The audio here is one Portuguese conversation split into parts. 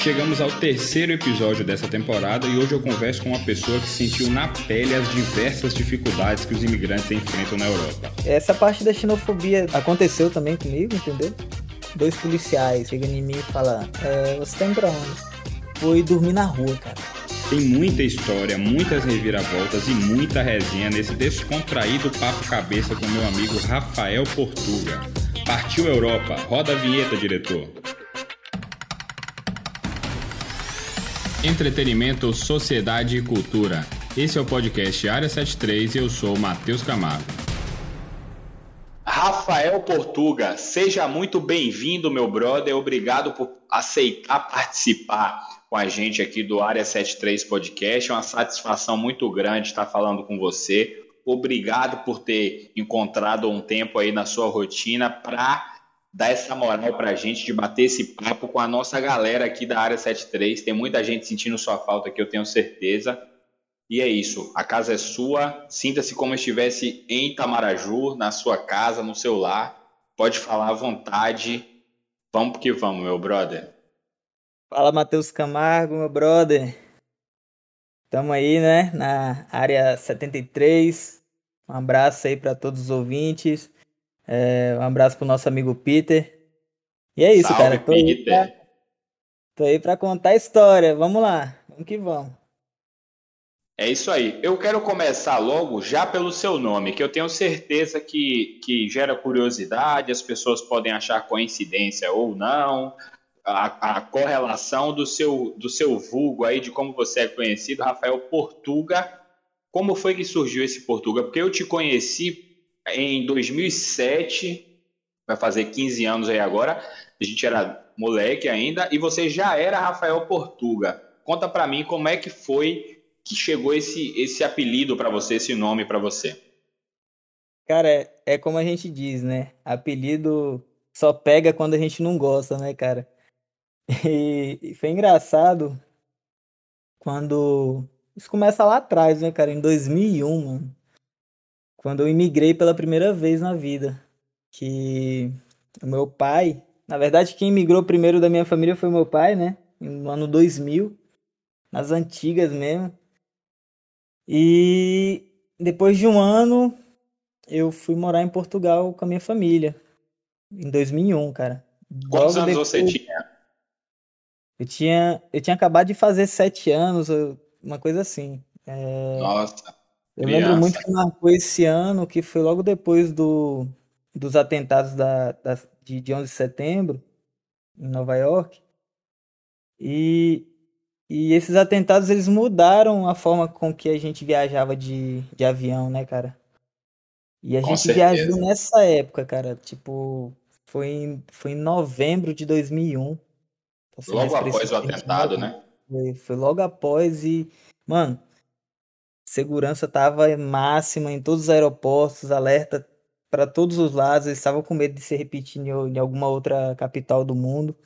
Chegamos ao terceiro episódio dessa temporada e hoje eu converso com uma pessoa que sentiu na pele as diversas dificuldades que os imigrantes enfrentam na Europa. Essa parte da xenofobia aconteceu também comigo, entendeu? Dois policiais chegam em mim e falam: é, Você tá indo pra onde? Fui dormir na rua, cara. Tem muita história, muitas reviravoltas e muita resenha nesse descontraído papo cabeça com meu amigo Rafael Portuga. Partiu Europa, roda a vinheta, diretor. Entretenimento, sociedade e cultura. Esse é o podcast Área 73 e eu sou Matheus Camargo. Rafael Portuga, seja muito bem-vindo, meu brother. Obrigado por aceitar participar com a gente aqui do Área 73 Podcast. É uma satisfação muito grande estar falando com você. Obrigado por ter encontrado um tempo aí na sua rotina para dar essa moral para a gente, de bater esse papo com a nossa galera aqui da Área 73. Tem muita gente sentindo sua falta aqui, eu tenho certeza. E é isso, a casa é sua, sinta-se como estivesse em Itamaraju, na sua casa, no seu lar. Pode falar à vontade. Vamos que vamos, meu brother. Fala, Matheus Camargo, meu brother. Tamo aí, né, na área 73. Um abraço aí para todos os ouvintes. É, um abraço pro nosso amigo Peter. E é isso, Salve, cara. Tô aí, pra, tô aí pra contar a história. Vamos lá. Vamos que vamos. É isso aí. Eu quero começar logo já pelo seu nome, que eu tenho certeza que, que gera curiosidade, as pessoas podem achar coincidência ou não. A, a, correlação do seu, do seu vulgo aí, de como você é conhecido, Rafael Portuga. Como foi que surgiu esse Portuga? Porque eu te conheci em 2007, vai fazer 15 anos aí agora, a gente era moleque ainda, e você já era Rafael Portuga. Conta para mim como é que foi que chegou esse, esse apelido para você, esse nome para você. Cara, é, é como a gente diz, né? Apelido só pega quando a gente não gosta, né, cara? E, e foi engraçado quando. Isso começa lá atrás, né, cara? Em 2001, mano quando eu imigrei pela primeira vez na vida. Que o meu pai, na verdade, quem imigrou primeiro da minha família foi meu pai, né? No ano 2000, nas antigas mesmo. E depois de um ano, eu fui morar em Portugal com a minha família. Em 2001, cara. Quantos Logo anos depois, você tinha? Eu tinha, eu tinha acabado de fazer sete anos, uma coisa assim. É... Nossa. Eu lembro muito que marcou esse ano, que foi logo depois do, dos atentados da, da, de, de 11 de setembro, em Nova York. E, e esses atentados, eles mudaram a forma com que a gente viajava de, de avião, né, cara? E a com gente certeza. viajou nessa época, cara. Tipo, foi em, foi em novembro de 2001. Logo após o atentado, né? Foi, foi logo após e... Mano, Segurança estava máxima em todos os aeroportos, alerta para todos os lados. Eles estavam com medo de se repetir em alguma outra capital do mundo.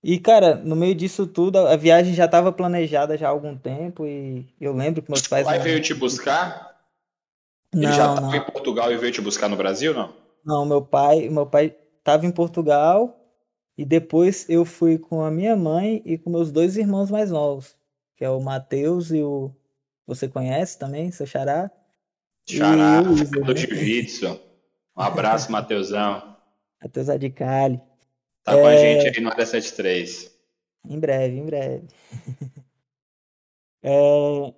E, cara, no meio disso tudo, a viagem já estava planejada já há algum tempo e eu lembro que meus pais... O pai veio te buscar? Ele não, já estava em Portugal e veio te buscar no Brasil, não? Não, meu pai, meu pai estava em Portugal e depois eu fui com a minha mãe e com meus dois irmãos mais novos, que é o Matheus e o você conhece também, seu xará? Xará, do né? Um abraço, Mateusão. Matheus Adicali. Tá é... com a gente aí no Área 73. Em breve, em breve. é...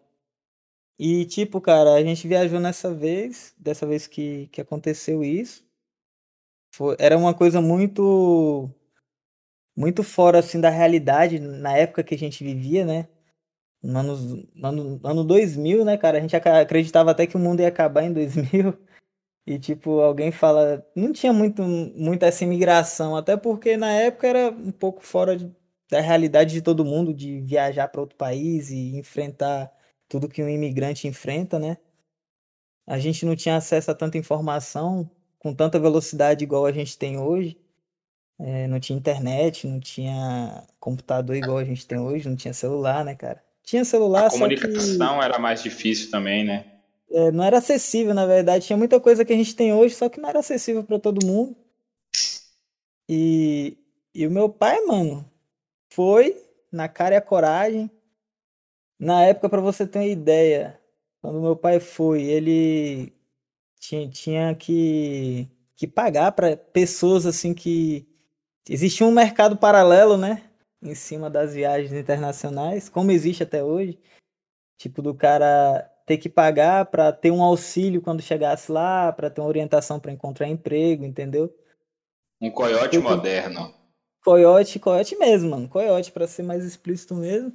E, tipo, cara, a gente viajou nessa vez, dessa vez que, que aconteceu isso. Foi... Era uma coisa muito. Muito fora, assim, da realidade na época que a gente vivia, né? No ano, ano, ano 2000, né, cara? A gente acreditava até que o mundo ia acabar em 2000. E, tipo, alguém fala. Não tinha muito, muita essa imigração, até porque na época era um pouco fora de, da realidade de todo mundo, de viajar para outro país e enfrentar tudo que um imigrante enfrenta, né? A gente não tinha acesso a tanta informação com tanta velocidade igual a gente tem hoje. É, não tinha internet, não tinha computador igual a gente tem hoje, não tinha celular, né, cara? Tinha celular, a comunicação que... era mais difícil também, né? É, não era acessível, na verdade. Tinha muita coisa que a gente tem hoje, só que não era acessível para todo mundo. E, e o meu pai, mano, foi na cara e a coragem. Na época, para você ter uma ideia, quando meu pai foi, ele tinha, tinha que, que pagar para pessoas assim que. Existia um mercado paralelo, né? Em cima das viagens internacionais, como existe até hoje. Tipo, do cara ter que pagar para ter um auxílio quando chegasse lá, para ter uma orientação para encontrar emprego, entendeu? Um coiote moderno. Coiote, coiote mesmo, mano. Coiote, para ser mais explícito mesmo.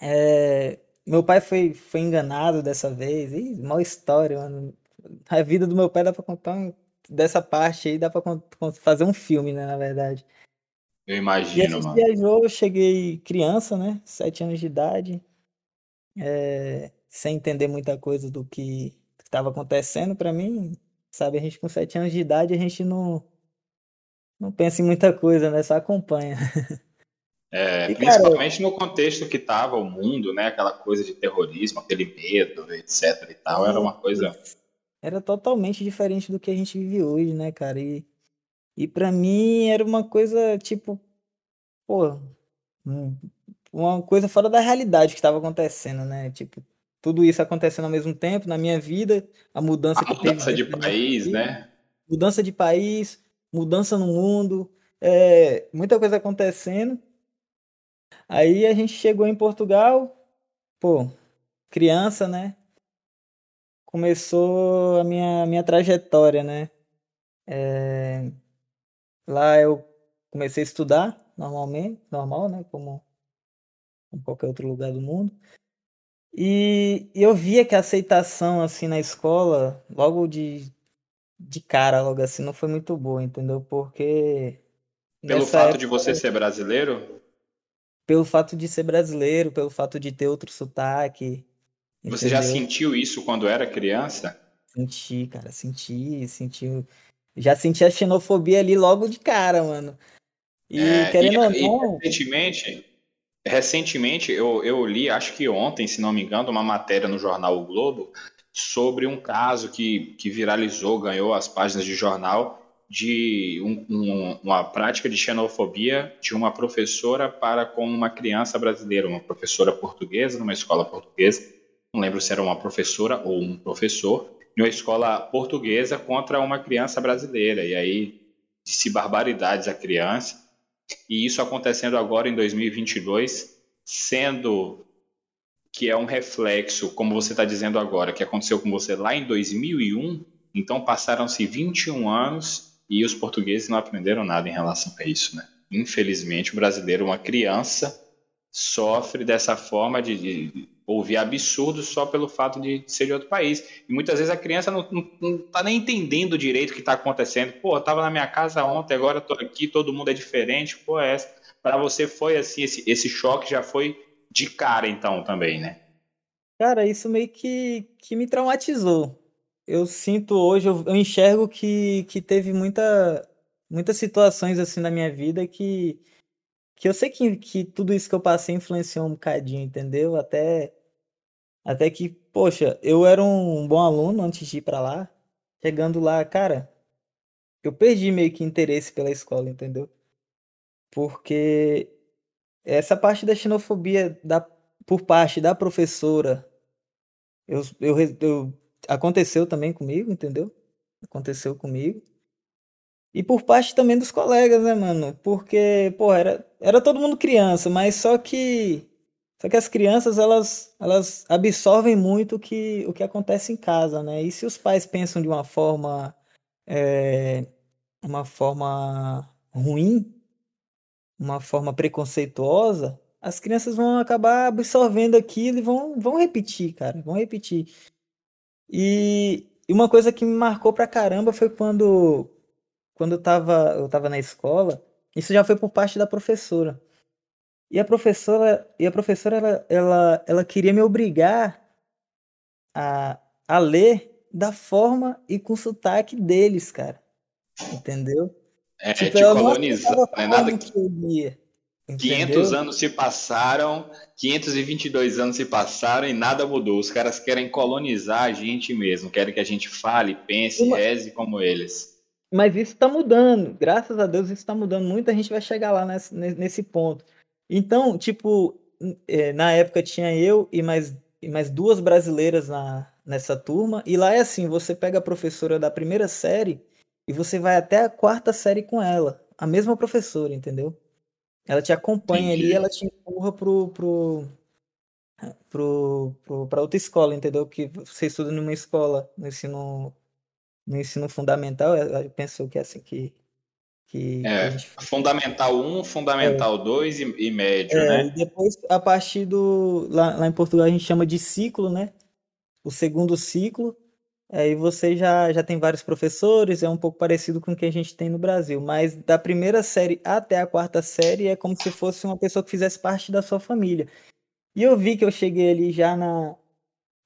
É, meu pai foi, foi enganado dessa vez. Ih, mal história, mano. A vida do meu pai dá pra contar dessa parte aí, dá pra fazer um filme, né, na verdade. Eu imagino, e mano. viajou, eu cheguei criança, né? Sete anos de idade. É, sem entender muita coisa do que estava acontecendo para mim. Sabe, a gente com sete anos de idade, a gente não, não pensa em muita coisa, né? Só acompanha. É, e, principalmente cara, no contexto que estava o mundo, né? Aquela coisa de terrorismo, aquele medo, etc e tal, era uma coisa... Era totalmente diferente do que a gente vive hoje, né, cara? E, e para mim era uma coisa, tipo, pô, uma coisa fora da realidade que estava acontecendo, né? Tipo, tudo isso acontecendo ao mesmo tempo na minha vida, a mudança a que mudança teve... de país, né? Mudança de país, mudança no mundo, é, muita coisa acontecendo. Aí a gente chegou em Portugal, pô, criança, né? Começou a minha, minha trajetória, né? É, lá eu comecei a estudar normalmente, normal, né? Como em qualquer outro lugar do mundo. E eu via que a aceitação, assim, na escola, logo de, de cara, logo assim, não foi muito boa, entendeu? Porque. Pelo fato época, de você ser brasileiro? Pelo fato de ser brasileiro, pelo fato de ter outro sotaque. Você já sentiu isso quando era criança? Senti, cara, senti, senti. Já senti a xenofobia ali logo de cara, mano. E é, querendo ou não. Recentemente, Recentemente, eu, eu li, acho que ontem, se não me engano, uma matéria no jornal O Globo sobre um caso que, que viralizou, ganhou as páginas de jornal, de um, um, uma prática de xenofobia de uma professora para com uma criança brasileira, uma professora portuguesa, numa escola portuguesa. Não lembro se era uma professora ou um professor, em uma escola portuguesa contra uma criança brasileira. E aí disse barbaridades à criança e isso acontecendo agora em 2022, sendo que é um reflexo, como você está dizendo agora, que aconteceu com você lá em 2001, então passaram-se 21 anos e os portugueses não aprenderam nada em relação a isso, né? Infelizmente, o brasileiro, uma criança, sofre dessa forma de, de ouvir absurdos só pelo fato de ser de outro país. E muitas vezes a criança não, não, não tá nem entendendo direito o que está acontecendo. Pô, eu tava na minha casa ontem, agora tô aqui, todo mundo é diferente. Pô, é. Para você foi assim, esse, esse choque já foi de cara então também, né? Cara, isso meio que, que me traumatizou. Eu sinto hoje, eu, eu enxergo que, que teve muita, muitas situações assim na minha vida que que eu sei que, que tudo isso que eu passei influenciou um bocadinho, entendeu? Até até que, poxa, eu era um bom aluno antes de ir para lá. Chegando lá, cara, eu perdi meio que interesse pela escola, entendeu? Porque essa parte da xenofobia da, por parte da professora, eu, eu, eu, aconteceu também comigo, entendeu? Aconteceu comigo. E por parte também dos colegas, né, mano? Porque, pô, era, era todo mundo criança, mas só que só que as crianças, elas, elas absorvem muito o que, o que acontece em casa, né? E se os pais pensam de uma forma, é, uma forma ruim, uma forma preconceituosa, as crianças vão acabar absorvendo aquilo e vão, vão repetir, cara, vão repetir. E, e uma coisa que me marcou pra caramba foi quando, quando eu tava, eu tava na escola, isso já foi por parte da professora. E a professora, e a professora ela, ela, ela queria me obrigar a, a ler da forma e com sotaque deles, cara. Entendeu? É, tipo, te colonizar, não é nada que... que eu lia. 500 anos se passaram, 522 anos se passaram e nada mudou. Os caras querem colonizar a gente mesmo, querem que a gente fale, pense, Uma... reze como eles. Mas isso está mudando, graças a Deus isso está mudando. Muita gente vai chegar lá nesse, nesse ponto. Então, tipo, é, na época tinha eu e mais, e mais duas brasileiras na, nessa turma, e lá é assim, você pega a professora da primeira série e você vai até a quarta série com ela, a mesma professora, entendeu? Ela te acompanha Entendi. ali, ela te empurra pro, pro, pro, pro, pra outra escola, entendeu? Que você estuda numa escola, no ensino, no ensino fundamental, eu penso que é assim que, que, é, que Fundamental 1, Fundamental é. 2 e, e médio, é, né? E depois, a partir do. Lá, lá em Portugal a gente chama de ciclo, né? O segundo ciclo. Aí você já, já tem vários professores, é um pouco parecido com o que a gente tem no Brasil. Mas da primeira série até a quarta série é como se fosse uma pessoa que fizesse parte da sua família. E eu vi que eu cheguei ali já na.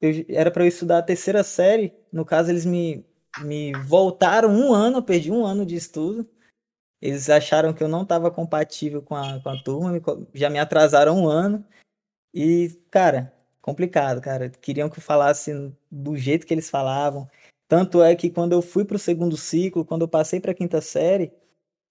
Eu, era para eu estudar a terceira série. No caso, eles me, me voltaram um ano, eu perdi um ano de estudo. Eles acharam que eu não estava compatível com a, com a turma, já me atrasaram um ano. E, cara, complicado, cara. Queriam que eu falasse do jeito que eles falavam. Tanto é que quando eu fui para o segundo ciclo, quando eu passei para a quinta série,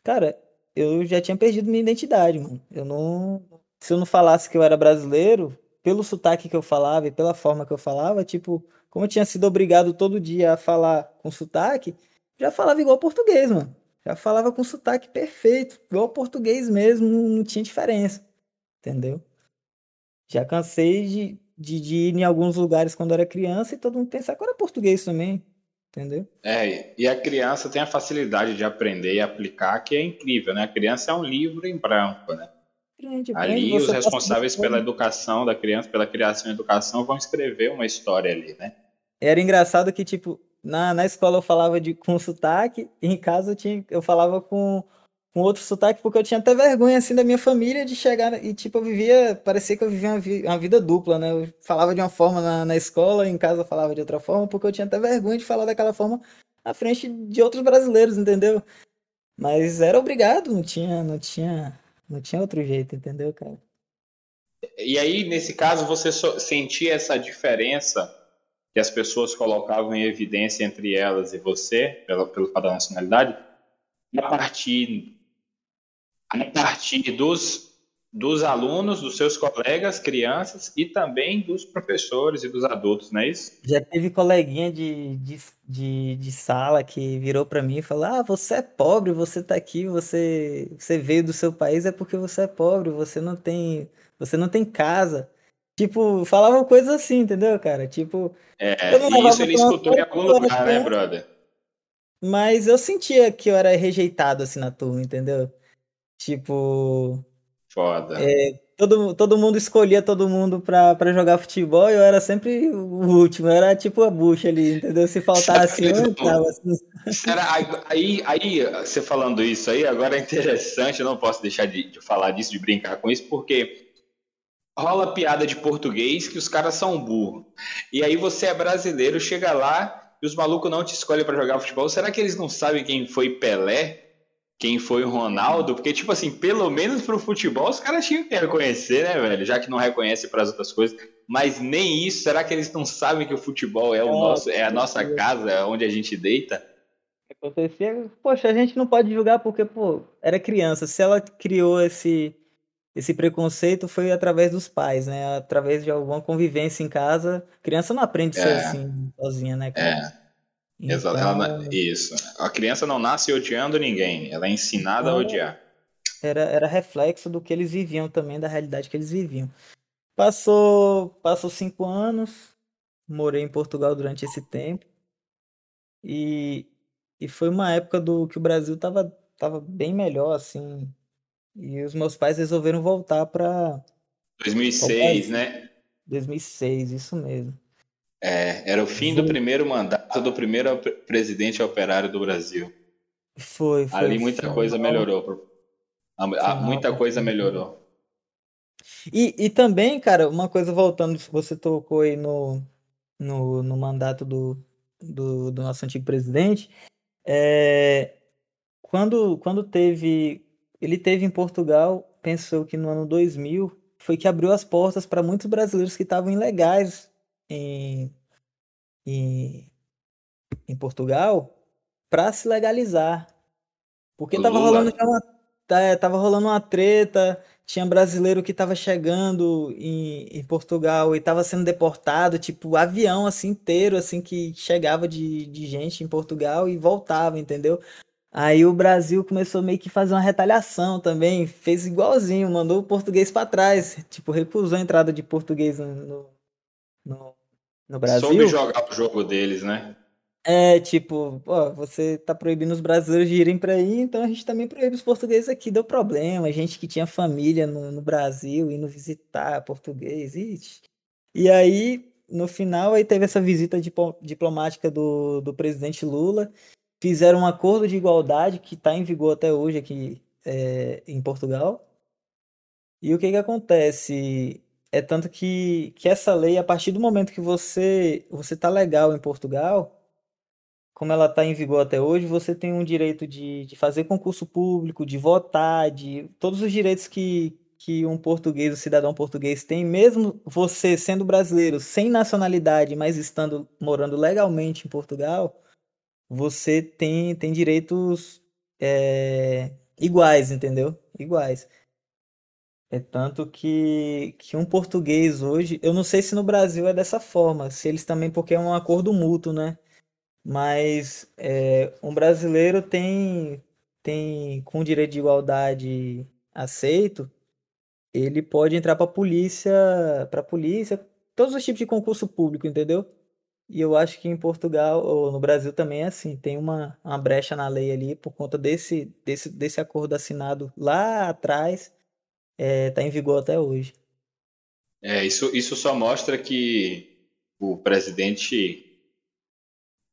cara, eu já tinha perdido minha identidade, mano. Eu não. Se eu não falasse que eu era brasileiro, pelo sotaque que eu falava e pela forma que eu falava, tipo, como eu tinha sido obrigado todo dia a falar com sotaque, já falava igual português, mano. Já falava com sotaque perfeito, igual português mesmo, não, tinha diferença. Entendeu? Já cansei de, de, de, ir em alguns lugares quando era criança e todo mundo pensar que era português também. Entendeu? É, e a criança tem a facilidade de aprender e aplicar, que é incrível, né? A criança é um livro em branco, né? Aprende, ali os responsáveis pela educação da criança, pela criação e educação, vão escrever uma história ali, né? Era engraçado que, tipo, na, na escola eu falava de, com sotaque, em casa eu, tinha, eu falava com, com outro sotaque, porque eu tinha até vergonha, assim, da minha família de chegar, e, tipo, eu vivia, parecia que eu vivia uma, vi, uma vida dupla, né? Eu falava de uma forma na, na escola, em casa eu falava de outra forma, porque eu tinha até vergonha de falar daquela forma à frente de outros brasileiros, entendeu? Mas era obrigado, não tinha, não tinha, não tinha outro jeito, entendeu, cara? E aí, nesse caso, você sentia essa diferença que as pessoas colocavam em evidência entre elas e você, pelo, fato da nacionalidade, a partir, a partir dos, dos alunos, dos seus colegas, crianças e também dos professores e dos adultos, não é isso? Já teve coleguinha de, de, de, de sala que virou para mim e falou: Ah, você é pobre, você tá aqui, você, você veio do seu país é porque você é pobre, você não tem, você não tem casa. Tipo, falavam coisas assim, entendeu, cara? Tipo. É, isso ele escutou em algum lugar, né, brother? Mas eu sentia que eu era rejeitado assim na turma, entendeu? Tipo. Foda. É, todo, todo mundo escolhia todo mundo pra, pra jogar futebol e eu era sempre o último, eu era tipo a bucha ali, entendeu? Se faltasse eu tava assim. Será, aí, aí, você falando isso aí, agora é interessante, eu não posso deixar de, de falar disso, de brincar com isso, porque rola piada de português que os caras são burros. E aí você é brasileiro, chega lá e os malucos não te escolhem para jogar futebol. Será que eles não sabem quem foi Pelé? Quem foi o Ronaldo? Porque, tipo assim, pelo menos pro futebol os caras tinham que reconhecer, né, velho? Já que não reconhece para as outras coisas. Mas nem isso, será que eles não sabem que o futebol é, o nosso, é a nossa casa, é onde a gente deita? Acontecia, poxa, a gente não pode julgar porque, pô, era criança. Se ela criou esse, esse preconceito foi através dos pais, né? Através de alguma convivência em casa. Criança não aprende a ser é. assim, sozinha, né, cara? É. Então... Ela, isso. A criança não nasce odiando ninguém, ela é ensinada então, a odiar. Era, era reflexo do que eles viviam também, da realidade que eles viviam. Passou, passou cinco anos, morei em Portugal durante esse tempo. E, e foi uma época do que o Brasil tava, tava bem melhor, assim, e os meus pais resolveram voltar para 2006, né? 2006, isso mesmo. É, era o fim do primeiro mandato do primeiro presidente operário do Brasil. Foi, foi. Ali muita coisa melhorou. Muita coisa melhorou. E, e também, cara, uma coisa voltando, você tocou aí no, no, no mandato do, do, do nosso antigo presidente, é, quando, quando teve ele teve em Portugal, pensou que no ano 2000 foi que abriu as portas para muitos brasileiros que estavam ilegais em, em, em Portugal para se legalizar. Porque estava rolando uma, tá, tava rolando uma treta, tinha brasileiro que tava chegando em, em Portugal e tava sendo deportado, tipo, avião assim inteiro, assim, que chegava de, de gente em Portugal e voltava, entendeu? Aí o Brasil começou meio que fazer uma retaliação também, fez igualzinho, mandou o português para trás, tipo, recusou a entrada de português no, no, no Brasil. Soube jogar o jogo deles, né? É, tipo, pô, você tá proibindo os brasileiros de irem para aí, então a gente também proíbe os portugueses aqui, deu problema. Gente que tinha família no, no Brasil indo visitar português, ixi. E aí, no final, aí teve essa visita diplomática do, do presidente Lula, fizeram um acordo de igualdade que está em vigor até hoje aqui é, em Portugal. E o que que acontece? É tanto que, que essa lei, a partir do momento que você você tá legal em Portugal, como ela está em vigor até hoje, você tem um direito de, de fazer concurso público, de votar, de todos os direitos que, que um português, um cidadão português tem, mesmo você sendo brasileiro, sem nacionalidade, mas estando morando legalmente em Portugal, você tem, tem direitos é, iguais, entendeu? Iguais. É tanto que, que um português hoje, eu não sei se no Brasil é dessa forma, se eles também, porque é um acordo mútuo, né? Mas é, um brasileiro tem, tem, com direito de igualdade aceito, ele pode entrar para polícia, para polícia, todos os tipos de concurso público, entendeu? E eu acho que em Portugal ou no Brasil também é assim, tem uma, uma brecha na lei ali por conta desse, desse, desse acordo assinado lá atrás, está é, tá em vigor até hoje. É, isso, isso só mostra que o presidente,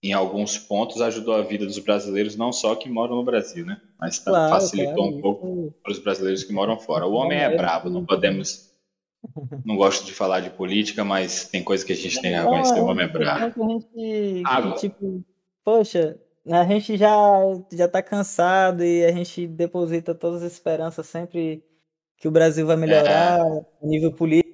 em alguns pontos, ajudou a vida dos brasileiros, não só que moram no Brasil, né? Mas claro, facilitou claro, um pouco para os brasileiros que moram fora. O homem é bravo, não podemos não gosto de falar de política, mas tem coisa que a gente tem que reconhecer, o homem é bravo. A gente, ah, tipo, poxa, a gente já, já tá cansado e a gente deposita todas as esperanças sempre que o Brasil vai melhorar é. nível político,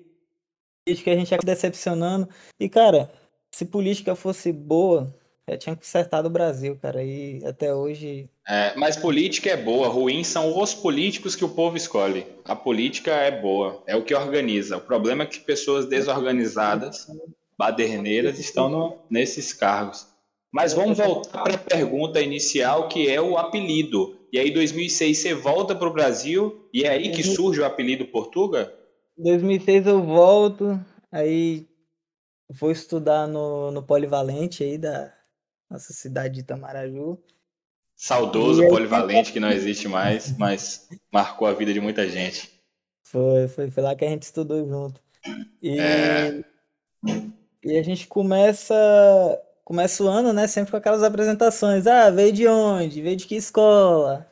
a gente acaba decepcionando. E, cara, se política fosse boa, já tinha consertado o Brasil, cara, e até hoje é, mas política é boa, ruim são os políticos que o povo escolhe. A política é boa, é o que organiza. O problema é que pessoas desorganizadas, baderneiras, estão no, nesses cargos. Mas vamos voltar para a pergunta inicial, que é o apelido. E aí, em 2006, você volta para o Brasil e é aí que surge o apelido Portuga? Em 2006 eu volto, aí vou estudar no, no Polivalente aí da nossa cidade de Itamaraju. Saudoso, aí, polivalente, que não existe mais, mas marcou a vida de muita gente. Foi, foi, foi lá que a gente estudou junto. E, é... e a gente começa começa o ano, né, sempre com aquelas apresentações. Ah, veio de onde? Veio de que escola?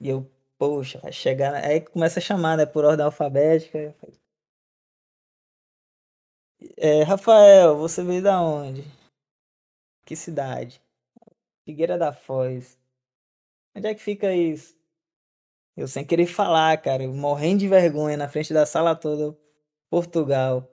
E eu, poxa, vai chegar. Aí começa a chamar, né, por ordem alfabética. É, Rafael, você veio da onde? Que cidade? Figueira da Foz. Onde é que fica isso? Eu sem querer falar, cara, morrendo de vergonha na frente da sala toda. Portugal.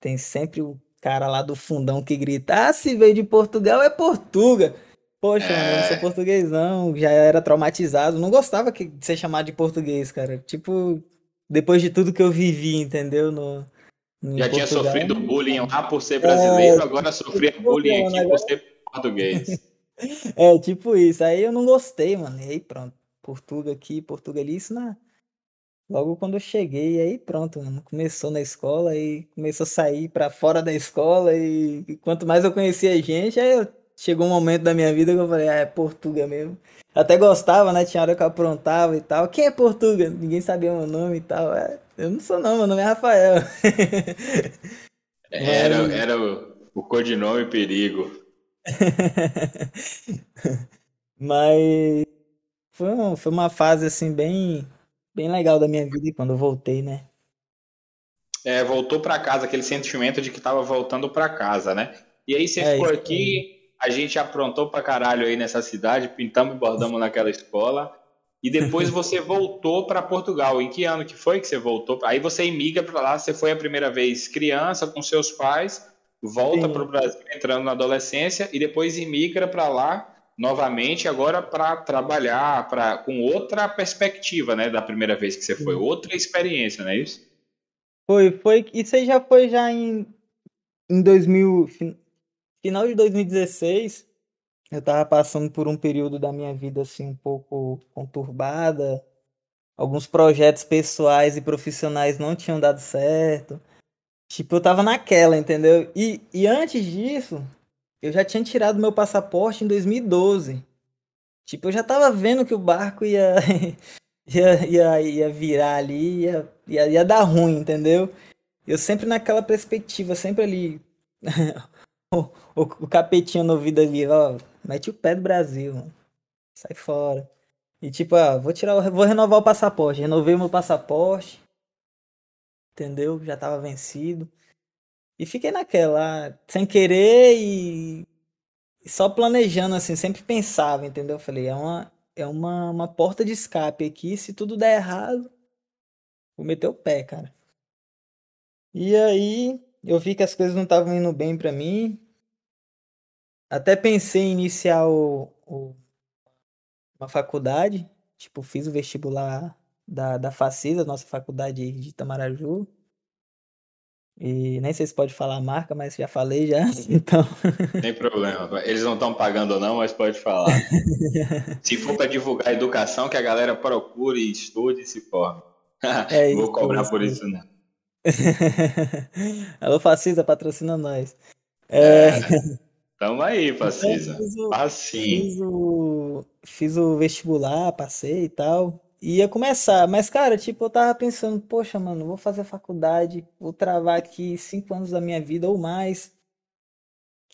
Tem sempre o cara lá do fundão que grita: Ah, se veio de Portugal é Portuga. Poxa, é... mano, eu não sou é. português, não. Já era traumatizado. Não gostava de ser chamado de português, cara. Tipo, depois de tudo que eu vivi, entendeu? No, Já Portugal. tinha sofrido bullying lá por ser brasileiro, é... agora sofria bullying aqui por ser português. É, tipo isso. Aí eu não gostei, mano. E aí pronto. Portugal aqui, Portugal ali, isso na. Logo quando eu cheguei, aí pronto, mano. Começou na escola e começou a sair pra fora da escola. E, e quanto mais eu conhecia gente, aí eu... chegou um momento da minha vida que eu falei, ah, é Portugal mesmo. Até gostava, né? Tinha hora que eu aprontava e tal. Quem é Portugal? Ninguém sabia o meu nome e tal. É, eu não sou não, meu nome é Rafael. Era, era o, o codinome perigo. Mas foi, uma, foi uma fase assim bem, bem legal da minha vida quando eu voltei, né? É, voltou para casa, aquele sentimento de que tava voltando para casa, né? E aí você é, ficou aqui, a gente aprontou pra caralho aí nessa cidade, pintamos e bordamos naquela escola. E depois você voltou para Portugal. Em que ano que foi que você voltou? Aí você imigra para lá, você foi a primeira vez criança com seus pais volta para o Brasil entrando na adolescência e depois imigra para lá novamente agora para trabalhar pra, com outra perspectiva, né, da primeira vez que você foi, outra experiência, não é isso? Foi, foi. Isso aí já foi já em, em 2000, final de 2016. Eu tava passando por um período da minha vida assim um pouco conturbada. Alguns projetos pessoais e profissionais não tinham dado certo. Tipo, eu tava naquela, entendeu? E, e antes disso, eu já tinha tirado meu passaporte em 2012. Tipo, eu já tava vendo que o barco ia, ia, ia, ia virar ali, ia, ia, ia dar ruim, entendeu? Eu sempre naquela perspectiva, sempre ali. o, o, o, capetinho no ouvido ali, ó. Mete o pé do Brasil, mano. Sai fora. E tipo, ó, vou tirar, vou renovar o passaporte. Renovei meu passaporte. Entendeu? Já tava vencido. E fiquei naquela, sem querer e, e só planejando assim, sempre pensava, entendeu? Falei, é uma, é uma, uma porta de escape aqui, se tudo der errado, vou meter o pé, cara. E aí eu vi que as coisas não estavam indo bem para mim. Até pensei em iniciar o, o, uma faculdade, tipo, fiz o vestibular da, da Facisa, nossa faculdade de Itamaraju. E nem sei se pode falar a marca, mas já falei já, então. Sem problema. Eles não estão pagando não, mas pode falar. se for para divulgar educação, que a galera procure, estude e se forme. É Vou cobrar isso, por isso, não. Alô, Facisa, patrocina nós. É... é. Tamo aí. Então, assim. Fiz o, fiz o vestibular, passei e tal ia começar. Mas, cara, tipo, eu tava pensando, poxa, mano, vou fazer faculdade, vou travar aqui cinco anos da minha vida ou mais.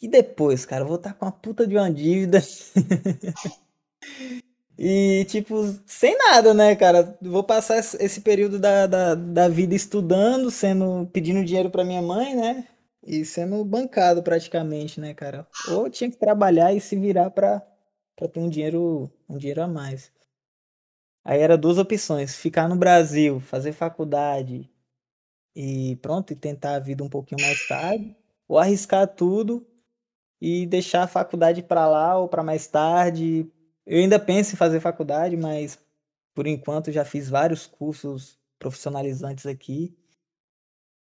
E depois, cara, vou estar tá com uma puta de uma dívida. e, tipo, sem nada, né, cara? Vou passar esse período da, da, da vida estudando, sendo pedindo dinheiro para minha mãe, né? E sendo bancado praticamente, né, cara? Ou tinha que trabalhar e se virar pra, pra ter um dinheiro, um dinheiro a mais. Aí era duas opções: ficar no Brasil, fazer faculdade e pronto, e tentar a vida um pouquinho mais tarde, ou arriscar tudo e deixar a faculdade para lá ou para mais tarde. Eu ainda penso em fazer faculdade, mas por enquanto já fiz vários cursos profissionalizantes aqui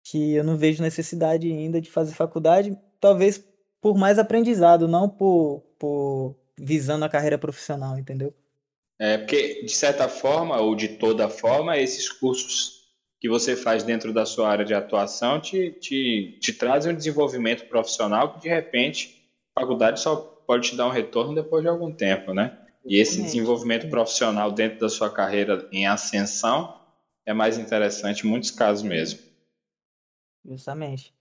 que eu não vejo necessidade ainda de fazer faculdade, talvez por mais aprendizado, não por, por visando a carreira profissional, entendeu? É, porque, de certa forma, ou de toda forma, esses cursos que você faz dentro da sua área de atuação te, te, te trazem um desenvolvimento profissional que, de repente, a faculdade só pode te dar um retorno depois de algum tempo, né? E esse desenvolvimento profissional dentro da sua carreira em ascensão é mais interessante em muitos casos mesmo. Justamente.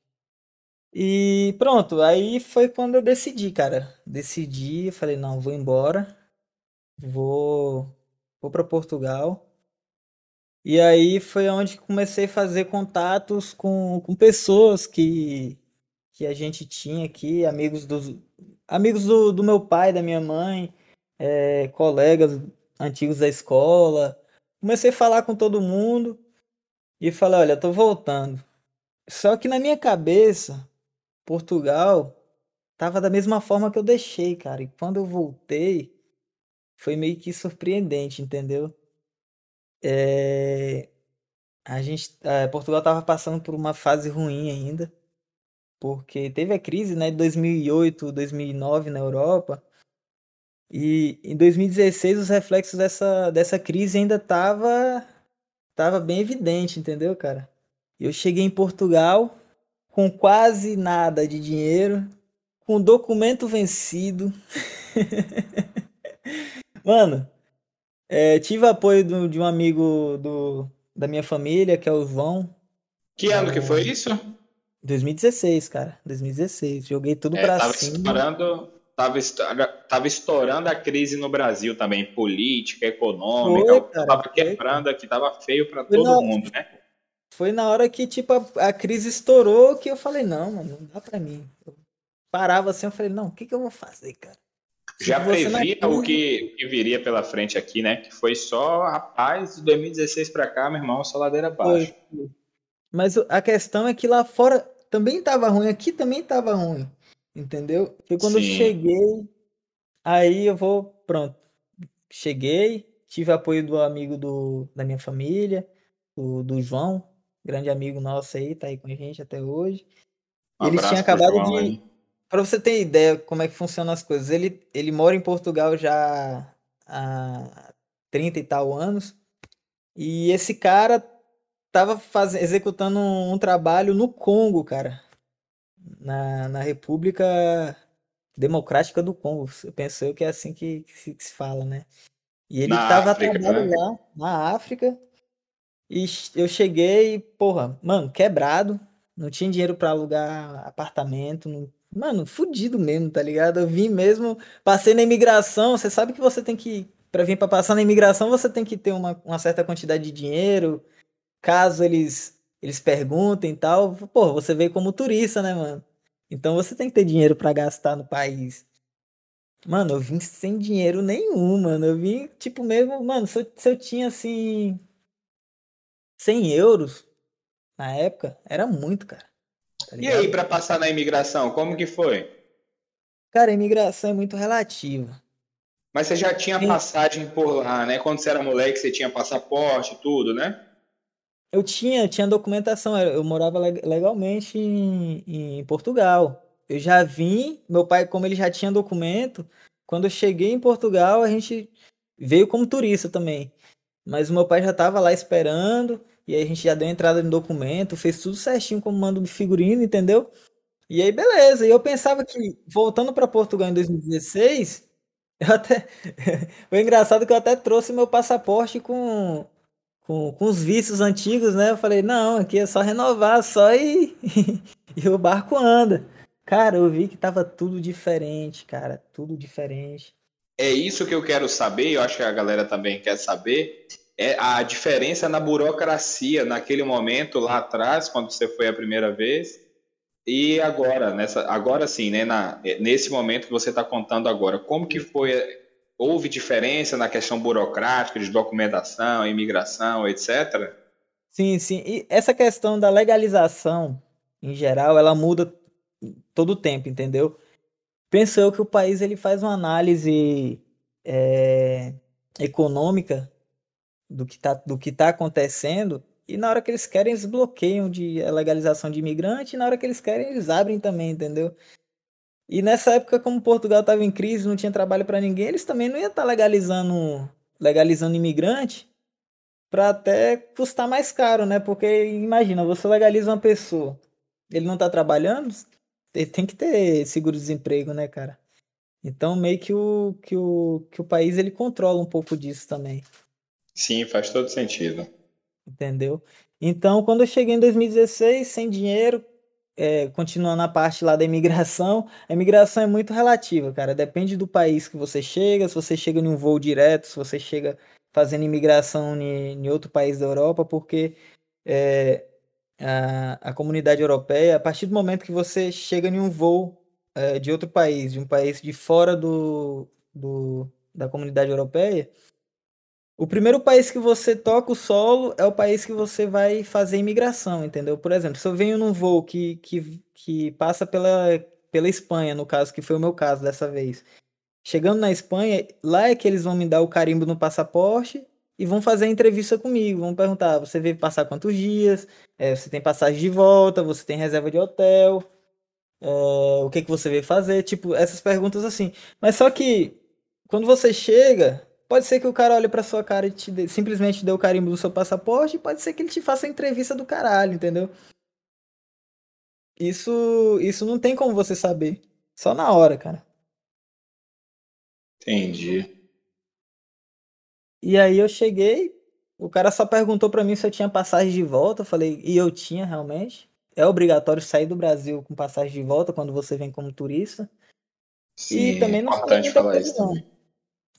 E pronto, aí foi quando eu decidi, cara. Decidi, falei, não, vou embora vou, vou para Portugal. E aí foi onde comecei a fazer contatos com, com pessoas que, que a gente tinha aqui, amigos, dos, amigos do, do meu pai, da minha mãe, é, colegas antigos da escola. Comecei a falar com todo mundo e falei, olha, tô voltando. Só que na minha cabeça, Portugal tava da mesma forma que eu deixei, cara. E quando eu voltei, foi meio que surpreendente, entendeu? É... A gente, é, Portugal estava passando por uma fase ruim ainda, porque teve a crise, né, de 2008, 2009 na Europa. E em 2016 os reflexos dessa, dessa crise ainda tava tava bem evidente, entendeu, cara? Eu cheguei em Portugal com quase nada de dinheiro, com documento vencido. Mano, é, tive apoio do, de um amigo do, da minha família, que é o João. Que ano que foi isso? 2016, cara. 2016. Joguei tudo é, pra tava cima. Estourando, tava, tava estourando a crise no Brasil também, política, econômica. Foi, cara, tava quebrando aqui, tava feio pra foi todo na, mundo, né? Foi na hora que, tipo, a, a, crise estourou que eu falei, não, mano, não dá pra mim. Eu parava assim, eu falei, não, o que que eu vou fazer, cara? Já previa o que, que, viria pela frente aqui, né? Que foi só, rapaz, de 2016 para cá, meu irmão, só ladeira abaixo. Mas a questão é que lá fora também tava ruim, aqui também tava ruim, entendeu? Foi quando Sim. eu cheguei, Aí eu vou, pronto. Cheguei, tive apoio do amigo do, da minha família, do, do João, grande amigo nosso aí, tá aí com a gente até hoje. Um Ele abraço tinha pro acabado João de. Pra você ter ideia como é que funcionam as coisas, ele, ele mora em Portugal já há 30 e tal anos. E esse cara tava faz... executando um, um trabalho no Congo, cara. Na, na República Democrática do Congo. Eu penso eu que é assim que, que se, que se fala, né? E ele Na tava África, trabalho né? lá, na África. E eu cheguei, porra, mano, quebrado. Não tinha dinheiro pra alugar apartamento. não- Mano, fudido mesmo, tá ligado? Eu vim mesmo, passei na imigração. Você sabe que você tem que, pra vir pra passar na imigração, você tem que ter uma, uma certa quantidade de dinheiro. Caso eles, eles perguntem e tal. Porra, você veio como turista, né, mano? Então você tem que ter dinheiro pra gastar no país. Mano, eu vim sem dinheiro nenhum, mano. Eu vim, tipo, mesmo, mano, se eu, se eu tinha assim. 100 euros na época, era muito, cara. Tá E aí, para passar na imigração, como que foi? Cara, a imigração é muito relativa. Mas você já tinha Sim. passagem por lá, né? Quando você era moleque, você tinha passaporte, tudo, né? Eu tinha, tinha documentação, eu morava leg- legalmente em, em Portugal. Eu já vim, meu pai, como ele já tinha documento, quando eu cheguei em Portugal, a gente veio como turista também. Mas o meu pai já tava lá esperando, e aí a gente já deu entrada no documento, fez tudo certinho como manda o figurino, entendeu? E aí, beleza. E eu pensava que, voltando para Portugal em 2016, eu até. Foi engraçado que eu até trouxe meu passaporte com, com, com os vícios antigos, né? Eu falei, não, aqui é só renovar, só e, e o barco anda. Cara, eu vi que tava tudo diferente, cara, tudo diferente. É isso que eu quero saber, eu acho que a galera também quer saber, é a diferença na burocracia naquele momento lá atrás, quando você foi a primeira vez, e agora, nessa, agora sim, né, na, nesse momento que você está contando agora, como que foi, houve diferença na questão burocrática, de documentação, imigração, etc? Sim, sim. E essa questão da legalização, em geral, ela muda todo o tempo, entendeu? Penso eu que o país ele faz uma análise é, econômica do que tá, do que tá acontecendo e na hora que eles querem eles bloqueiam de a legalização de imigrante e na hora que eles querem eles abrem também, entendeu? E nessa época como Portugal estava em crise, não tinha trabalho para ninguém, eles também não iam estar legalizando legalizando imigrante para até custar mais caro, né? Porque imagina, você legaliza uma pessoa, ele não tá trabalhando, ele tem que ter seguro-desemprego, né, cara? Então meio que o, que o, que o país ele controla um pouco disso também. Sim, faz todo sentido. Entendeu? Então, quando eu cheguei em 2016, sem dinheiro, é, continuando a parte lá da imigração, a imigração é muito relativa, cara. Depende do país que você chega, se você chega em um voo direto, se você chega fazendo imigração em, em outro país da Europa, porque é, a, a comunidade europeia, a partir do momento que você chega em um voo é, de outro país, de um país de fora do, do, da comunidade europeia, o primeiro país que você toca o solo é o país que você vai fazer imigração, entendeu? Por exemplo, se eu venho num voo que, que, que passa pela, pela Espanha, no caso, que foi o meu caso dessa vez. Chegando na Espanha, lá é que eles vão me dar o carimbo no passaporte e vão fazer a entrevista comigo. Vão perguntar: você veio passar quantos dias? É, você tem passagem de volta? Você tem reserva de hotel? É, o que, que você veio fazer? Tipo, essas perguntas assim. Mas só que quando você chega, pode ser que o cara olhe pra sua cara e te dê- simplesmente dê o carimbo do seu passaporte, pode ser que ele te faça a entrevista do caralho, entendeu? Isso, isso não tem como você saber. Só na hora, cara. Entendi. E aí eu cheguei, o cara só perguntou pra mim se eu tinha passagem de volta, eu falei, e eu tinha realmente. É obrigatório sair do Brasil com passagem de volta quando você vem como turista. Sim, E também não importante falar isso também.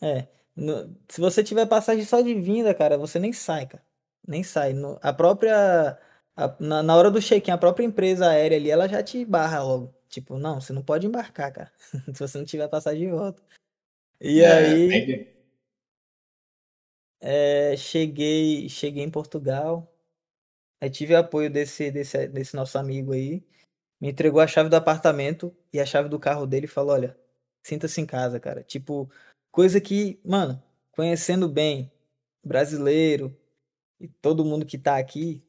É, no- se você tiver passagem só de vinda, cara, você nem sai, cara. Nem sai. No- a própria, a- na, na hora do check-in, a própria empresa aérea ali, ela já te barra logo. Tipo, não, você não pode embarcar, cara, se você não tiver passagem de volta. E É, aí, é, cheguei, cheguei em Portugal, aí tive apoio desse, desse, desse nosso amigo aí, me entregou a chave do apartamento e a chave do carro dele e falou, olha, sinta-se em casa, cara. Tipo, coisa que, mano, conhecendo bem brasileiro e todo mundo que tá aqui,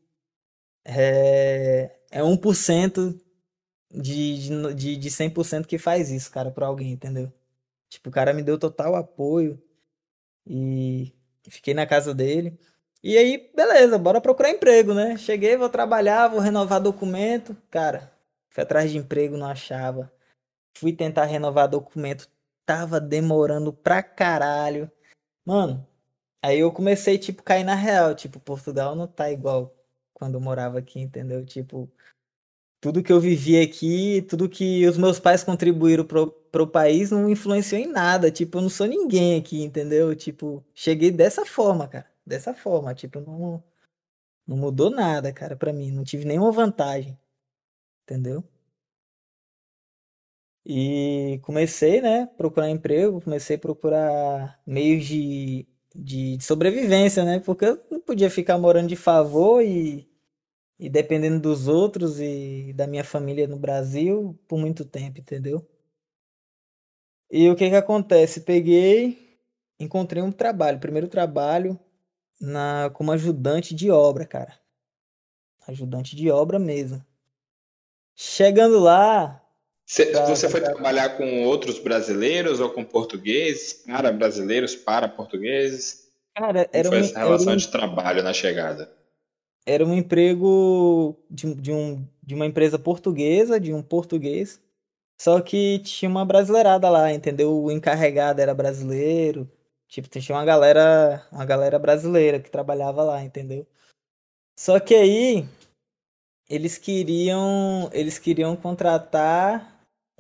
é, é 1% de, de, de 100% que faz isso, cara, pra alguém, entendeu? Tipo, o cara me deu total apoio e fiquei na casa dele. E aí, beleza, bora procurar emprego, né? Cheguei, vou trabalhar, vou renovar documento. Cara, fui atrás de emprego, não achava. Fui tentar renovar documento, tava demorando pra caralho. Mano, aí eu comecei, tipo, cair na real. Tipo, Portugal não tá igual quando eu morava aqui, entendeu? Tipo, tudo que eu vivi aqui, tudo que os meus pais contribuíram pro, pro país não influenciou em nada. Tipo, eu não sou ninguém aqui, entendeu? Tipo, cheguei dessa forma, cara. Dessa forma, tipo, não, não mudou nada, cara, pra mim. Não tive nenhuma vantagem. Entendeu? E comecei, né, procurar emprego, comecei a procurar meios de, de sobrevivência, né? Porque eu não podia ficar morando de favor e, e dependendo dos outros e da minha família no Brasil por muito tempo, entendeu? E o que que acontece? Peguei, encontrei um trabalho, primeiro trabalho na como ajudante de obra, cara. Ajudante de obra mesmo. Chegando lá, Cê, você foi trabalhar com outros brasileiros ou com portugueses? Para brasileiros, para portugueses? Cara, era Como foi um, essa relação um, de trabalho na chegada? era um emprego de, de, um, de uma empresa portuguesa, de um português, só que tinha uma brasileirada lá, entendeu? O encarregado era brasileiro, tipo, tinha uma galera, uma galera brasileira que trabalhava lá, entendeu? Só que aí eles queriam, eles queriam contratar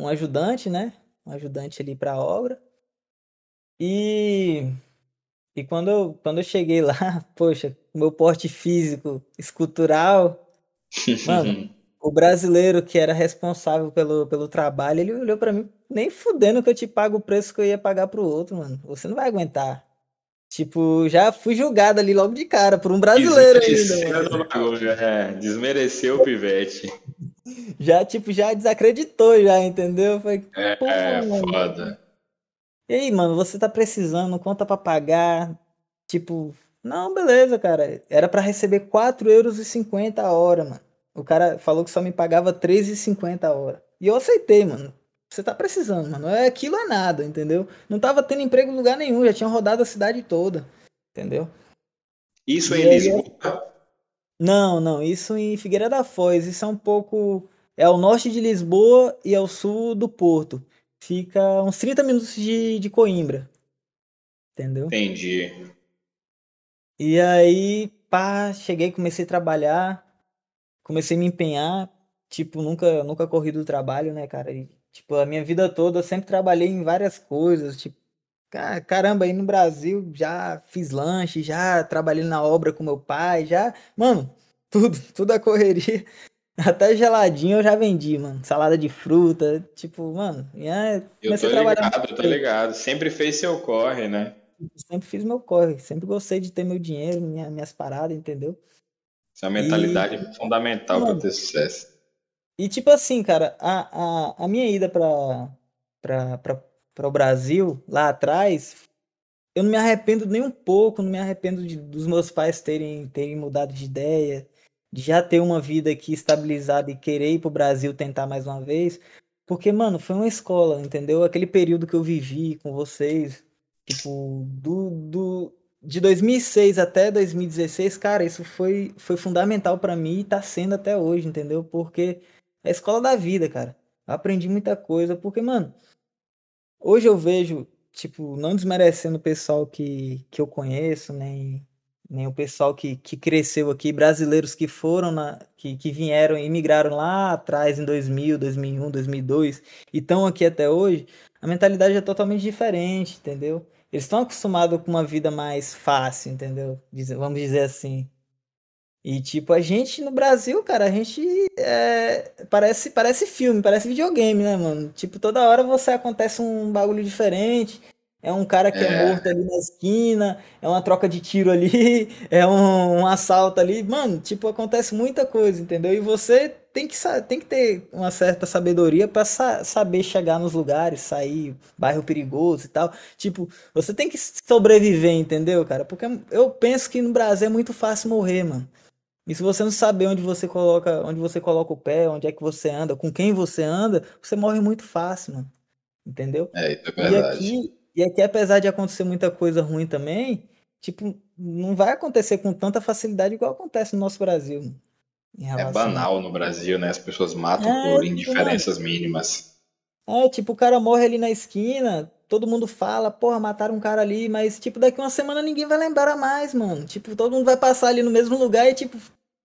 um ajudante, né? Um ajudante ali para a obra. E e quando eu, quando eu cheguei lá, poxa, meu porte físico, escultural, mano, o brasileiro que era responsável pelo, pelo trabalho, ele olhou para mim, nem fudendo que eu te pago o preço que eu ia pagar pro outro, mano. Você não vai aguentar. Tipo, já fui julgado ali logo de cara por um brasileiro ainda. É, desmereceu o pivete. Já, tipo, já desacreditou, já, entendeu? Falei, é, é foda. E aí, mano, você tá precisando, conta pra pagar. Tipo, não, beleza, cara. Era para receber 4,50 euros a hora, mano. O cara falou que só me pagava 3,50 a hora. E eu aceitei, mano. Você tá precisando, mano. É aquilo é nada, entendeu? Não tava tendo emprego em lugar nenhum, já tinha rodado a cidade toda. Entendeu? Isso e em Lisboa? Não, não, isso em Figueira da Foz. Isso é um pouco. É ao norte de Lisboa e ao sul do Porto. Fica uns 30 minutos de, de Coimbra. Entendeu? Entendi. E aí, pá, cheguei, comecei a trabalhar, comecei a me empenhar. Tipo, nunca, nunca corri do trabalho, né, cara? E Tipo, a minha vida toda eu sempre trabalhei em várias coisas, tipo, caramba, aí no Brasil já fiz lanche, já trabalhei na obra com meu pai, já, mano, tudo, tudo a correria. Até geladinho eu já vendi, mano. Salada de fruta, tipo, mano, é, eu tô ligado, eu tô ligado. Sempre fez seu corre, né? Sempre fiz meu corre, sempre gostei de ter meu dinheiro, minha, minhas paradas, entendeu? Essa é uma mentalidade e... fundamental para ter sucesso. E tipo assim, cara, a, a, a minha ida pra, pra, pra, pra o Brasil, lá atrás, eu não me arrependo nem um pouco, não me arrependo de, dos meus pais terem, terem mudado de ideia, de já ter uma vida aqui estabilizada e querer ir pro Brasil tentar mais uma vez. Porque, mano, foi uma escola, entendeu? Aquele período que eu vivi com vocês, tipo, do, do, de 2006 até 2016, cara, isso foi, foi fundamental para mim e tá sendo até hoje, entendeu? Porque é a escola da vida, cara. Eu aprendi muita coisa, porque, mano, hoje eu vejo, tipo, não desmerecendo o pessoal que, que eu conheço, nem, nem o pessoal que, que cresceu aqui, brasileiros que foram, na, que, que vieram e migraram lá atrás, em 2000, 2001, 2002, e estão aqui até hoje, a mentalidade é totalmente diferente, entendeu? Eles estão acostumados com uma vida mais fácil, entendeu? Vamos dizer assim. E, tipo, a gente no Brasil, cara, a gente é, parece, parece filme, parece videogame, né, mano? Tipo, toda hora você acontece um bagulho diferente. É um cara que é, é morto ali na esquina, é uma troca de tiro ali, é um, um, assalto ali. Mano, tipo, acontece muita coisa, entendeu? E você tem que, tem que ter uma certa sabedoria para sa saber chegar nos lugares, sair, bairro perigoso e tal. Tipo, você tem que sobreviver, entendeu, cara? Porque eu penso que no Brasil é muito fácil morrer, mano. E se você não saber onde você coloca, onde você coloca o pé, onde é que você anda, com quem você anda, você morre muito fácil, mano. Entendeu? É, isso é verdade. E aqui, e aqui, apesar de acontecer muita coisa ruim também, tipo, não vai acontecer com tanta facilidade igual acontece no nosso Brasil. É banal no Brasil, né? As pessoas matam é, por indiferenças mínimas. É, tipo, o cara morre ali na esquina, todo mundo fala, porra, mataram um cara ali, mas, tipo, daqui uma semana ninguém vai lembrar mais, mano. Tipo, todo mundo vai passar ali no mesmo lugar e, tipo,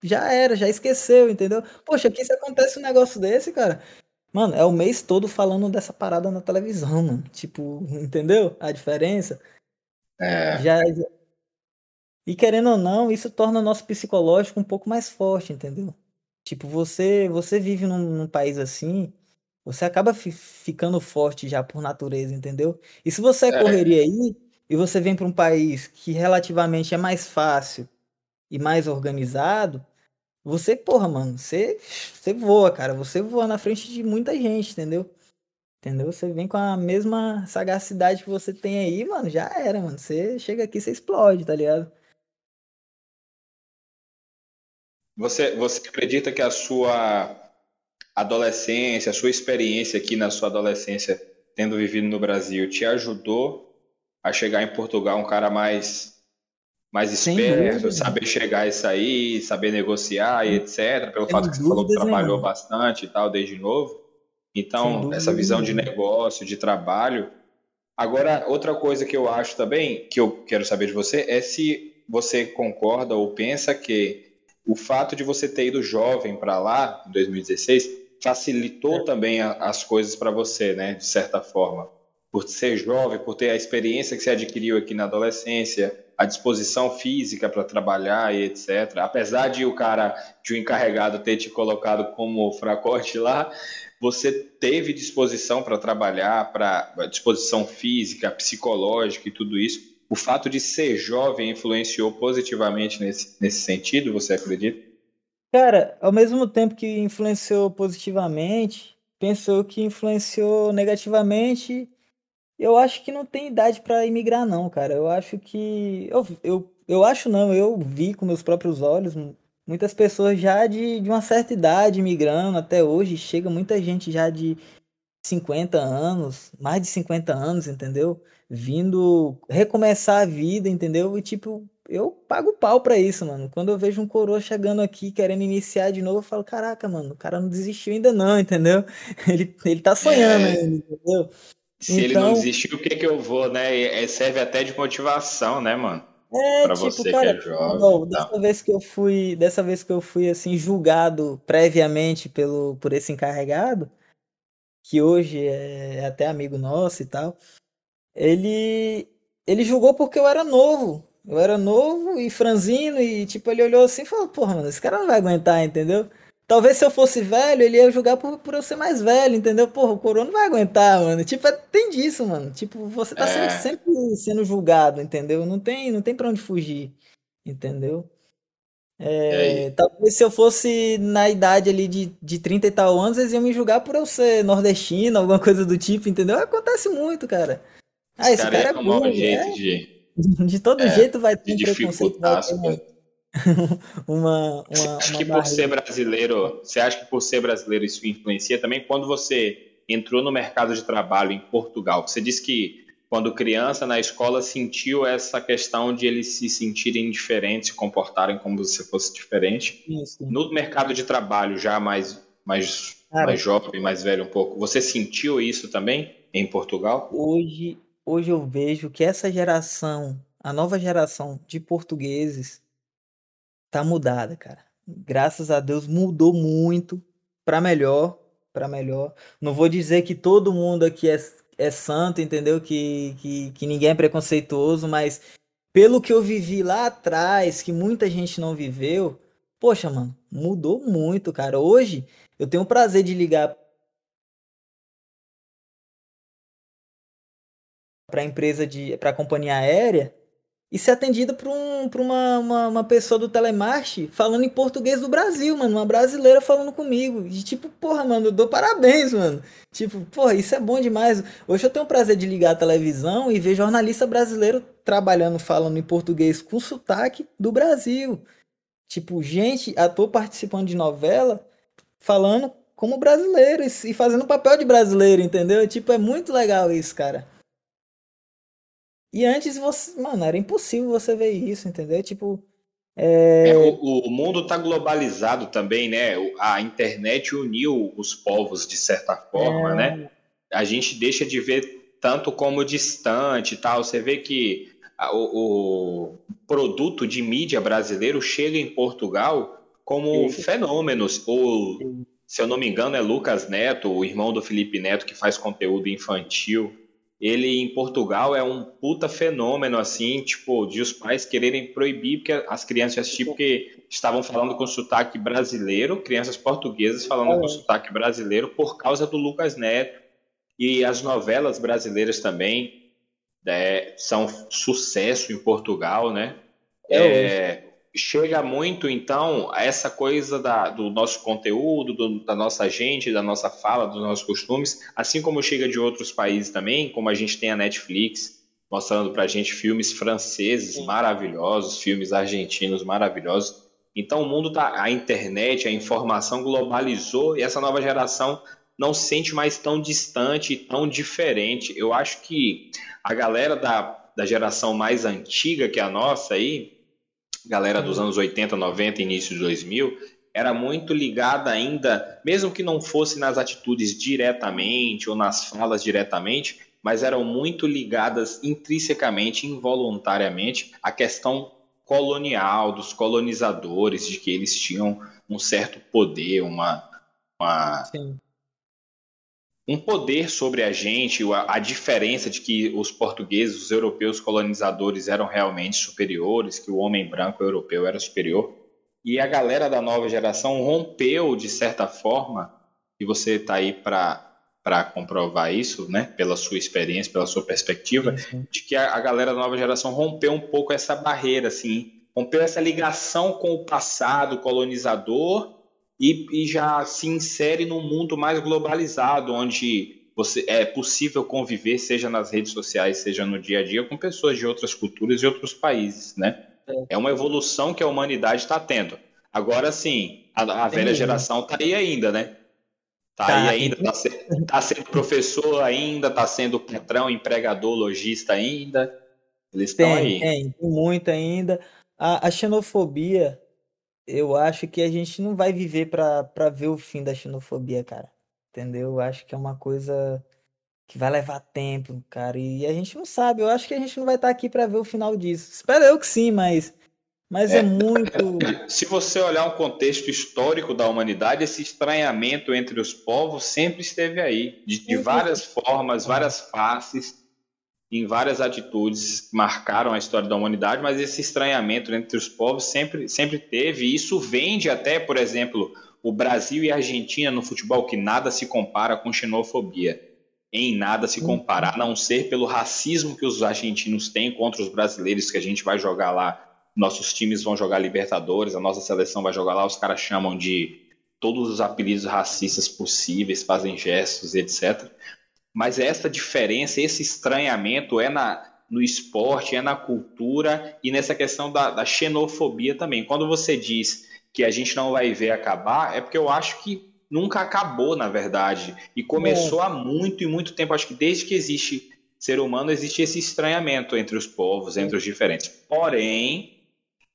já era, já esqueceu, entendeu? Poxa, aqui se acontece um negócio desse, cara. Mano, é o mês todo falando dessa parada na televisão, mano. Tipo, entendeu? A diferença. É. Já, e querendo ou não, isso torna o nosso psicológico um pouco mais forte, entendeu? Tipo, você você vive num, num país assim, você acaba fi, ficando forte já por natureza, entendeu? E se você é, é. correria aí, e você vem para um país que relativamente é mais fácil e mais organizado, você, porra, mano, você, você voa, cara. Você voa na frente de muita gente, entendeu? Entendeu? Você vem com a mesma sagacidade que você tem aí, mano, já era, mano. Você chega aqui, você explode, tá ligado? Você, você acredita que a sua adolescência, a sua experiência aqui na sua adolescência, tendo vivido no Brasil, te ajudou a chegar em Portugal um cara mais mais esperto, saber chegar e sair, saber negociar e etc, pelo Sem fato que você falou que trabalhou bastante e tal desde novo. Então, essa visão de negócio, de trabalho. Agora, outra coisa que eu acho também, que eu quero saber de você, é se você concorda ou pensa que o fato de você ter ido jovem para lá, em 2016, facilitou é. também a, as coisas para você, né, de certa forma. Por ser jovem, por ter a experiência que você adquiriu aqui na adolescência, a disposição física para trabalhar e etc. Apesar de o cara, de o encarregado ter te colocado como fracote lá, você teve disposição para trabalhar, para disposição física, psicológica e tudo isso o fato de ser jovem influenciou positivamente nesse, nesse sentido, você acredita? Cara, ao mesmo tempo que influenciou positivamente, pensou que influenciou negativamente. Eu acho que não tem idade para imigrar, não, cara. Eu acho que. Eu, eu, eu acho não, eu vi com meus próprios olhos muitas pessoas já de, de uma certa idade migrando até hoje. Chega muita gente já de 50 anos, mais de 50 anos, entendeu? Vindo recomeçar a vida, entendeu? E tipo, eu pago pau pra isso, mano. Quando eu vejo um coroa chegando aqui querendo iniciar de novo, eu falo, caraca, mano, o cara não desistiu ainda não, entendeu? Ele, ele tá sonhando é... ainda, entendeu? Se então... ele não então desistiu, o que que eu vou, né? É, serve até de motivação, né, mano? É, pra tipo, você cara, que é jovem. Não, dessa vez que eu fui, dessa vez que eu fui assim julgado previamente pelo por esse encarregado, que hoje é até amigo nosso e tal, ele ele julgou porque eu era novo. Eu era novo e franzino e tipo ele olhou assim e falou: "Porra, mano, esse cara não vai aguentar, entendeu?" Talvez se eu fosse velho, ele ia julgar por, por eu ser mais velho, entendeu? Porra, o coroa não vai aguentar, mano. Tipo, é, tem disso, mano. Tipo, você tá é. sempre, sempre sendo julgado, entendeu? Não tem, não tem pra onde fugir, entendeu? É, talvez se eu fosse na idade ali de, de 30 e tal anos, eles iam me julgar por eu ser nordestino, alguma coisa do tipo, entendeu? Acontece muito, cara. Ah, esse cara, cara é bom, jeito é? de... de todo é, jeito vai ter um preconceito. Vai ter uma, uma, uma, Você acha uma que por ser brasileiro, você acha que por ser brasileiro isso influencia também? Quando você entrou no mercado de trabalho em Portugal, você disse que quando criança na escola sentiu essa questão de eles se sentirem diferentes, se comportarem como se fosse diferente. Isso. No mercado de trabalho já mais mais Cara, mais jovem, mais velho um pouco, você sentiu isso também em Portugal? Hoje, hoje eu vejo que essa geração, a nova geração de portugueses tá mudada, cara. Graças a Deus mudou muito para melhor, para melhor. Não vou dizer que todo mundo aqui é é santo, entendeu? Que, que, que ninguém é preconceituoso, mas pelo que eu vivi lá atrás, que muita gente não viveu, poxa, mano, mudou muito, cara. Hoje eu tenho o prazer de ligar para a empresa de para a companhia aérea e ser atendida por, um, por uma, uma, uma, pessoa do telemarketing falando em português do Brasil, mano. Uma brasileira falando comigo. E tipo, porra, mano, eu dou parabéns, mano. Tipo, porra, isso é bom demais. Hoje eu tenho o prazer de ligar a televisão e ver jornalista brasileiro trabalhando, falando em português com sotaque do Brasil. Tipo, gente, ator participando de novela, falando como brasileiro e fazendo papel de brasileiro, entendeu? Tipo, é muito legal isso, cara. E antes você, mano, era impossível você ver isso, entendeu? Tipo, é... É, o, o, mundo está globalizado também, né? A internet uniu os povos de certa forma, é... né? A gente deixa de ver tanto como distante e tal. Você vê que o, o, produto de mídia brasileiro chega em Portugal como Sim. fenômenos. O, se eu não me engano, é Lucas Neto, o irmão do Felipe Neto, que faz conteúdo infantil ele em Portugal é um puta fenômeno, assim, tipo, de os pais quererem proibir porque as crianças assistir porque estavam falando com sotaque brasileiro, crianças portuguesas falando é. com sotaque brasileiro por causa do Lucas Neto. E as novelas brasileiras também é, são sucesso em Portugal, né? É, é chega muito, então, a essa coisa da, do nosso conteúdo, do, da nossa gente, da nossa fala, dos nossos costumes, assim como chega de outros países também, como a gente tem a Netflix mostrando pra gente filmes franceses Sim. maravilhosos, filmes argentinos maravilhosos. Então, o mundo tá, a internet, a informação globalizou e essa nova geração não se sente mais tão distante tão diferente. Eu acho que a galera da, da geração mais antiga que a nossa aí, galera dos anos 80, 90, início de 2000, era muito ligada ainda, mesmo que não fosse nas atitudes diretamente ou nas falas diretamente, mas eram muito ligadas intrinsecamente, involuntariamente, à questão colonial, dos colonizadores, de que eles tinham um certo poder, uma, uma, um poder sobre a gente, a, a, diferença de que os portugueses, os europeus colonizadores eram realmente superiores, que o homem branco europeu era superior. E a galera da nova geração rompeu, de certa forma, e você está aí para para comprovar isso, né, pela sua experiência, pela sua perspectiva, de que a, a galera da nova geração rompeu um pouco essa barreira, assim, rompeu essa ligação com o passado colonizador e, e já se insere num mundo mais globalizado, onde você é possível conviver, seja nas redes sociais, seja no dia a dia, com pessoas de outras culturas e outros países, né? É, é uma evolução que a humanidade está tendo. Agora sim, a, a velha geração está aí ainda, né? Está tá aí ainda, está sendo, tá sendo professor ainda, está sendo patrão, empregador, lojista ainda. Eles estão aí. Tem, muito ainda. A, a xenofobia eu acho que a gente não vai viver para ver o fim da xenofobia, cara. Entendeu? Eu acho que é uma coisa que vai levar tempo, cara. E a gente não sabe. Eu acho que a gente não vai estar tá aqui para ver o final disso. Espero eu que sim, mas mas é, é, muito. Se você olhar um contexto histórico da humanidade, esse estranhamento entre os povos sempre esteve aí, de, de várias formas, várias faces em várias atitudes marcaram a história da humanidade, mas esse estranhamento entre os povos sempre, sempre teve, e isso vende até, por exemplo, o Brasil e a Argentina no futebol, que nada se compara com xenofobia. Em nada se compara, a não ser pelo racismo que os argentinos têm contra os brasileiros, que a gente vai jogar lá. Nossos times vão jogar Libertadores, a nossa seleção vai jogar lá, os caras chamam de todos os apelidos racistas possíveis, fazem gestos, etc. Mas essa diferença, esse estranhamento é na, no esporte, é na cultura e nessa questão da, da xenofobia também. Quando você diz que a gente não vai ver acabar, é porque eu acho que nunca acabou, na verdade. E começou é. há muito e muito tempo. Acho que desde que existe ser humano, existe esse estranhamento entre os povos, entre os diferentes. Porém,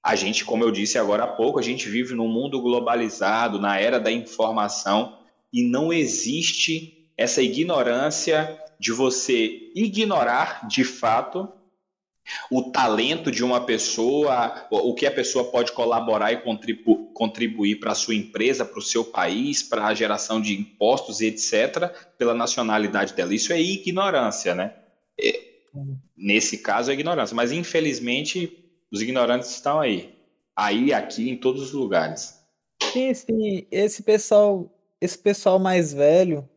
a gente, como eu disse agora há pouco, a gente vive num mundo globalizado, na era da informação, e não existe essa ignorância de você ignorar de fato o talento de uma pessoa, o que a pessoa pode colaborar e contribu contribuir para a sua empresa, para o seu país, para a geração de impostos e etc., pela nacionalidade dela. Isso é ignorância, né? É, nesse caso é ignorância, mas infelizmente os ignorantes estão aí. Aí, aqui, em todos os lugares. Sim, sim. Esse pessoal, esse pessoal mais velho,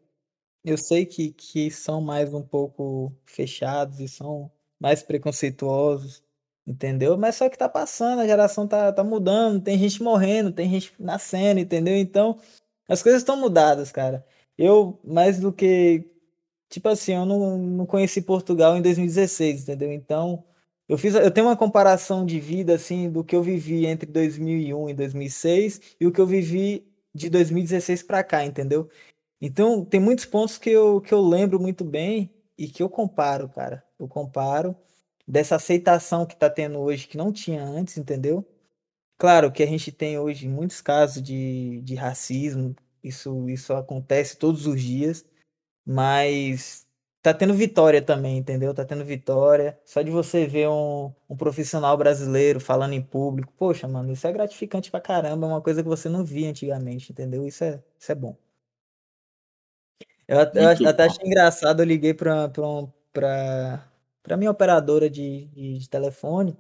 eu sei que, que são mais um pouco fechados e são mais preconceituosos, entendeu? Mas só que tá passando, a geração tá, tá mudando, tem gente morrendo, tem gente nascendo, entendeu? Então, as coisas estão mudadas, cara. Eu, mais do que. Tipo assim, eu não, não conheci Portugal em 2016, entendeu? Então, eu fiz, eu tenho uma comparação de vida, assim, do que eu vivi entre 2001 e 2006 e o que eu vivi de 2016 para cá, entendeu? Então, tem muitos pontos que eu, que eu lembro muito bem e que eu comparo, cara. Eu comparo dessa aceitação que tá tendo hoje que não tinha antes, entendeu? Claro que a gente tem hoje muitos casos de, de racismo, isso, isso acontece todos os dias, mas tá tendo vitória também, entendeu? Tá tendo vitória. Só de você ver um, um profissional brasileiro falando em público, poxa, mano, isso é gratificante pra caramba, é uma coisa que você não via antigamente, entendeu? Isso é, isso é bom. Eu, eu até achei engraçado, eu liguei pra, pra minha operadora de, de, de telefone.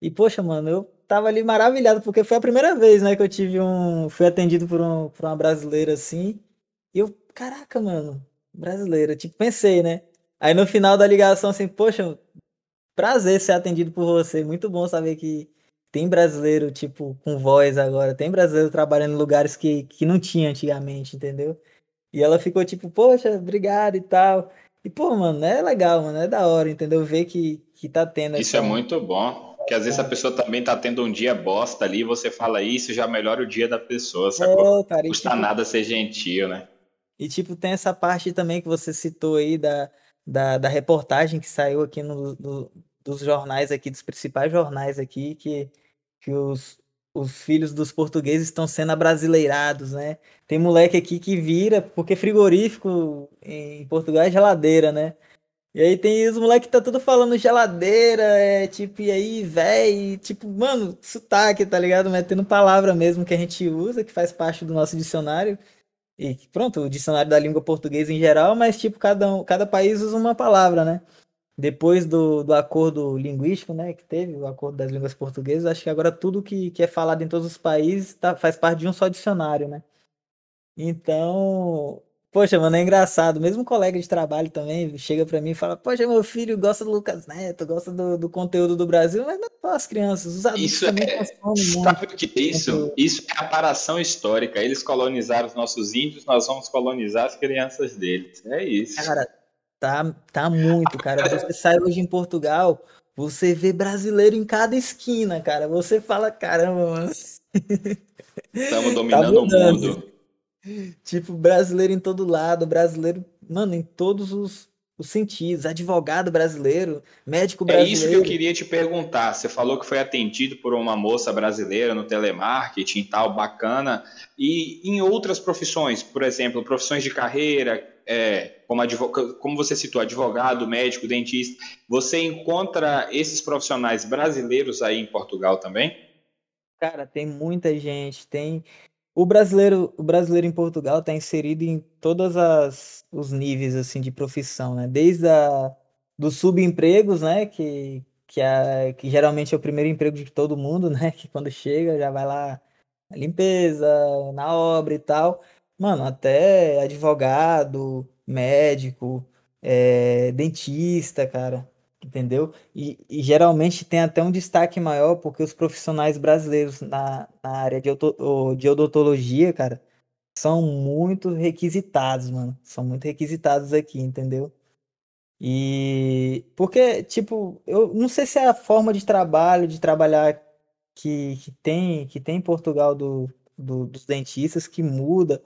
E, poxa, mano, eu tava ali maravilhado, porque foi a primeira vez, né, que eu tive um. Fui atendido por, um, por uma brasileira assim. E eu, caraca, mano, brasileira. Tipo, pensei, né? Aí no final da ligação, assim, poxa, prazer ser atendido por você. Muito bom saber que tem brasileiro, tipo, com voz agora. Tem brasileiro trabalhando em lugares que, que não tinha antigamente, entendeu? E ela ficou tipo, poxa, obrigado e tal. E, pô, mano, é legal, mano, é da hora, entendeu? Ver que, que tá tendo Isso é muito bom. Porque às vezes a pessoa também tá tendo um dia bosta ali, você fala isso, já melhora o dia da pessoa, sacou? É, cara, Não custa tipo, nada ser gentil, né? E, tipo, tem essa parte também que você citou aí da, da, da reportagem que saiu aqui no, do, dos jornais aqui, dos principais jornais aqui, que, que os, os filhos dos portugueses estão sendo abrasileirados, né? Tem moleque aqui que vira, porque frigorífico em Portugal é geladeira, né? E aí tem os moleques que tá tudo falando geladeira, é tipo, e aí, véi, tipo, mano, sotaque, tá ligado? Metendo palavra mesmo que a gente usa, que faz parte do nosso dicionário. E pronto, o dicionário da língua portuguesa em geral, mas tipo, cada, um, cada país usa uma palavra, né? Depois do, do acordo linguístico, né, que teve, o acordo das línguas portuguesas, acho que agora tudo que, que é falado em todos os países tá, faz parte de um só dicionário, né? Então, poxa, mano, é engraçado. Mesmo um colega de trabalho também chega para mim e fala: Poxa, meu filho gosta do Lucas Neto, gosta do, do conteúdo do Brasil, mas não só as crianças, os adultos isso também é, Sabe o que é isso? Isso é aparação histórica. Eles colonizaram os nossos índios, nós vamos colonizar as crianças deles. É isso. Cara, Tá, tá muito, cara. Você sai hoje em Portugal, você vê brasileiro em cada esquina, cara. Você fala, caramba, mano. Estamos tá dominando tá o mundo. Tipo, brasileiro em todo lado, brasileiro, mano, em todos os, os sentidos. Advogado brasileiro, médico brasileiro. É isso que eu queria te perguntar. Você falou que foi atendido por uma moça brasileira no telemarketing e tal, bacana. E em outras profissões, por exemplo, profissões de carreira, é, como, advogado, como você citou, advogado, médico, dentista, você encontra esses profissionais brasileiros aí em Portugal também? Cara, tem muita gente, tem o brasileiro, o brasileiro em Portugal está inserido em todos os níveis assim de profissão, né? Desde a, dos subempregos, né? Que, que, a, que geralmente é o primeiro emprego de todo mundo, né? Que quando chega já vai lá na limpeza, na obra e tal Mano, até advogado, médico, é, dentista, cara, entendeu? E, e, geralmente tem até um destaque maior porque os profissionais brasileiros na, na área de, de odontologia, cara, são muito requisitados, mano. São muito requisitados aqui, entendeu? E porque, tipo, eu não sei se é a forma de trabalho, de trabalhar que, que tem que tem em Portugal do, do, dos dentistas que muda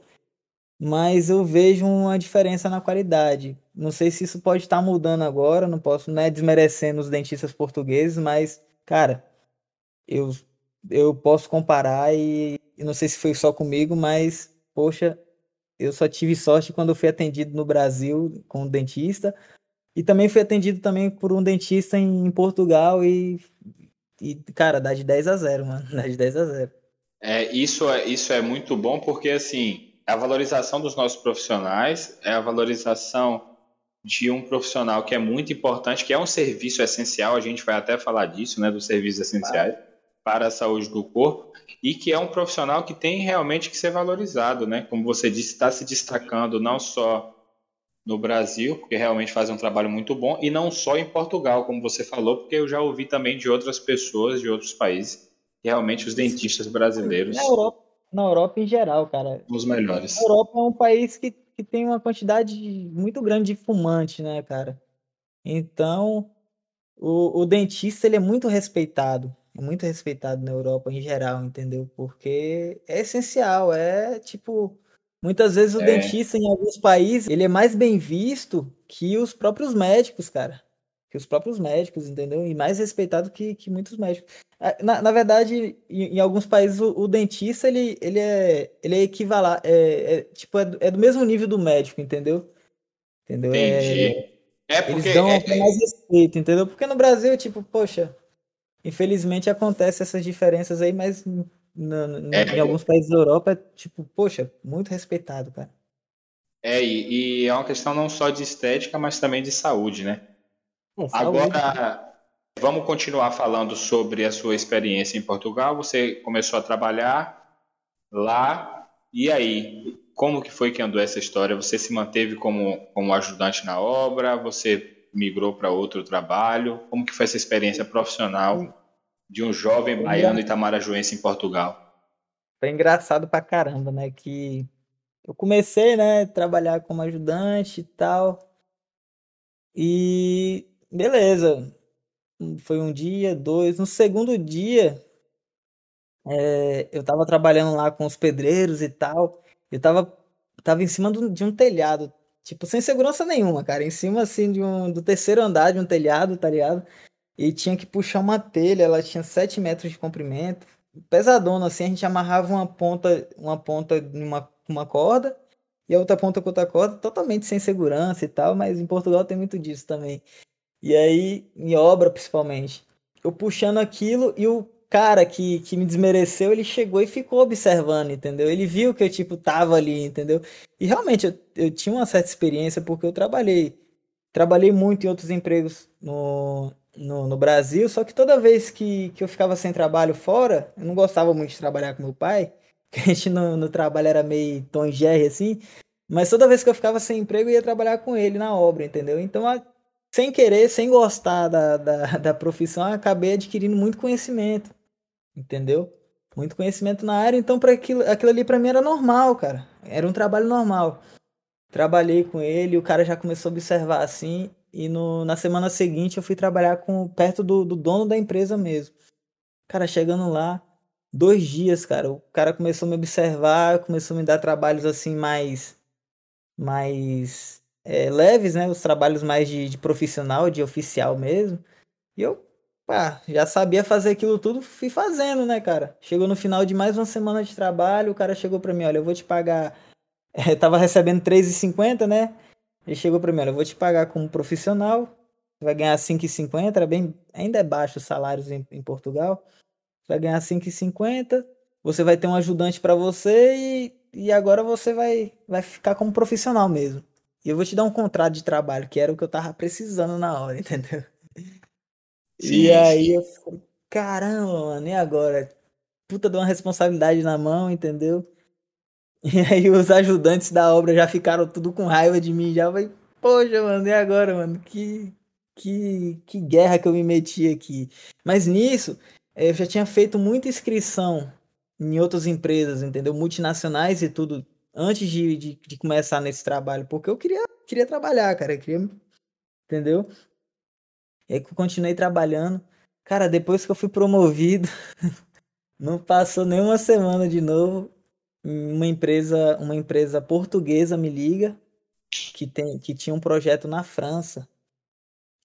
mas eu vejo uma diferença na qualidade. Não sei se isso pode estar mudando agora, não posso, né, desmerecendo os dentistas portugueses, mas, cara, eu, eu posso comparar e, e não sei se foi só comigo, mas, poxa, eu só tive sorte quando fui atendido no Brasil com um dentista e também fui atendido também por um dentista em, em Portugal e, e, cara, dá de 10 a 0, mano, dá de 10 a 0. É, isso é, isso é muito bom porque, assim, a valorização dos nossos profissionais, é a valorização de um profissional que é muito importante, que é um serviço essencial, a gente vai até falar disso, né, dos serviços essenciais para a saúde do corpo, e que é um profissional que tem realmente que ser valorizado, né? Como você disse, está se destacando não só no Brasil, porque realmente fazem um trabalho muito bom, e não só em Portugal, como você falou, porque eu já ouvi também de outras pessoas de outros países, que realmente os dentistas brasileiros. Na Europa, na Europa em geral, cara. Os melhores. A Europa é um país que, que tem uma quantidade muito grande de fumante, né, cara? Então, o, o dentista ele é muito respeitado. É muito respeitado na Europa em geral, entendeu? Porque é essencial, é tipo Muitas vezes o é. dentista em alguns países, ele é mais bem visto que os próprios médicos, cara. Que os próprios médicos, entendeu? E mais respeitado que, que muitos médicos. Na, na verdade, em, em alguns países, o, o, dentista, ele, ele é, ele é equivalente, é, é, tipo, é, é, do mesmo nível do médico, entendeu? Entendeu? É, Entendi. É, porque... Eles dão é, mais respeito, entendeu? Porque no Brasil, tipo, poxa, infelizmente acontece essas diferenças aí, mas no, é, em alguns países da Europa, é tipo, poxa, muito respeitado, cara. É, e, e, é uma questão não só de estética, mas também de saúde, né? Saúde. Agora, vamos continuar falando sobre a sua experiência em Portugal. Você começou a trabalhar lá, e aí? Como que foi que andou essa história? Você se manteve como, como ajudante na obra? Você migrou para outro trabalho? Como que foi essa experiência profissional de um jovem baiano itamarajuense em Portugal? Foi engraçado pra caramba, né? Que eu comecei, né, a trabalhar como ajudante e tal. E beleza. Foi um dia, dois. No segundo dia, é, eu tava trabalhando lá com os pedreiros e tal. Eu tava, tava em cima de um telhado, tipo, sem segurança nenhuma, cara. Em cima, assim, de um, do terceiro andar de um telhado, tá ligado? e tinha que puxar uma telha, ela tinha 7 metros de comprimento, pesadona assim, a gente amarrava uma ponta, uma ponta numa uma corda e a outra ponta com outra corda, totalmente sem segurança e tal, mas em Portugal tem muito disso também. E aí, em obra principalmente, eu puxando aquilo e o cara que, que me desmereceu, ele chegou e ficou observando, entendeu? Ele viu que eu, tipo, tava ali, entendeu? E realmente eu, eu tinha uma certa experiência porque eu trabalhei. Trabalhei muito em outros empregos no, no, no Brasil, só que toda vez que, que eu ficava sem trabalho fora, eu não gostava muito de trabalhar com meu pai, que a gente no, no trabalho era meio Tom Jerry assim, mas toda vez que eu ficava sem emprego, eu ia trabalhar com ele na obra, entendeu? Então, a, sem querer, sem gostar da, da, da profissão, acabei adquirindo muito conhecimento, entendeu? Muito conhecimento na área, então para aquilo, aquilo ali para mim era normal, cara. Era um trabalho normal. Trabalhei com ele, o cara já começou a observar assim, e no, na semana seguinte eu fui trabalhar com perto do, do dono da empresa mesmo. Cara, chegando lá, dois dias, cara, o cara começou a me observar, começou a me dar trabalhos assim mais. mais é, leves, né? Os trabalhos mais de, de profissional, de oficial mesmo. E eu, pá, já sabia fazer aquilo tudo, fui fazendo, né, cara? Chegou no final de mais uma semana de trabalho, o cara chegou pra mim, olha, eu vou te pagar. É, tava recebendo R$3,50, né? Ele chegou para mim, olha, eu vou te pagar como profissional, você vai ganhar 5,50, era bem, ainda é baixo os salários em, em Portugal. Você vai ganhar 5,50, você vai ter um ajudante para você e, e agora você vai, vai ficar como profissional mesmo. E eu vou te dar um contrato de trabalho, que era o que eu tava precisando na hora, entendeu? Sim, e aí sim. eu falei, caramba, mano, e agora? Puta de uma responsabilidade na mão, entendeu? E aí os ajudantes da obra já ficaram tudo com raiva de mim. Já falei, poxa, mano, e agora, mano? Que, que, que guerra que eu me meti aqui. Mas nisso, eh, eu já tinha feito muita inscrição em outras empresas, entendeu? Multinacionais e tudo, antes de, de, de começar nesse trabalho. Porque eu queria, queria trabalhar, cara. Queria, entendeu? E aí que eu continuei trabalhando. Cara, depois que eu fui promovido, não passou nem uma semana de novo uma empresa, uma empresa portuguesa me liga que tem que tinha um projeto na França.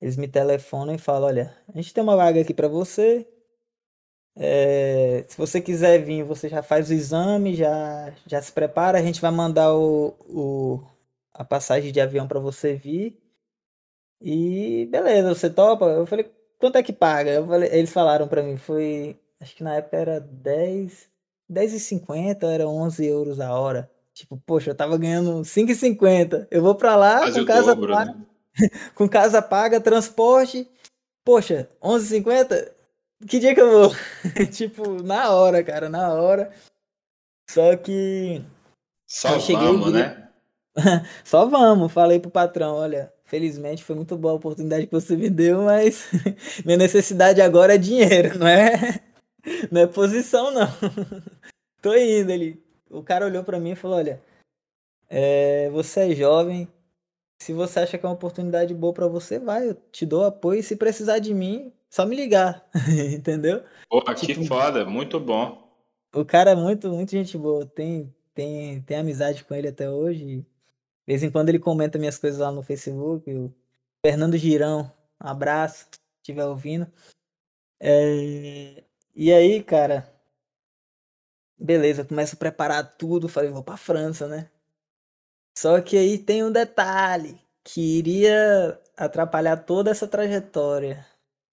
Eles me telefonam e falam, olha, a gente tem uma vaga aqui para você. É, se você quiser vir, você já faz o exame, já já se prepara, a gente vai mandar o, o a passagem de avião para você vir. E beleza, você topa? Eu falei, quanto é que paga? Falei, eles falaram para mim, foi, acho que na época era 10 10,50 era 11 euros a hora. Tipo, poxa, eu tava ganhando 5,50. Eu vou pra lá com casa dobro, paga, né? com casa paga, transporte. Poxa, 11,50? Que dia que eu vou? tipo, na hora, cara, na hora. Só que só vamos, né? Só vamos. Falei pro patrão, olha, felizmente foi muito boa a oportunidade que você me deu, mas minha necessidade agora é dinheiro, não é, não é posição não. Tô indo, ele. O cara olhou para mim e falou, olha, é, você é jovem, se você acha que é uma oportunidade boa para você, vai, eu te dou apoio. Se precisar de mim, só me ligar, entendeu? Porra, tipo, que foda, muito bom. O cara é muito, muito gente boa. Tem, tem, tem amizade com ele até hoje. De vez em quando ele comenta minhas coisas lá no Facebook. O Fernando Girão, um abraço, se estiver ouvindo. É... E aí, cara, beleza, começo a preparar tudo. Falei, vou pra França, né? Só que aí tem um detalhe que iria atrapalhar toda essa trajetória.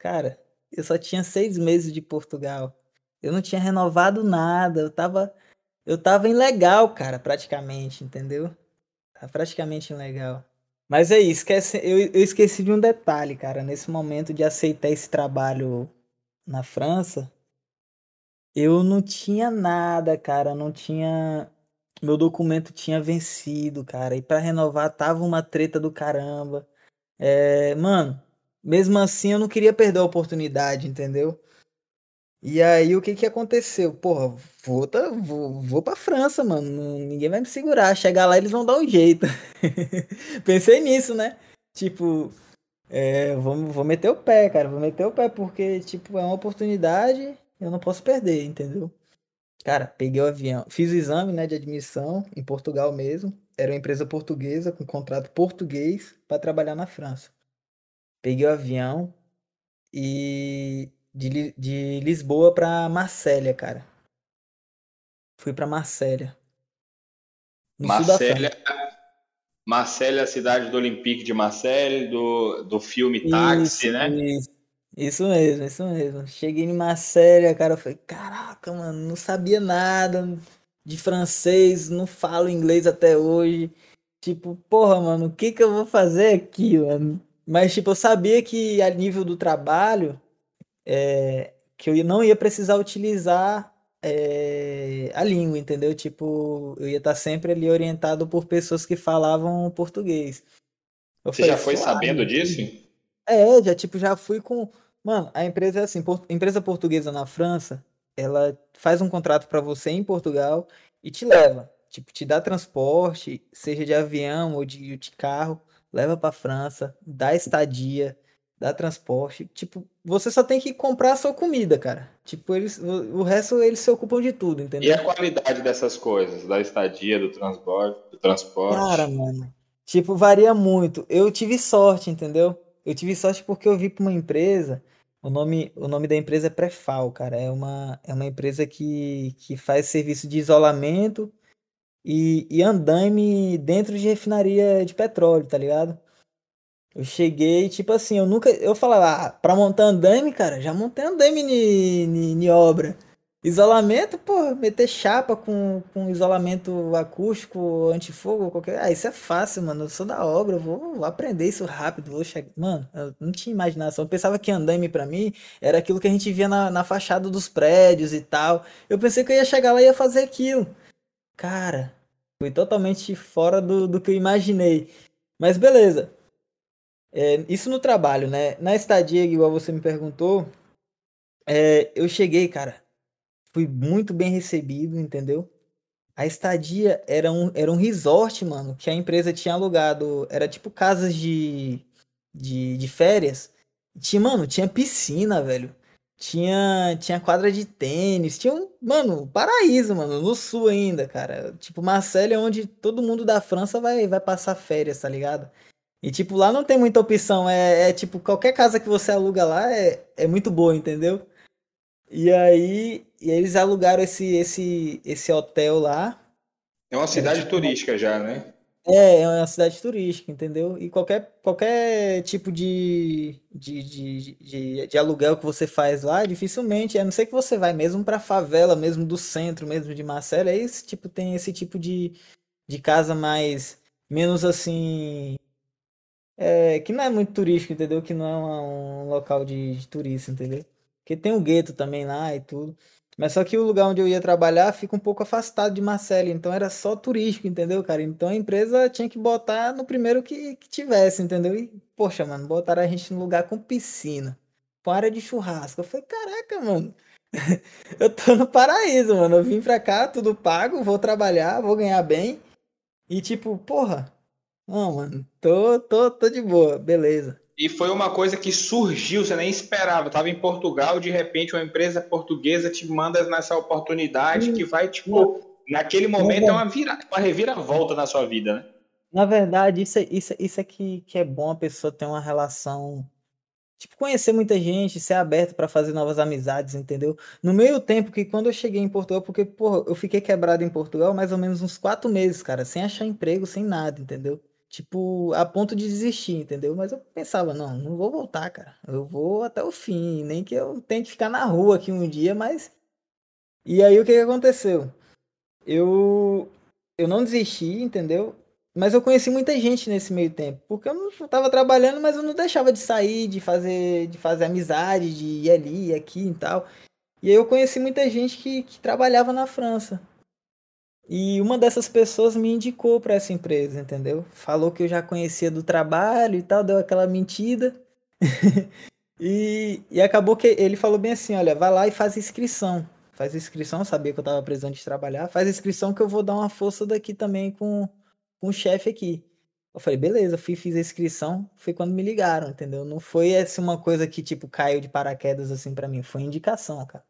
Cara, eu só tinha seis meses de Portugal. Eu não tinha renovado nada. Eu tava, eu tava ilegal, cara, praticamente, entendeu? Praticamente ilegal. Mas aí, esquece, eu, eu esqueci de um detalhe, cara. Nesse momento de aceitar esse trabalho na França, eu não tinha nada, cara. Não tinha meu documento tinha vencido, cara. E para renovar tava uma treta do caramba. É, mano, mesmo assim eu não queria perder a oportunidade, entendeu? E aí o que que aconteceu? Porra, vou, tá, vou, vou pra França, mano. Ninguém vai me segurar. Chegar lá eles vão dar um jeito. Pensei nisso, né? Tipo, é, vou, vou meter o pé, cara. Vou meter o pé porque, tipo, é uma oportunidade. Eu não posso perder, entendeu? Cara, peguei o avião, fiz o exame, né, de admissão em Portugal mesmo. Era uma empresa portuguesa com contrato português para trabalhar na França. Peguei o avião e de, de Lisboa para Marsella, cara. Fui para Marsella. Marsella, Marsella é a cidade do Olympique de Marseille, do, do filme Táxi, né? Isso. Isso mesmo, isso mesmo. Cheguei numa série, cara, eu falei, caraca, mano, não sabia nada de francês, não falo inglês até hoje. Tipo, porra, mano, o que que eu vou fazer aqui, mano? Mas, tipo, eu sabia que a nível do trabalho, é, que eu não ia precisar utilizar é, a língua, entendeu? Tipo, eu ia estar sempre ali orientado por pessoas que falavam português. Eu Você falei, já foi sabendo disso? É, já, tipo, já fui com Mano, a empresa é assim, por, empresa portuguesa na França, ela faz um contrato para você em Portugal e te leva, tipo, te dá transporte, seja de avião ou de, de carro, leva para França, dá estadia, dá transporte, tipo, você só tem que comprar a sua comida, cara. Tipo, eles, o, resto eles se ocupam de tudo, entendeu? E a qualidade dessas coisas, da estadia, do transporte, do transporte? Cara, mano, tipo, varia muito. Eu tive sorte, entendeu? Eu tive sorte porque eu vi para uma empresa o nome, o nome da empresa é Prefal, cara. É uma, é uma empresa que, que faz serviço de isolamento e, e andaime dentro de refinaria de petróleo, tá ligado? Eu cheguei, tipo assim, eu nunca. Eu falava, ah, pra montar andaime, cara, já montei andaime em obra. Isolamento, pô, meter chapa com, com isolamento acústico, antifogo, qualquer. Ah, isso é fácil, mano. Eu sou da obra, vou, vou aprender isso rápido. Vou chegar. Mano, eu não tinha imaginação. Eu pensava que andaime pra mim era aquilo que a gente via na, na fachada dos prédios e tal. Eu pensei que eu ia chegar lá e ia fazer aquilo. Cara, foi totalmente fora do, do que eu imaginei. Mas beleza. É, isso no trabalho, né? Na estadia, igual você me perguntou, é, eu cheguei, cara fui muito bem recebido, entendeu? A estadia era um, era um resort, mano, que a empresa tinha alugado. Era tipo casas de, de, de férias. Tinha, mano, tinha piscina, velho. Tinha, tinha quadra de tênis. Tinha um, mano, paraíso, mano, no sul ainda, cara. Tipo, Marselha é onde todo mundo da França vai, vai passar férias, tá ligado? E, tipo, lá não tem muita opção. É, é tipo, qualquer casa que você aluga lá é, é muito boa, entendeu? E aí, e eles alugaram esse, esse, esse hotel lá. É uma cidade é, turística já, né? É, é uma cidade turística, entendeu? E qualquer, qualquer tipo de, de, de, de, de aluguel que você faz lá, dificilmente, a não ser que você vai mesmo pra favela, mesmo do centro, mesmo de Marcelo, é esse tipo, tem esse tipo de, de casa mais, menos assim, é, que não é muito turístico, entendeu? Que não é uma, um local de, de turista, entendeu? Porque tem o gueto também lá e tudo. Mas só que o lugar onde eu ia trabalhar fica um pouco afastado de Marselha, então era só turístico, entendeu, cara? Então a empresa tinha que botar no primeiro que, que tivesse, entendeu? E, poxa, mano, botaram a gente num lugar com piscina, com área de churrasco. Eu falei, caraca, mano, eu tô no paraíso, mano. Eu vim pra cá, tudo pago, vou trabalhar, vou ganhar bem. E tipo, porra, não, mano, tô, tô, tô de boa, beleza. E foi uma coisa que surgiu, você nem esperava. Estava em Portugal, de repente uma empresa portuguesa te manda nessa oportunidade que vai, tipo, naquele momento é uma, vira, uma reviravolta na sua vida, né? Na verdade, isso, é, isso, é, isso é que, que é bom a pessoa ter uma relação. Tipo, conhecer muita gente, ser aberto para fazer novas amizades, entendeu? No meio tempo que quando eu cheguei em Portugal, porque, porra, eu fiquei quebrado em Portugal mais ou menos uns quatro meses, cara, sem achar emprego, sem nada, entendeu? Tipo, a ponto de desistir, entendeu? Mas eu pensava, não, não vou voltar, cara. Eu vou até o fim, nem que eu tenha que ficar na rua aqui um dia, mas. E aí o que, aconteceu? Eu eu não desisti, entendeu? Mas eu conheci muita gente nesse meio tempo, porque eu não estava trabalhando, mas eu não deixava de sair, de fazer, de fazer amizade, de ir ali, aqui e tal. E aí eu conheci muita gente que, que trabalhava na França. E uma dessas pessoas me indicou para essa empresa, entendeu? Falou que eu já conhecia do trabalho e tal, deu aquela mentira. e, e acabou que ele falou bem assim: olha, vai lá e faz inscrição. Faz inscrição, sabia que eu tava precisando de trabalhar. Faz inscrição que eu vou dar uma força daqui também com, com o chefe aqui. Eu falei, beleza, fui, fiz a inscrição, foi quando me ligaram, entendeu? Não foi essa uma coisa que, tipo, caiu de paraquedas assim para mim, foi indicação, cara.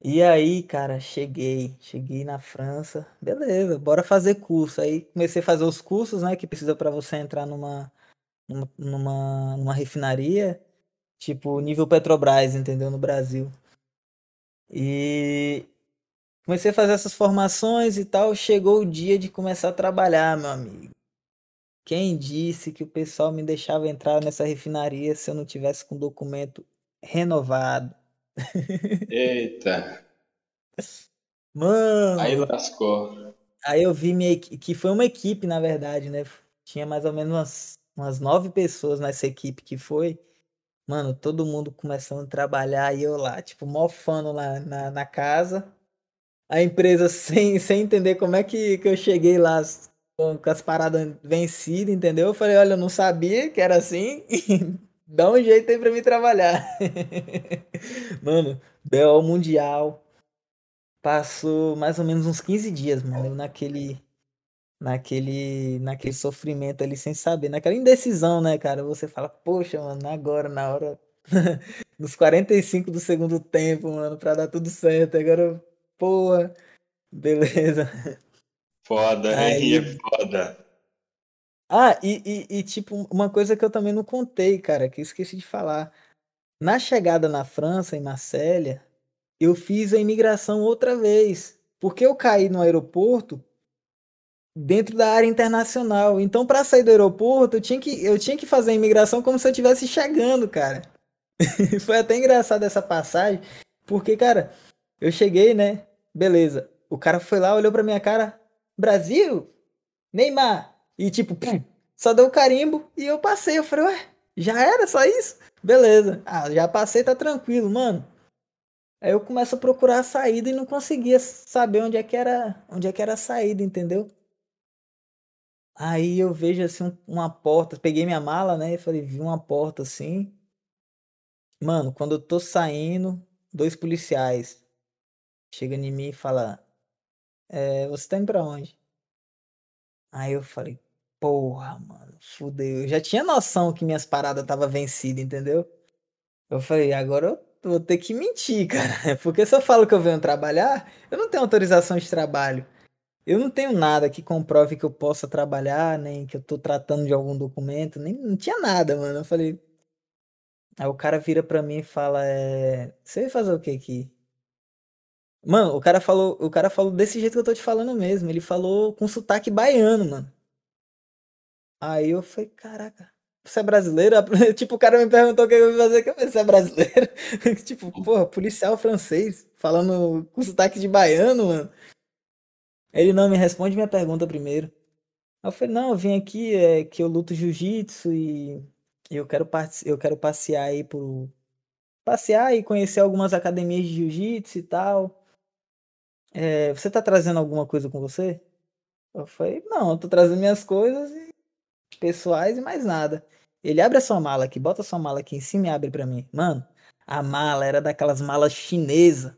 E aí, cara, cheguei, cheguei na França, beleza, bora fazer curso. Aí comecei a fazer os cursos, né, que precisa para você entrar numa, numa, numa, refinaria, tipo nível Petrobras, entendeu, no Brasil. E comecei a fazer essas formações e tal, chegou o dia de começar a trabalhar, meu amigo. Quem disse que o pessoal me deixava entrar nessa refinaria se eu não tivesse com documento renovado? Eita. Mano. Aí lascou. Aí eu vi minha que foi uma equipe, na verdade, né? Tinha mais ou menos umas, umas nove pessoas nessa equipe que foi. Mano, todo mundo começando a trabalhar e eu lá, tipo, mofando lá na, na casa. A empresa sem, sem entender como é que, que eu cheguei lá com, com as paradas vencidas, entendeu? Eu falei, olha, eu não sabia que era assim. Dá um jeito aí pra mim trabalhar. mano, BO Mundial. Passou mais ou menos uns 15 dias, mano, naquele. Naquele. Naquele sofrimento ali sem saber. Naquela indecisão, né, cara? Você fala, poxa, mano, agora, na hora. Nos 45 do segundo tempo, mano, pra dar tudo certo. Agora, porra. Beleza. Foda, aí é foda. Ah, e, e, e, tipo, uma coisa que eu também não contei, cara, que eu esqueci de falar. Na chegada na França, em Marselha, eu fiz a imigração outra vez. Porque eu caí no aeroporto dentro da área internacional. Então, para sair do aeroporto, eu tinha, que, eu tinha que fazer a imigração como se eu estivesse chegando, cara. Foi até engraçado essa passagem, porque, cara, eu cheguei, né? Beleza. O cara foi lá, olhou pra minha cara. Brasil? Neymar. E tipo, pum, só deu o carimbo e eu passei. Eu falei, ué, já era só isso? Beleza. Ah, já passei, tá tranquilo, mano. Aí eu começo a procurar a saída e não conseguia saber onde é que era, onde é que era a saída, entendeu? Aí eu vejo assim uma porta, peguei minha mala, né? E falei, vi uma porta assim. Mano, quando eu tô saindo, dois policiais chegam em mim e falam: é, Você tá indo pra onde? Aí eu falei: Porra, mano, fudeu. Eu já tinha noção que minhas paradas tava vencida, entendeu? Eu falei, agora eu vou ter que mentir, cara. Porque se eu falo que eu venho trabalhar, eu não tenho autorização de trabalho. Eu não tenho nada que comprove que eu possa trabalhar, nem que eu tô tratando de algum documento, nem não tinha nada, mano. Eu falei. Aí o cara vira pra mim e fala, é. Você vai fazer o que aqui? Mano, o cara falou, o cara falou desse jeito que eu tô te falando mesmo. Ele falou com sotaque baiano, mano. Aí eu falei, caraca, você é brasileiro? tipo, o cara me perguntou o que eu ia fazer, que eu falei, você é brasileiro? tipo, porra, policial francês, falando com sotaque de baiano, mano. Ele não me responde minha pergunta primeiro. Aí eu falei, não, eu vim aqui, é que eu luto jiu-jitsu e eu quero, eu quero passear aí por, passear e conhecer algumas academias de jiu-jitsu e tal. É, você tá trazendo alguma coisa com você? Eu falei, não, eu tô trazendo minhas coisas pessoais e mais nada. Ele abre a sua mala aqui, bota a sua mala aqui em cima e abre para mim. Mano, a mala era daquelas malas chinesas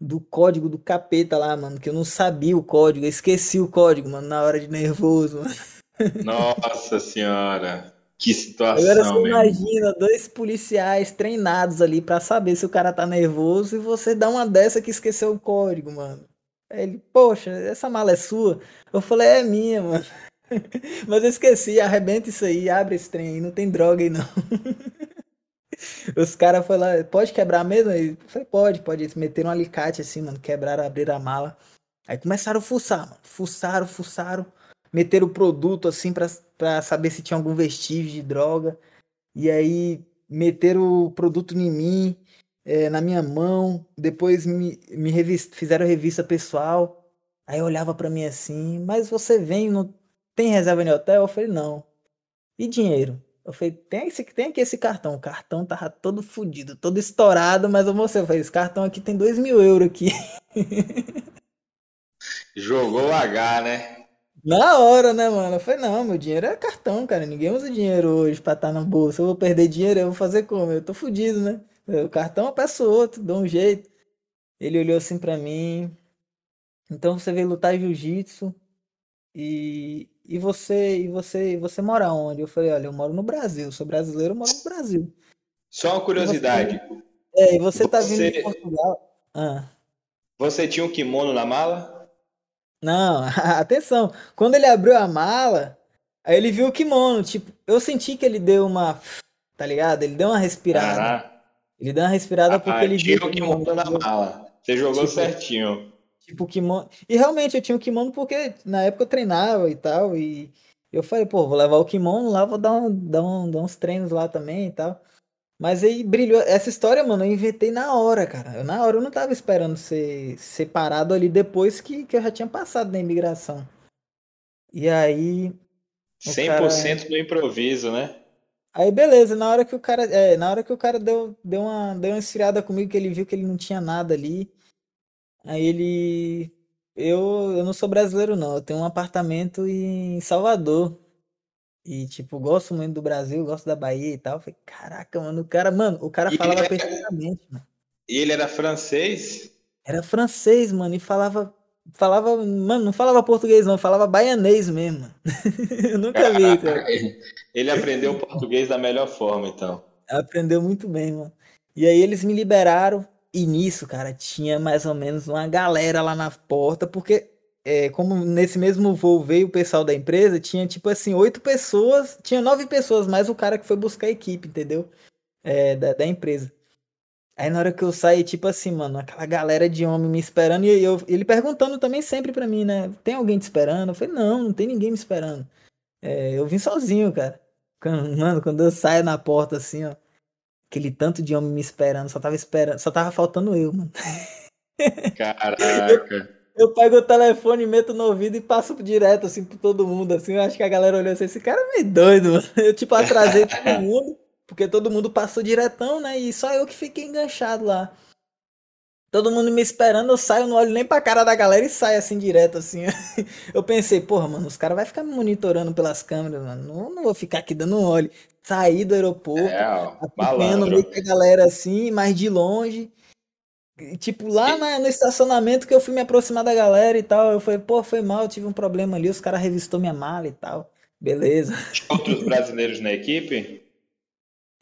do código do capeta lá, mano, que eu não sabia o código, eu esqueci o código, mano, na hora de nervoso, mano. Nossa senhora, que situação, Agora você imagina dois policiais treinados ali para saber se o cara tá nervoso e você dá uma dessa que esqueceu o código, mano. Aí ele, poxa, essa mala é sua? Eu falei, é minha, mano. Mas eu esqueci, arrebenta isso aí, abre esse trem aí, não tem droga aí não. Os caras lá, pode quebrar mesmo? Eu falei, pode, pode. Eles meteram um alicate assim, mano, quebraram, abriram a mala. Aí começaram a fuçar, mano. Fuçaram, fuçaram. Meteram o produto assim pra, pra saber se tinha algum vestígio de droga. E aí meteram o produto em mim, é, na minha mão. Depois me, me revist, fizeram revista pessoal. Aí eu olhava pra mim assim, mas você vem, não tem reserva no hotel? Eu falei, não. E dinheiro? Eu falei, tem, esse, tem aqui esse cartão. O cartão tava todo fodido, todo estourado, mas eu mostrei, eu falei, esse cartão aqui tem dois mil euros aqui. Jogou H, né? Na hora, né, mano? Eu falei, não, meu dinheiro é cartão, cara. Ninguém usa dinheiro hoje pra estar tá na bolsa. Eu vou perder dinheiro, eu vou fazer como? Eu tô fudido, né? O cartão eu peço outro, dou um jeito. Ele olhou assim pra mim. Então você veio lutar jiu-jitsu e e você, e você, e você mora onde? Eu falei, olha, eu moro no Brasil, sou brasileiro, moro no Brasil. Só uma curiosidade. Você, é, e você, você tá vindo de Portugal? Ah. Você tinha um kimono na mala? Não, atenção. Quando ele abriu a mala, aí ele viu o kimono. Tipo, eu senti que ele deu uma. Tá ligado? Ele deu uma respirada. Ah. Ele deu uma respirada ah, porque ele viu. O kimono na mala. Você jogou tipo, certinho. Tipo, kimono. E realmente eu tinha o kimono porque na época eu treinava e tal. E eu falei, pô, vou levar o kimono lá, vou dar, um, dar, um, dar uns treinos lá também e tal. Mas aí brilhou. Essa história, mano, eu inventei na hora, cara. Eu, na hora eu não tava esperando ser separado ali depois que, que eu já tinha passado na imigração. E aí. 100% cara... no improviso, né? Aí beleza, na hora que o cara, é, na hora que o cara deu, deu uma deu uma esfriada comigo que ele viu que ele não tinha nada ali, Aí ele. Eu, eu não sou brasileiro, não. Eu tenho um apartamento em Salvador. E, tipo, gosto muito do Brasil, gosto da Bahia e tal. Eu falei, caraca, mano, o cara, mano, o cara e falava perfeitamente, mano. E ele era francês? Era francês, mano, e falava. Falava, mano, não falava português, não, falava baianês mesmo. eu nunca vi, cara. Ele aprendeu português da melhor forma, então. Aprendeu muito bem, mano. E aí eles me liberaram e nisso, cara, tinha mais ou menos uma galera lá na porta, porque é, como nesse mesmo voo veio o pessoal da empresa, tinha tipo assim, oito pessoas, tinha nove pessoas, mais o cara que foi buscar a equipe, entendeu? É, da, da empresa. Aí na hora que eu saí, tipo assim, mano, aquela galera de homem me esperando, e eu, ele perguntando também sempre pra mim, né? Tem alguém te esperando? Eu falei, não, não tem ninguém me esperando. É, eu vim sozinho, cara. Mano, quando eu saio na porta assim, ó aquele tanto de homem me esperando, só tava esperando, só tava faltando eu, mano. Caraca. Eu, eu pego o telefone, meto no ouvido e passo direto, assim, por todo mundo, assim, eu acho que a galera olhou assim, esse cara é meio doido, mano. Eu, tipo, atrasei todo mundo, porque todo mundo passou diretão, né, e só eu que fiquei enganchado lá. Todo mundo me esperando, eu saio, não olho nem pra cara da galera e saio assim direto, assim. Eu pensei, porra, mano, os caras vão ficar me monitorando pelas câmeras, mano. Não, não vou ficar aqui dando um olho sair do aeroporto, é, acompanhando meio que a galera assim, mais de longe. E, tipo, lá na, no estacionamento que eu fui me aproximar da galera e tal, eu falei, pô, foi mal, tive um problema ali, os caras revistou minha mala e tal. Beleza. Tinha outros brasileiros na equipe?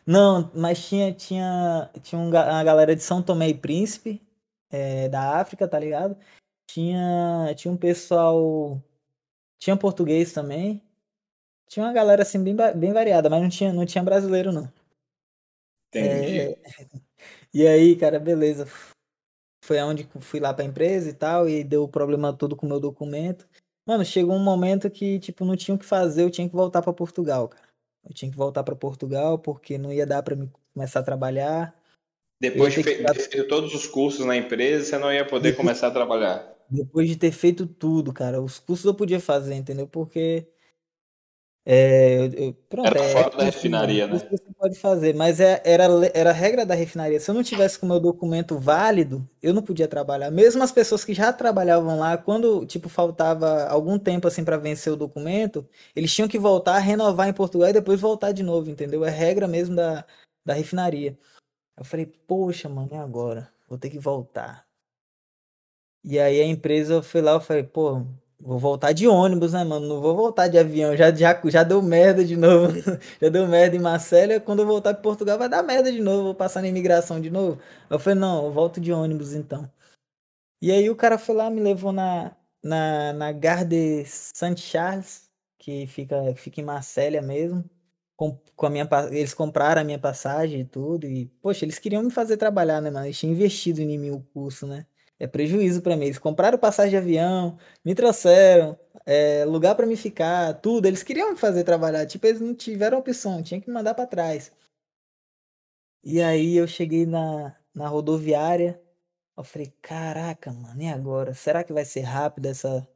Não, mas tinha, tinha, tinha uma galera de São Tomé e Príncipe, é, da África, tá ligado? Tinha, tinha um pessoal. Tinha português também. Tinha uma galera assim bem, bem variada, mas não tinha, não tinha brasileiro, não. Entendi. É... E aí, cara, beleza. Foi aonde fui lá pra empresa e tal, e deu o problema todo com o meu documento. Mano, chegou um momento que, tipo, não tinha o que fazer, eu tinha que voltar para Portugal, cara. Eu tinha que voltar para Portugal porque não ia dar para me começar a trabalhar. Depois de ter feito todos os cursos na empresa, você não ia poder começar a trabalhar. Depois de ter feito tudo, cara. Os cursos eu podia fazer, entendeu? Porque É, eu, pronto, era é, fora da refinaria, né? Isso você pode fazer, mas é, era, era regra da refinaria. Se eu não tivesse com o meu documento válido, eu não podia trabalhar. Mesmo as pessoas que já trabalhavam lá, quando tipo faltava algum tempo assim para vencer o documento, eles tinham que voltar, renovar em Portugal e depois voltar de novo, entendeu? É regra mesmo da, da refinaria. Eu falei, poxa, mano, e agora? Vou ter que voltar. E aí a empresa foi lá, eu falei, pô, Vou voltar de ônibus, né, mano? Não vou voltar de avião. Já, já, já deu merda de novo. já deu merda em Marcélia. Quando eu voltar para Portugal, vai dar merda de novo. Vou passar na imigração de novo. Eu falei, não, eu volto de ônibus então. E aí o cara foi lá, me levou na, na, na Gare de Saint-Charles, que fica, fica em Marcélia mesmo. Com, com a minha, eles compraram a minha passagem e tudo. E, poxa, eles queriam me fazer trabalhar, né, mano? Eles tinham investido em mim o curso, né? É prejuízo para mim. Eles compraram passagem de avião, me trouxeram, é, lugar para me ficar, tudo. Eles queriam me fazer trabalhar, tipo, eles não tiveram opção, tinha que me mandar para trás. E aí eu cheguei na, na rodoviária, eu falei, caraca, mano, e agora? Será que vai ser rápido essa,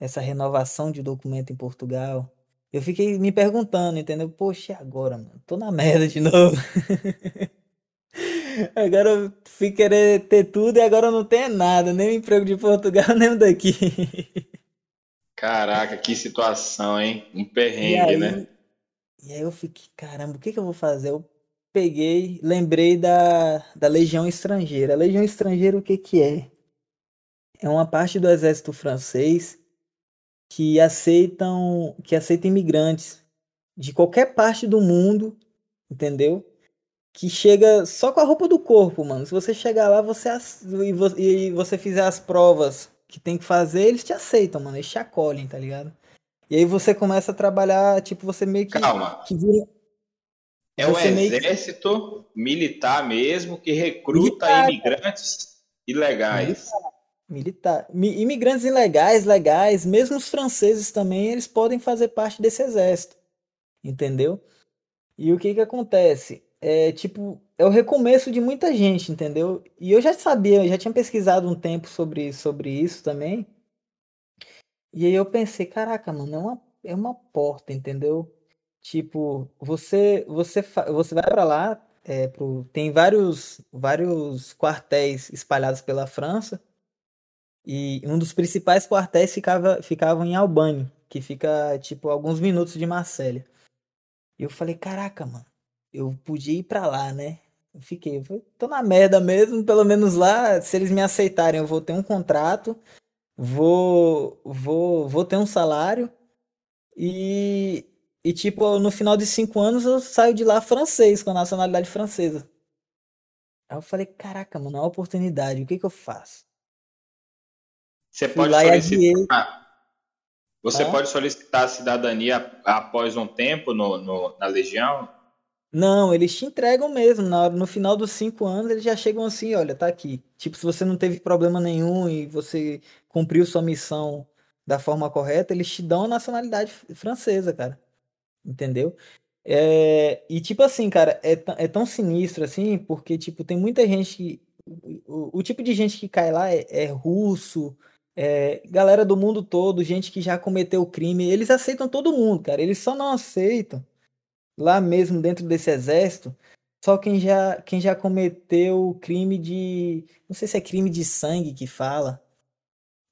essa renovação de documento em Portugal? Eu fiquei me perguntando, entendeu? Poxa, e agora, mano? Tô na merda de novo. Agora eu fui querer ter tudo e agora não tenho nada, nem o emprego de Portugal, nem o daqui. Caraca, que situação, hein? Um perrengue, aí, né? E aí eu fiquei, caramba, o que, que eu vou fazer? Eu peguei, lembrei da, da Legião Estrangeira. A Legião Estrangeira, o que que é? É uma parte do exército francês que aceitam, que aceita imigrantes de qualquer parte do mundo, entendeu? Que chega só com a roupa do corpo, mano. Se você chegar lá você e você fizer as provas que tem que fazer, eles te aceitam, mano. Eles te acolhem, tá ligado? E aí você começa a trabalhar, tipo, você meio que. Calma. Que vira... É o exército que... militar mesmo que recruta militar, imigrantes ilegais. Militar. militar. Imigrantes ilegais, legais, mesmo os franceses também, eles podem fazer parte desse exército. Entendeu? E o que que acontece? É tipo, é o recomeço de muita gente, entendeu? E eu já sabia, eu já tinha pesquisado um tempo sobre, sobre isso também. E aí eu pensei, caraca, mano, é uma, é uma porta, entendeu? Tipo, você você você vai para lá, é, pro, tem vários vários quartéis espalhados pela França. E um dos principais quartéis ficava ficava em Albany, que fica tipo alguns minutos de Marselha. E eu falei, caraca, mano, eu podia ir para lá, né? Eu fiquei, tô na merda mesmo, pelo menos lá, se eles me aceitarem, eu vou ter um contrato, vou vou vou ter um salário e e tipo, no final de cinco anos eu saio de lá francês, com a nacionalidade francesa. Aí eu falei, caraca, mano, é uma oportunidade, o que que eu faço? Você Fui pode solicitar. Você ah? pode solicitar a cidadania após um tempo no, no, na Legião? Não, eles te entregam mesmo. Na, no final dos cinco anos, eles já chegam assim: olha, tá aqui. Tipo, se você não teve problema nenhum e você cumpriu sua missão da forma correta, eles te dão a nacionalidade francesa, cara. Entendeu? É, e tipo assim, cara, é, é tão sinistro assim, porque tipo, tem muita gente que. O, o tipo de gente que cai lá é, é russo, é, galera do mundo todo, gente que já cometeu crime, eles aceitam todo mundo, cara. Eles só não aceitam lá mesmo dentro desse exército, só quem já, quem já cometeu crime de. Não sei se é crime de sangue que fala.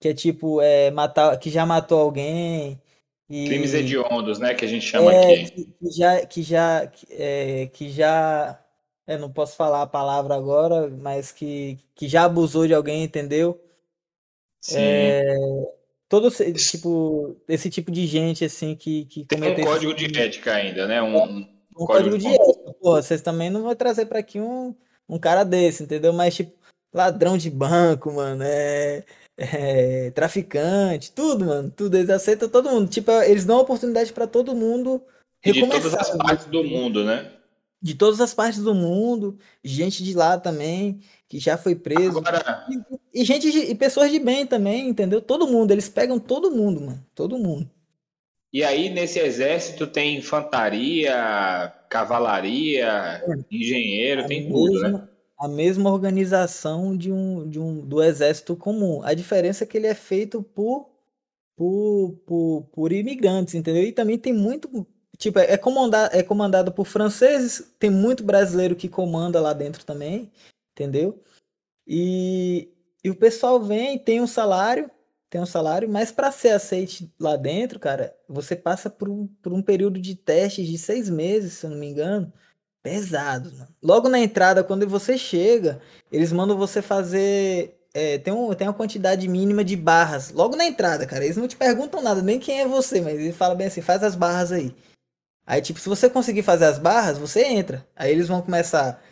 Que é tipo, é, matar, que já matou alguém. E, Crimes hediondos, né? Que a gente chama é, aqui. Que, que já. Que já, é, que já eu não posso falar a palavra agora, mas que, que já abusou de alguém, entendeu? Sim. É, todo tipo esse tipo de gente assim que que tem um código de ética ainda né? Um, um, um código, de ética porra vocês também não vão trazer para aqui um, um cara desse entendeu? Mas tipo ladrão de banco mano é, é traficante tudo mano tudo. Eles aceitam todo mundo. Tipo eles dão oportunidade para todo mundo de todas as partes do mundo né? De todas as partes do mundo gente de lá também que já foi preso. Agora... E, e, gente e pessoas de bem também, entendeu? Todo mundo, eles pegam todo mundo, mano. Todo mundo. E aí, nesse exército, tem infantaria, cavalaria, é. engenheiro, a tem mesma, tudo, né? A mesma organização de um, de um, do exército comum. A diferença é que ele é feito por, por, por, por imigrantes, entendeu? E também tem muito tipo, é comandado, é comandado por franceses, tem muito brasileiro que comanda lá dentro também, entendeu? E, e o pessoal vem, tem um salário, tem um salário, mas para ser aceite lá dentro, cara, você passa por um, por um período de testes de seis meses, se eu não me engano. Pesado, mano. Logo na entrada, quando você chega, eles mandam você fazer. É, tem, um, tem uma quantidade mínima de barras. Logo na entrada, cara. Eles não te perguntam nada, nem quem é você, mas eles falam bem assim: faz as barras aí. Aí, tipo, se você conseguir fazer as barras, você entra. Aí eles vão começar.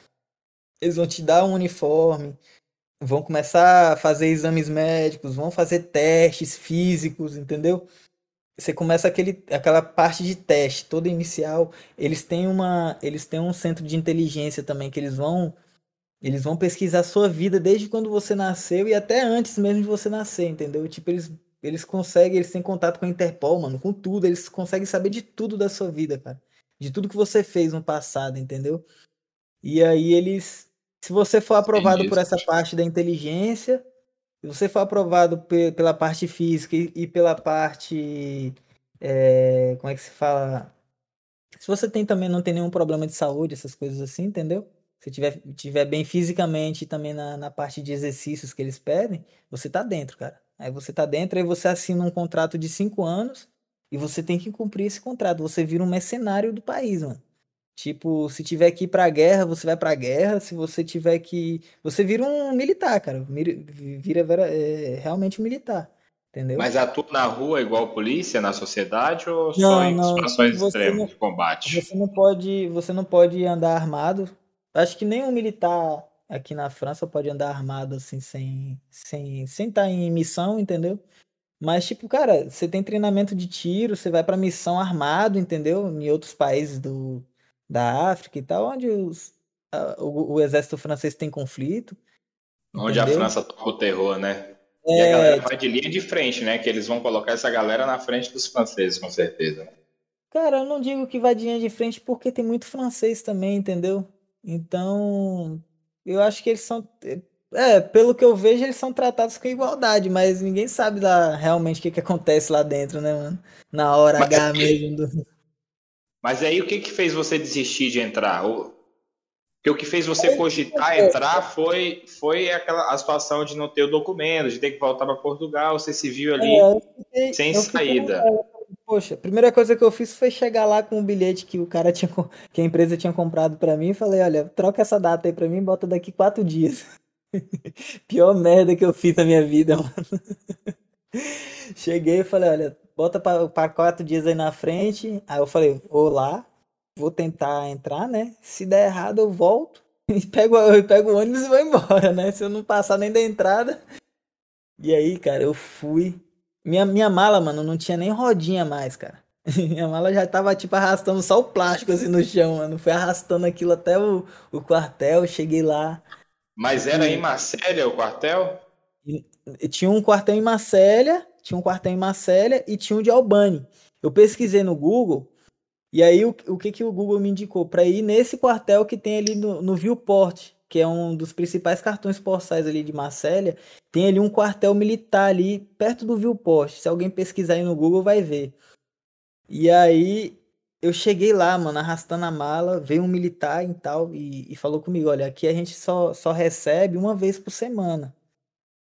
Eles vão te dar um uniforme, vão começar a fazer exames médicos, vão fazer testes físicos, entendeu? Você começa aquele, aquela parte de teste toda inicial. Eles têm uma, eles têm um centro de inteligência também que eles vão eles vão pesquisar a sua vida desde quando você nasceu e até antes mesmo de você nascer, entendeu? Tipo, eles eles conseguem, eles têm contato com a Interpol, mano, com tudo, eles conseguem saber de tudo da sua vida, cara. De tudo que você fez no passado, entendeu? E aí eles se você for aprovado por essa parte da inteligência, se você for aprovado pela parte física e, pela parte. É, como é que se fala? Se você tem também, não tem nenhum problema de saúde, essas coisas assim, entendeu? Se tiver, tiver bem fisicamente e também na, na parte de exercícios que eles pedem, você tá dentro, cara. Aí você tá dentro, aí você assina um contrato de cinco anos e você tem que cumprir esse contrato. Você vira um mercenário do país, mano. Tipo, se tiver que ir pra guerra, você vai pra guerra. Se você tiver que. Você vira um militar, cara. Vira, vira é, realmente um militar. Entendeu? Mas atua na rua igual polícia na sociedade ou não, só em não, situações extremas não, de combate? Você não pode, você não pode andar armado. Acho que nenhum militar aqui na França pode andar armado assim sem sem sem estar tá em missão, entendeu? Mas tipo, cara, você tem treinamento de tiro, você vai para missão armado, entendeu? Em outros países do da África e tal, onde os, a, o, o, exército francês tem conflito. Onde entendeu? a França toca o terror, né? É... E a galera vai de linha de frente, né? Que eles vão colocar essa galera na frente dos franceses, com certeza. Cara, eu não digo que vai de linha de frente porque tem muito francês também, entendeu? Então, eu acho que eles são. É, pelo que eu vejo, eles são tratados com igualdade, mas ninguém sabe lá realmente o que, que acontece lá dentro, né, mano? Na hora mas H é mesmo. Do... Mas aí o que, que fez você desistir de entrar? O, que o que fez você cogitar entrar foi, foi aquela a situação de não ter o documento, de ter que voltar para Portugal, você se viu ali é, fiquei, sem saída. Fiquei, poxa, a primeira coisa que eu fiz foi chegar lá com o bilhete que o cara tinha, que a empresa tinha comprado para mim e falei, olha, troca essa data aí para mim, bota daqui quatro dias. Pior merda que eu fiz na minha vida, mano. Cheguei e falei, olha, bota para quatro dias aí na frente. Aí eu falei, vou lá, vou tentar entrar, né? Se der errado, eu volto. E pego, eu pego o ônibus e vou embora, né? Se eu não passar nem da entrada. E aí, cara, eu fui. Minha, minha mala, mano, não tinha nem rodinha mais, cara. Minha mala já tava, tipo, arrastando só o plástico assim no chão, mano. Fui arrastando aquilo até o, o quartel, cheguei lá. Mas era e... em Marcélia o quartel? Tinha um quartel em Marcélia tinha um quartel em Marcélia e tinha um de Albany. Eu pesquisei no Google e aí o, o que, que o Google me indicou? Para ir nesse quartel que tem ali no, no Viewport, que é um dos principais cartões postais ali de Marcélia, tem ali um quartel militar ali perto do Viewport. Se alguém pesquisar aí no Google vai ver. E aí eu cheguei lá, mano, arrastando a mala, veio um militar e tal e, e falou comigo, olha, aqui a gente só, só recebe uma vez por semana.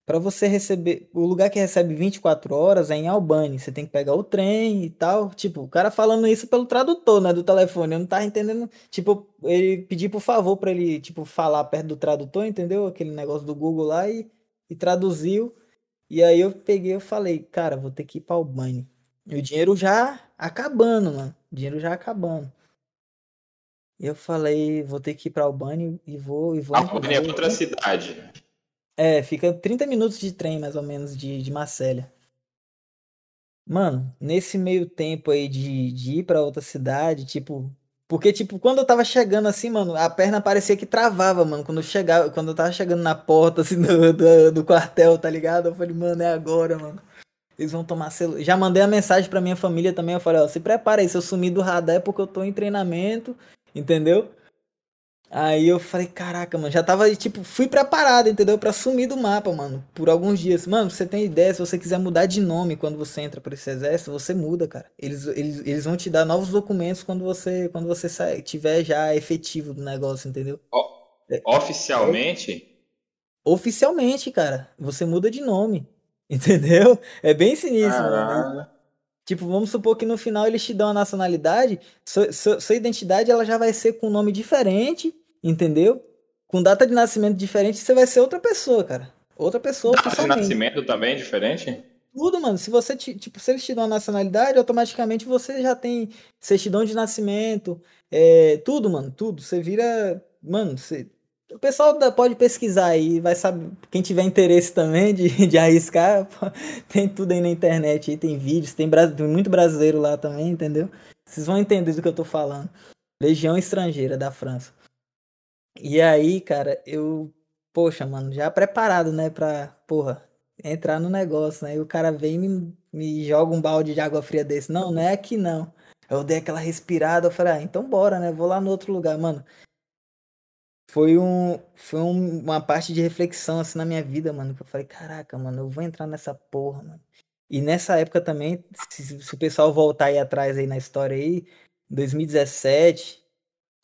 Para você receber, o lugar que recebe 24 horas é em Albany. Você tem que pegar o trem e tal. Tipo, o cara falando isso pelo tradutor, né, do telefone. Eu não tava entendendo, tipo, ele pedi por favor para ele, tipo, falar perto do tradutor, entendeu? Aquele negócio do Google lá e, e traduziu. E aí eu peguei, eu falei, cara, vou ter que ir para Albany. E o dinheiro já acabando, mano. O dinheiro já acabando. E eu falei, vou ter que ir para Albany e vou e vou. Albany é outra cidade. É, fica 30 minutos de trem, mais ou menos, de, de Marcélia. Mano, nesse meio tempo aí de, de ir pra outra cidade, tipo. Porque, tipo, quando eu tava chegando assim, mano, a perna parecia que travava, mano. Quando eu chegava, quando eu tava chegando na porta, assim, do, do, do quartel, tá ligado? Eu falei, mano, é agora, mano. Eles vão tomar celular. Já mandei a mensagem pra minha família também. Eu falei, ó, se prepara aí, se eu sumir do radar é porque eu tô em treinamento, entendeu? Aí eu falei, caraca, mano, já tava, tipo, fui preparado, entendeu? Pra sumir do mapa, mano, por alguns dias. Mano, você tem ideia, se você quiser mudar de nome quando você entra pra esse exército, você muda, cara. Eles, eles, eles vão te dar novos documentos quando você, quando você sai, tiver já efetivo do negócio, entendeu? É, oficialmente? Oficialmente, cara, você muda de nome, entendeu? É bem sinistro, mano. Tipo, vamos supor que no final eles te dão a nacionalidade, sua, sua, sua, identidade ela já vai ser com nome diferente, entendeu? Com data de nascimento diferente, você vai ser outra pessoa, cara. Outra pessoa Data de nascimento também é diferente? Tudo, mano. Se você, tipo, se eles te dão a nacionalidade, automaticamente você já tem certidão de nascimento, é, tudo, mano, tudo. Você vira, mano, você, o pessoal pode pesquisar aí, vai saber. Quem tiver interesse também de, de arriscar, tem tudo aí na internet, aí tem vídeos, tem, tem muito brasileiro lá também, entendeu? Vocês vão entender do que eu tô falando. Legião Estrangeira da França. E aí, cara, eu, poxa, mano, já preparado, né, pra, porra, entrar no negócio, né? E o cara vem e me, me joga um balde de água fria desse. Não, não é aqui não. Eu dei aquela respirada, eu falei, ah, então bora, né? Vou lá no outro lugar, mano foi, um, foi um, uma parte de reflexão assim na minha vida, mano. Que eu falei, caraca, mano, eu vou entrar nessa porra, mano. E nessa época também, se, se o pessoal voltar aí atrás aí na história aí, 2017,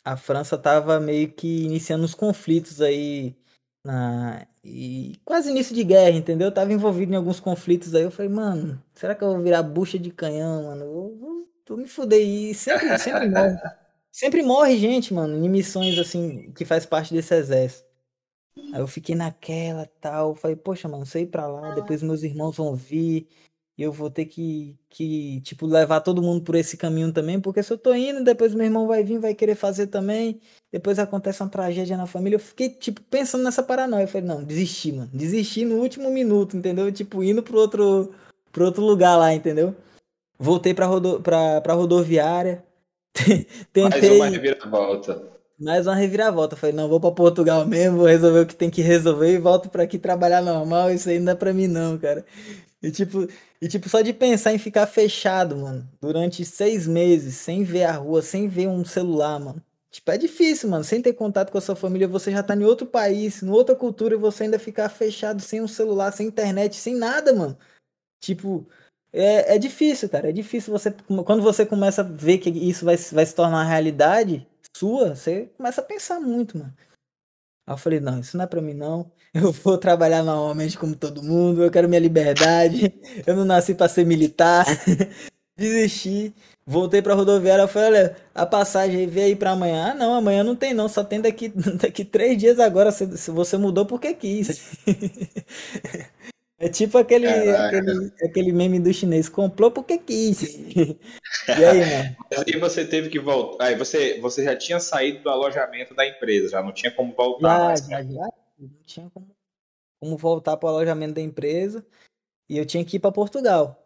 a França tava meio que iniciando os conflitos aí na e quase início de guerra, entendeu? Eu tava envolvido em alguns conflitos aí. Eu falei, mano, será que eu vou virar bucha de canhão, mano? Eu vou me fuder e sempre, sempre morre. Sempre morre gente, mano, em missões assim, que faz parte desse exército. Aí eu fiquei naquela tal. Falei, poxa, mano, sei pra lá, depois meus irmãos vão vir. E eu vou ter que, que, tipo, levar todo mundo por esse caminho também, porque se eu tô indo, depois meu irmão vai vir, vai querer fazer também. Depois acontece uma tragédia na família. Eu fiquei, tipo, pensando nessa paranoia. Eu falei, não, desisti, mano. Desisti no último minuto, entendeu? Tipo, indo pro outro, pro outro lugar lá, entendeu? Voltei pra, rodo, pra, pra rodoviária. Tentei. Mais uma reviravolta. Mais uma reviravolta. Falei, não, vou para Portugal mesmo, vou resolver o que tem que resolver e volto para aqui trabalhar normal. Isso aí não é pra mim, não, cara. E tipo, e tipo, só de pensar em ficar fechado, mano, durante seis meses, sem ver a rua, sem ver um celular, mano. Tipo, é difícil, mano. Sem ter contato com a sua família, você já tá em outro país, em outra cultura, e você ainda ficar fechado sem um celular, sem internet, sem nada, mano. Tipo, é, é difícil, cara. É difícil você. Quando você começa a ver que isso vai, vai se tornar realidade sua, você começa a pensar muito, mano. Aí eu falei, não, isso não é pra mim, não. Eu vou trabalhar normalmente como todo mundo, eu quero minha liberdade. Eu não nasci pra ser militar. Desisti. Voltei pra rodoviária, eu falei, olha, a passagem veio aí pra amanhã. Ah, não, amanhã não tem não, só tem daqui, daqui três dias agora, se, se você mudou porque quis. É tipo aquele, aquele, aquele meme do chinês, comprou porque quis. e aí, mano? Mas aí você teve que voltar. Aí você, você já tinha saído do alojamento da empresa, já não tinha como voltar já, mais. Já, já, não tinha como, como voltar para o alojamento da empresa. E eu tinha que ir para Portugal.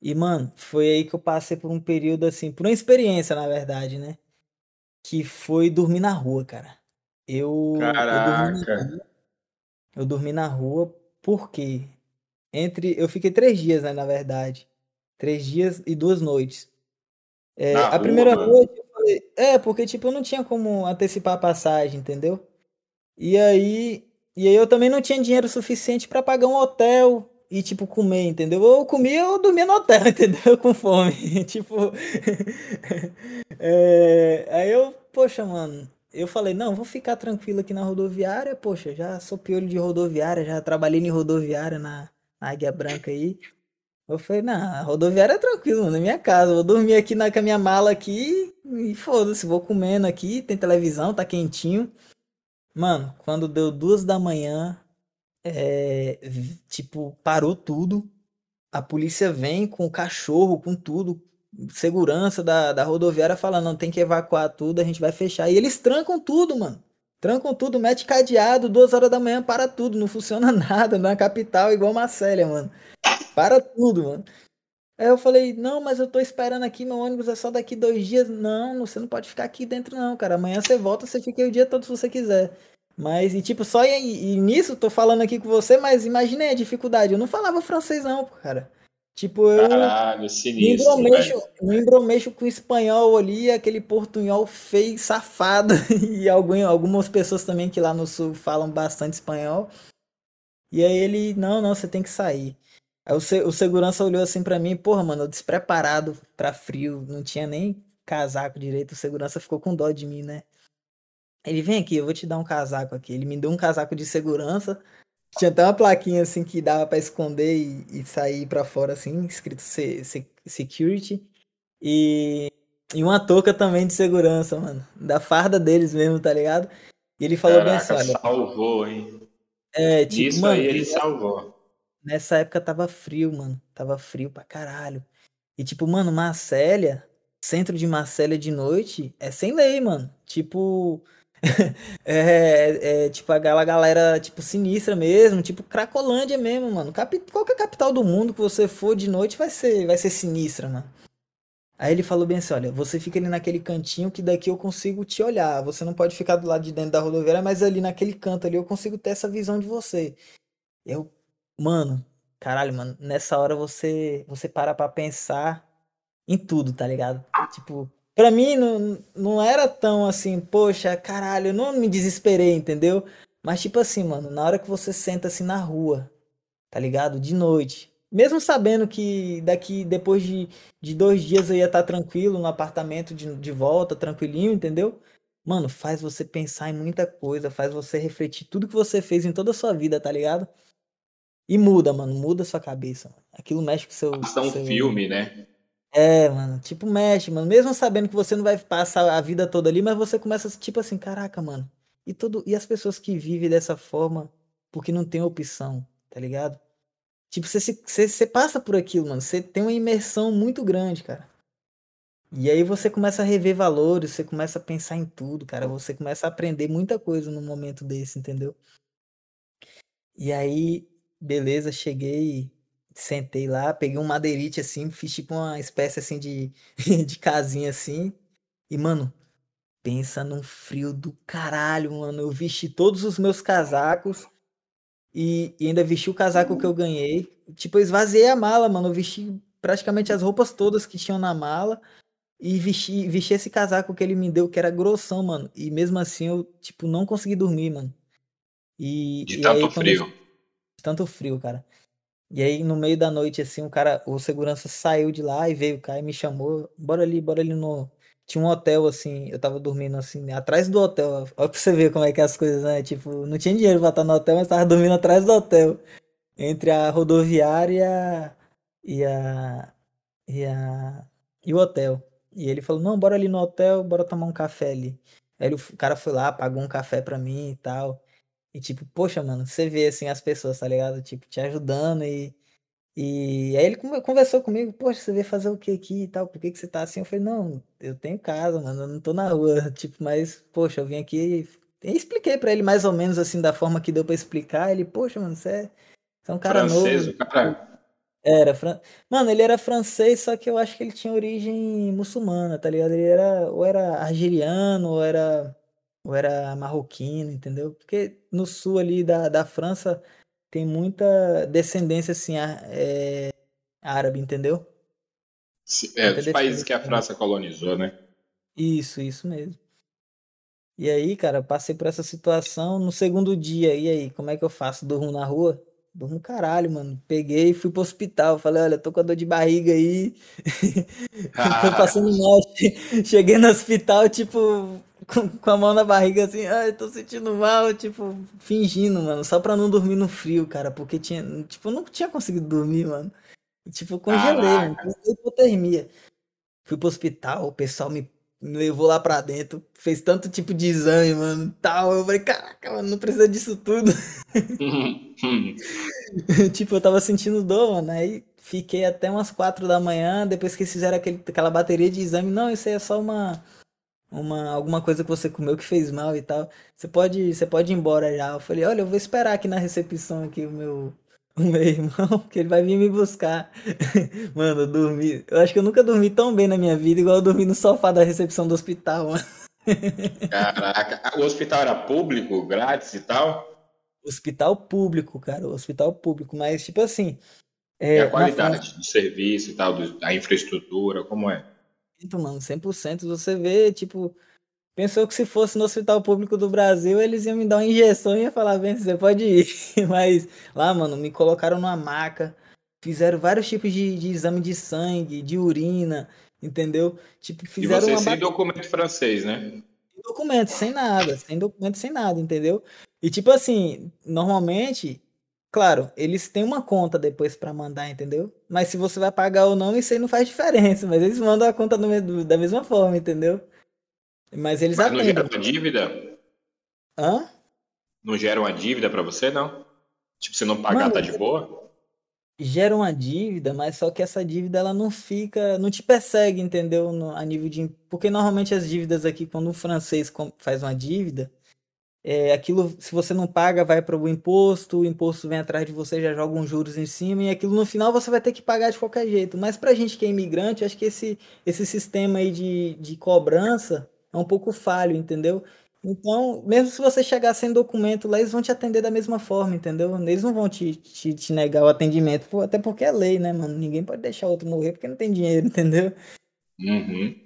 E, mano, foi aí que eu passei por um período assim, por uma experiência, na verdade, né? Que foi dormir na rua, cara. Eu, Caraca. eu dormi na rua, eu dormi na rua porque entre. Eu fiquei três dias, né, na verdade. Três dias e duas noites. É, a rua, primeira mano? noite eu falei. É, porque, tipo, eu não tinha como antecipar a passagem, entendeu? E aí. E aí eu também não tinha dinheiro suficiente para pagar um hotel e, tipo, comer, entendeu? Ou eu comia ou dormia no hotel, entendeu? Com fome. tipo. é, aí eu, poxa, mano eu falei, não, vou ficar tranquilo aqui na rodoviária, poxa, já sou piolho de rodoviária, já trabalhei em rodoviária na, na Águia Branca aí. Eu falei, não, a rodoviária é tranquilo, na minha casa, vou dormir aqui na, com a minha mala aqui e foda-se, vou comendo aqui, tem televisão, tá quentinho. Mano, quando deu duas da manhã, é, tipo, parou tudo. A polícia vem com o cachorro, com tudo, segurança da, da rodoviária falando, não, tem que evacuar tudo, a gente vai fechar. E eles trancam tudo, mano. Trancam tudo, mete cadeado, duas horas da manhã, para tudo, não funciona nada na capital, igual Marcélia, mano. Para tudo, mano. Aí eu falei, não, mas eu tô esperando aqui, meu ônibus é só daqui dois dias. Não, você não pode ficar aqui dentro, não, cara. Amanhã você volta, você fica aí o dia todo se você quiser. Mas, e tipo, só e, e nisso, tô falando aqui com você, mas imaginei a dificuldade. Eu não falava francês, não, cara. Tipo, eu. Caralho, sinistro. No embromeixo, embromeixo com o espanhol ali, aquele portunhol feio, safado. E algum, algumas pessoas também que lá no sul falam bastante espanhol. E aí ele, não, não, você tem que sair. Aí o, o segurança olhou assim para mim, porra, mano, eu despreparado pra frio, não tinha nem casaco direito. O segurança ficou com dó de mim, né? Ele vem aqui, eu vou te dar um casaco aqui. Ele me deu um casaco de segurança. Tinha até uma plaquinha assim que dava para esconder e, e sair para fora assim, escrito security. E, e uma touca também de segurança, mano. Da farda deles mesmo, tá ligado? E ele falou Caraca, bem assim, olha. salvou, hein? É, tipo, Isso mano, aí ele salvou. Nessa época tava frio, mano. Tava frio pra caralho. E tipo, mano, Marcélia, centro de Marcélia de noite, é sem lei, mano. Tipo, é, é, tipo, a galera, tipo, sinistra mesmo, tipo, Cracolândia mesmo, mano. Capi, qualquer capital do mundo que você for de noite vai ser, vai ser sinistra, mano. Aí ele falou bem assim, olha, você fica ali naquele cantinho que daqui eu consigo te olhar. Você não pode ficar do lado de dentro da rodoviária, mas ali naquele canto ali eu consigo ter essa visão de você. Eu, mano, caralho, mano, nessa hora você, você para pra pensar em tudo, tá ligado? Tipo, Pra mim não, não era tão assim, poxa, caralho, eu não me desesperei, entendeu? Mas tipo assim, mano, na hora que você senta assim na rua, tá ligado? De noite. Mesmo sabendo que daqui, depois de, de dois dias eu ia estar tá tranquilo no apartamento de, de volta, tranquilinho, entendeu? Mano, faz você pensar em muita coisa, faz você refletir tudo que você fez em toda a sua vida, tá ligado? E muda, mano, muda a sua cabeça. Mano. Aquilo mexe com o seu. Passa um seu... filme, né? É, mano, tipo, mexe, mano. Mesmo sabendo que você não vai passar a vida toda ali, mas você começa, tipo assim, caraca, mano. E, todo, e as pessoas que vivem dessa forma porque não tem opção, tá ligado? Tipo, você, você, você passa por aquilo, mano. Você tem uma imersão muito grande, cara. E aí você começa a rever valores, você começa a pensar em tudo, cara. Você começa a aprender muita coisa num momento desse, entendeu? E aí, beleza, cheguei sentei lá, peguei um madeirite assim, fiz tipo uma espécie assim de, de casinha assim. E, mano, pensa num frio do caralho, mano. Eu vesti todos os meus casacos e, e ainda vesti o casaco que eu ganhei. Tipo, eu esvaziei a mala, mano. Eu vesti praticamente as roupas todas que tinham na mala. E vesti, vesti esse casaco que ele me deu, que era grossão, mano. E mesmo assim eu, tipo, não consegui dormir, mano. E, de e tanto aí, frio. Eu... De tanto frio, cara. E aí, no meio da noite, assim, o cara, o segurança saiu de lá e veio cá e me chamou. Bora ali, bora ali no. Tinha um hotel, assim, eu tava dormindo assim, atrás do hotel. Olha pra você ver como é que é as coisas, né? Tipo, não tinha dinheiro pra estar no hotel, mas tava dormindo atrás do hotel. Entre a rodoviária e a. e a. e o hotel. E ele falou, não, bora ali no hotel, bora tomar um café ali. Aí o cara foi lá, pagou um café pra mim e tal. E tipo, poxa, mano, você vê assim as pessoas, tá ligado? Tipo, te ajudando e. E aí ele conversou comigo, poxa, você veio fazer o que aqui e tal? Por que, que você tá assim? Eu falei, não, eu tenho casa, mano, eu não tô na rua. Tipo, mas, poxa, eu vim aqui e expliquei para ele mais ou menos assim, da forma que deu para explicar. Ele, poxa, mano, você é, você é um cara Francês, novo. Cara... Era, fran... mano, ele era francês, só que eu acho que ele tinha origem muçulmana, tá ligado? Ele era, ou era argeliano, ou era ou era marroquino, entendeu? Porque no sul ali da, da França tem muita descendência assim é, árabe, entendeu? É, os países que a França colonizou, né? Isso, isso mesmo. E aí, cara, passei por essa situação no segundo dia. E aí, como é que eu faço? Durmo na rua? Durmo caralho, mano. Peguei e fui pro hospital. Falei, olha, tô com a dor de barriga aí. Tô passando mal. Cheguei no hospital, tipo, com, com a mão na barriga assim, ai, tô sentindo mal, tipo, fingindo, mano, só pra não dormir no frio, cara, porque tinha, tipo, eu não tinha conseguido dormir, mano. E, tipo, eu congelei, mano, hipotermia. Fui pro hospital, o pessoal me levou lá pra dentro, fez tanto tipo de exame, mano, tal. Eu falei, caraca, mano, não precisa disso tudo. tipo, eu tava sentindo dor, mano, aí fiquei até umas quatro da manhã, depois que eles fizeram aquele, aquela bateria de exame. Não, isso aí é só uma uma alguma coisa que você comeu que fez mal e tal. Você pode, você pode ir embora já. Eu falei, olha, eu vou esperar aqui na recepção aqui o meu o meu irmão, que ele vai vir me buscar. Mano, eu dormi. Eu acho que eu nunca dormi tão bem na minha vida igual eu dormi no sofá da recepção do hospital, mano. Caraca, o hospital era público, grátis e tal? Hospital público, cara, hospital público, mas tipo assim, É, e a qualidade do serviço e tal, a infraestrutura, como é? Mano, 100%. Você vê, tipo, pensou que se fosse no hospital público do Brasil, eles iam me dar uma injeção e ia falar, bem, você pode ir. Mas lá, mano, me colocaram numa maca, fizeram vários tipos de, de exame de sangue, de urina, entendeu? Tipo, fizeram e você sem documento francês, né? Sem documento, sem nada, sem documento, sem nada, entendeu? E tipo assim, normalmente, claro, eles têm uma conta depois para mandar, entendeu? Mas se você vai pagar ou não, isso aí não faz diferença, mas eles mandam a conta do, da mesma forma, entendeu? Mas eles mas atendem. Não gera uma dívida? Hã? Não gera uma dívida para você, não? Tipo, se não pagar, Mano, tá de boa? Gera uma dívida, mas só que essa dívida ela não fica, não te persegue, entendeu? No, a nível de. Porque normalmente as dívidas aqui, quando um francês faz uma dívida, é, aquilo, se você não paga, vai para o imposto, o imposto vem atrás de você, já joga uns juros em cima, e aquilo no final você vai ter que pagar de qualquer jeito. Mas pra gente que é imigrante, acho que esse, esse sistema aí de, de cobrança é um pouco falho, entendeu? Então, mesmo se você chegar sem documento lá, eles vão te atender da mesma forma, entendeu? Eles não vão te, te, te negar o atendimento, até porque é lei, né, mano? Ninguém pode deixar outro morrer porque não tem dinheiro, entendeu? Uhum.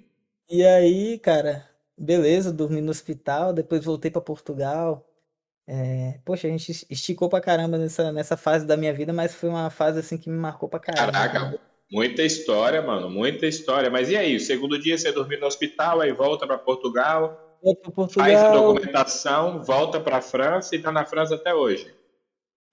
E aí, cara, beleza, dormi no hospital, depois voltei para Portugal. É, poxa, a gente esticou pra caramba nessa, nessa fase da minha vida, mas foi uma fase assim que me marcou pra caramba. Caraca, muita história, mano, muita história. Mas e aí, o segundo dia você dormiu no hospital, aí volta para Portugal, Portugal, faz a documentação, volta para França e tá na França até hoje.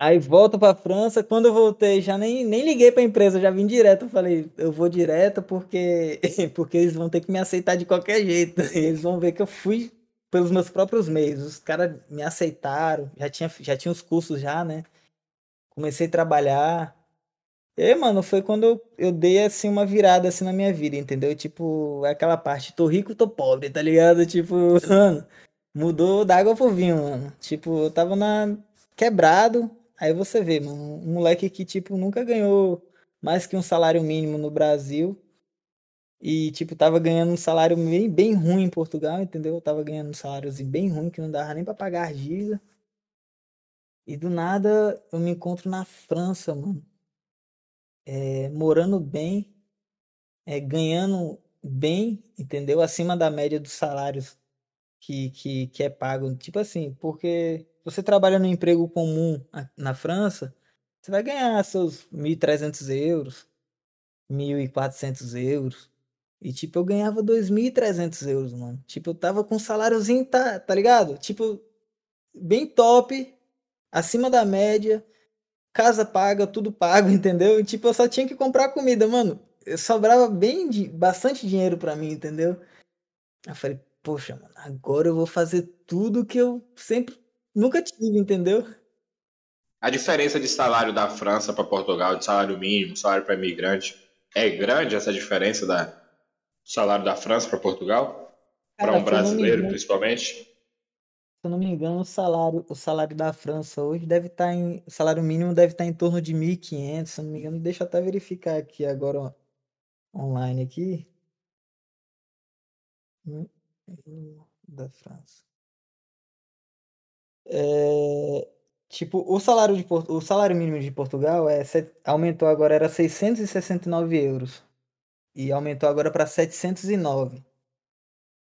Aí volto para França. Quando eu voltei, já nem, nem liguei para a empresa, já vim direto. falei, eu vou direto porque porque eles vão ter que me aceitar de qualquer jeito. Eles vão ver que eu fui pelos meus próprios meios. Os caras me aceitaram, já tinha já tinha os cursos já, né? Comecei a trabalhar. E mano, foi quando eu, eu dei assim uma virada assim na minha vida, entendeu? Tipo, aquela parte, tô rico, tô pobre, tá ligado? Tipo, mano, mudou da água pro vinho, mano. Tipo, eu tava na quebrado, Aí você vê, mano, um moleque que, tipo, nunca ganhou mais que um salário mínimo no Brasil. E, tipo, tava ganhando um salário bem, bem ruim em Portugal, entendeu? Eu tava ganhando um salário bem ruim que não dava nem pra pagar a dívida. E do nada eu me encontro na França, mano. É, morando bem, é, ganhando bem, entendeu? Acima da média dos salários que, que, que é pago. Tipo assim, porque você trabalha no emprego comum na França, você vai ganhar seus 1.300 euros, 1.400 euros. E, tipo, eu ganhava 2.300 euros, mano. Tipo, eu tava com um saláriozinho, tá, tá ligado? Tipo, bem top, acima da média, casa paga, tudo pago, entendeu? E, tipo, eu só tinha que comprar comida, mano. Eu sobrava bem, bastante dinheiro para mim, entendeu? Eu falei, poxa, mano, agora eu vou fazer tudo que eu sempre Nunca tive, entendeu? A diferença de salário da França para Portugal, de salário mínimo, salário para imigrante, é grande essa diferença da salário da França para Portugal? Para um brasileiro, engano, principalmente? Se eu não me engano, o salário, o salário da França hoje deve estar tá em. O salário mínimo deve estar tá em torno de 1.500, se eu não me engano. Deixa eu até verificar aqui agora online aqui. Da França. É, tipo, o salário, de, o salário mínimo de Portugal é, aumentou agora, era 669 euros. E aumentou agora para 709.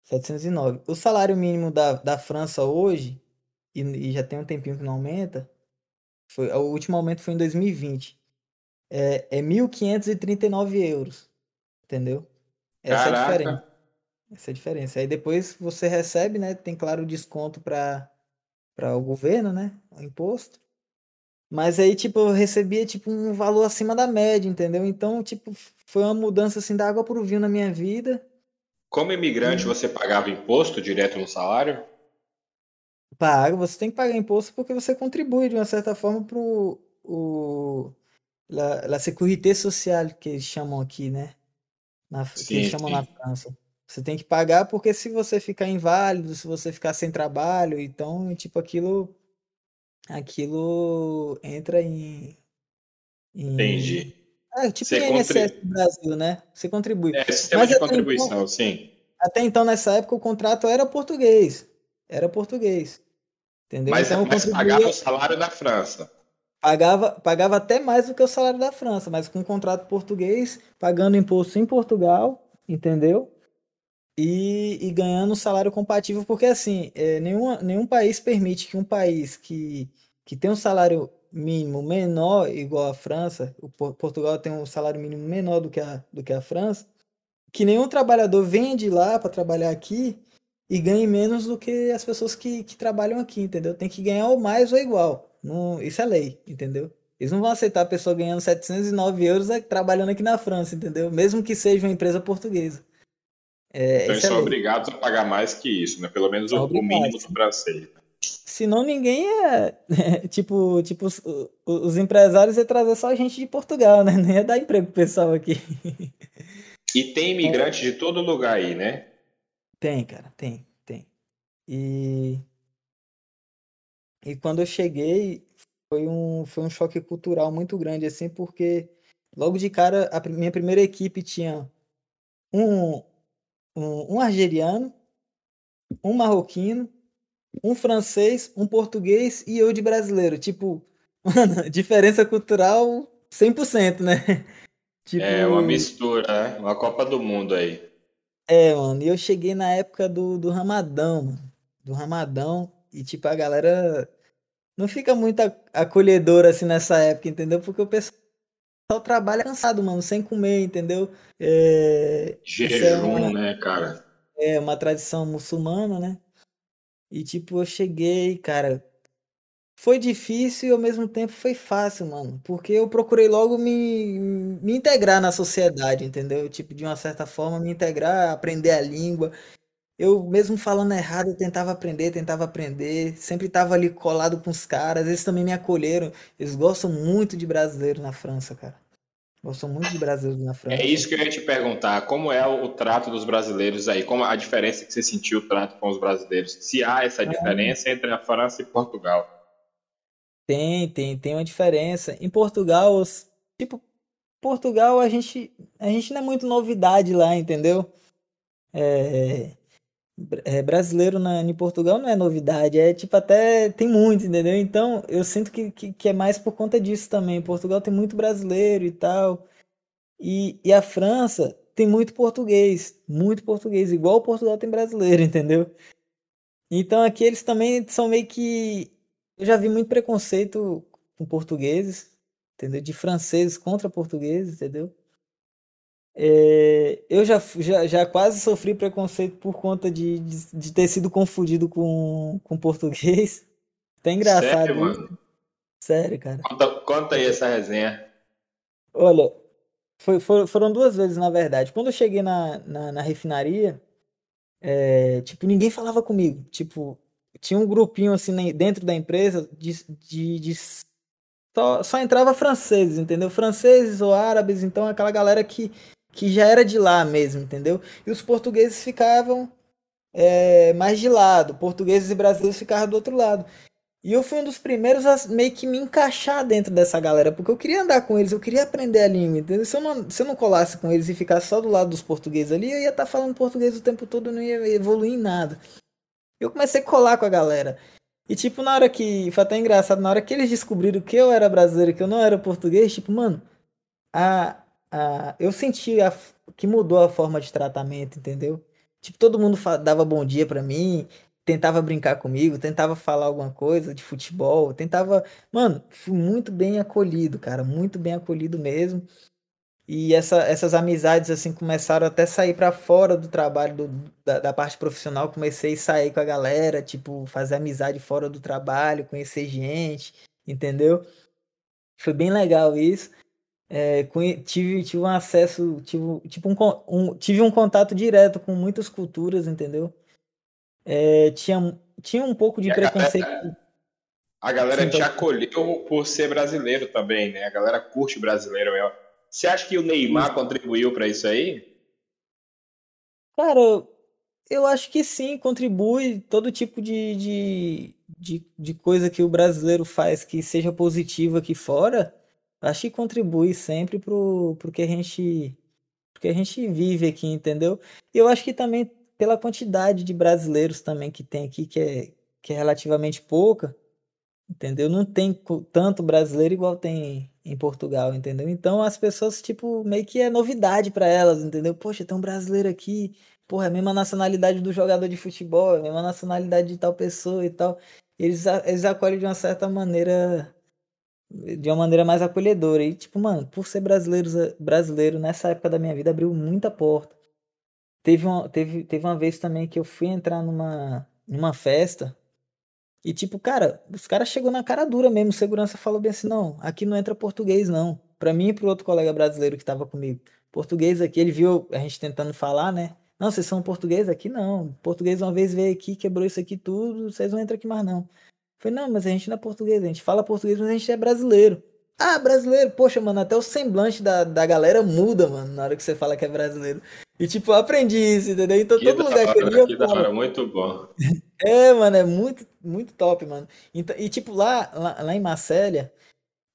709. O salário mínimo da, da França hoje, e, e já tem um tempinho que não aumenta, foi, o último aumento foi em 2020. É, é 1.539 euros. Entendeu? Essa Caraca. é a diferença. Essa é a diferença. Aí depois você recebe, né? Tem claro o desconto para para o governo, né? O imposto. Mas aí, tipo, eu recebia, tipo, um valor acima da média, entendeu? Então, tipo, foi uma mudança, assim, da água pro vinho na minha vida. Como imigrante, e... você pagava imposto direto no salário? Paga, você tem que pagar imposto porque você contribui, de uma certa forma, pro o, la, la Sécurité Sociale, que eles chamam aqui, né? Na, sim, que eles chamam sim. na França. Você tem que pagar porque se você ficar inválido, se você ficar sem trabalho, então, tipo, aquilo aquilo entra em, em... Entendi. É, tipo você INSS contrib... do Brasil, né? Você contribui. É, sistema Mas de contribuição, então, sim. Até então, nessa época, o contrato era português. Era português. Entendeu? Mas, então, mas pagava o salário da França. Pagava, pagava até mais do que o salário da França, mas com contrato português, pagando imposto em Portugal, entendeu? E, e ganhando um salário compatível, porque assim, é, nenhum, nenhum país permite que um país que, que tem um salário mínimo menor, igual a França, o Portugal tem um salário mínimo menor do que a, do que a França, que nenhum trabalhador venha de lá para trabalhar aqui e ganhe menos do que as pessoas que, que trabalham aqui, entendeu? Tem que ganhar ou mais ou igual. Isso é lei, entendeu? Eles não vão aceitar a pessoa ganhando 709 euros trabalhando aqui na França, entendeu? Mesmo que seja uma empresa portuguesa. É, então eles é são obrigados a pagar mais que isso, né? Pelo menos o, o, mínimo do francês. Senão ninguém é. tipo, tipo os, os, empresários iam trazer só gente de Portugal, né? Nem ia dar emprego pro pessoal aqui. E tem imigrante é. de todo lugar aí, né? Tem, cara, tem, tem. E. E quando eu cheguei, foi um, foi um choque cultural muito grande, assim, porque logo de cara, a minha primeira equipe tinha um, um, um argeriano, um marroquino, um francês, um português e eu de brasileiro. Tipo, mano, diferença cultural 100%, né? Tipo... É uma mistura, né? Uma Copa do Mundo aí. É, mano, e eu cheguei na época do, do Ramadão, mano. Do Ramadão, e tipo, a galera não fica muito acolhedora assim nessa época, entendeu? Porque o pessoal trabalha cansado, mano, sem comer, entendeu? É... Jejum, é uma... né, cara? É uma tradição muçulmana, né? E tipo, eu cheguei, cara. Foi difícil e ao mesmo tempo foi fácil, mano. Porque eu procurei logo me, me integrar na sociedade, entendeu? Tipo, de uma certa forma, me integrar, aprender a língua. Eu, mesmo falando errado, eu tentava aprender, tentava aprender. Sempre tava ali colado com os caras. Eles também me acolheram. Eles gostam muito de brasileiro na França, cara. Gostam muito de brasileiros na França. É isso que eu ia te perguntar. Como é o, trato dos brasileiros aí? Como a diferença que você sentiu o trato com os brasileiros? Se há essa ah. diferença entre a França e Portugal? Tem, tem, tem uma diferença. Em Portugal, tipo, Portugal a gente, a gente não é muito novidade lá, entendeu? É, é, brasileiro na, em Portugal não é novidade, é tipo até tem muito, entendeu? Então eu sinto que, que, que, é mais por conta disso também. Portugal tem muito brasileiro e tal. E, e a França tem muito português, muito português, igual Portugal tem brasileiro, entendeu? Então aqui eles também são meio que. Eu já vi muito preconceito com portugueses, entendeu? De franceses contra portugueses, entendeu? É, eu já, já, já quase sofri preconceito por conta de, de, de, ter sido confundido com, com português. Tá engraçado. Sério, mano? Sério, cara. Conta, conta aí essa resenha. Olha, foi, foi, foram duas vezes, na verdade. Quando eu cheguei na, na, na refinaria, é, tipo, ninguém falava comigo. Tipo, tinha um grupinho assim dentro da empresa de, de, de só, só entrava franceses, entendeu? Franceses ou árabes, então aquela galera que que já era de lá mesmo, entendeu? E os portugueses ficavam é, mais de lado, portugueses e brasileiros ficavam do outro lado. E eu fui um dos primeiros a meio que me encaixar dentro dessa galera, porque eu queria andar com eles, eu queria aprender a língua, entendeu? Se eu não, se eu não colasse com eles e ficasse só do lado dos portugueses ali, eu ia estar tá falando português o tempo todo, não ia evoluir em nada. Eu comecei a colar com a galera. E tipo, na hora que. Foi até engraçado, na hora que eles descobriram que eu era brasileiro, que eu não era português, tipo, mano, a, ah, eu senti a, que mudou a forma de tratamento, entendeu? Tipo, todo mundo dava bom dia para mim, tentava brincar comigo, tentava falar alguma coisa de futebol, tentava. Mano, fui muito bem acolhido, cara, muito bem acolhido mesmo. E essa, essas amizades, assim, começaram até a sair para fora do trabalho, do, da, da, parte profissional. Comecei a sair com a galera, tipo, fazer amizade fora do trabalho, conhecer gente, entendeu? Foi bem legal isso é, tive, tive um acesso, tive, tipo um, um, tive um contato direto com muitas culturas, entendeu? É, tinha, tinha um pouco de preconceito. A galera, a galera Sim, te então... acolheu por ser brasileiro também, né? A galera curte brasileiro. Você acha que o Neymar sim. contribuiu para isso aí? Cara, eu acho que sim, contribui todo tipo de, de, de, de coisa que o brasileiro faz que seja positiva aqui fora acho que contribui sempre pro, pro que a gente pro que a gente vive aqui, entendeu? E eu acho que também pela quantidade de brasileiros também que tem aqui, que é, que é relativamente pouca, Entendeu? Não tem tanto brasileiro igual tem em Portugal, entendeu? Então as pessoas, tipo, meio que é novidade para elas, entendeu? Poxa, tem um brasileiro aqui, porra, é a mesma nacionalidade do jogador de futebol, é a mesma nacionalidade de tal pessoa e tal. Eles, eles acolhem de uma certa maneira, de uma maneira mais acolhedora. E, tipo, mano, por ser brasileiro, brasileiro nessa época da minha vida, abriu muita porta. Teve uma, teve, teve uma vez também que eu fui entrar numa, numa festa e tipo, cara, os caras chegou na cara dura mesmo. O segurança falou bem assim: não, aqui não entra português, não. Pra mim e pro outro colega brasileiro que tava comigo. Português aqui, ele viu a gente tentando falar, né? Não, vocês são português aqui? Não. Português uma vez veio aqui, quebrou isso aqui tudo, vocês não entram aqui mais, não. Falei, não, mas a gente não é português, a gente fala português, mas a gente é brasileiro. Ah, brasileiro, poxa, mano, até o semblante da, da galera muda, mano, na hora que você fala que é brasileiro. E tipo, eu aprendi isso, entendeu? Então que todo lugar hora, que eu ia. Que da hora, muito bom. É, mano, é muito, muito top, mano. Então, e tipo, lá, lá, lá em Marcélia,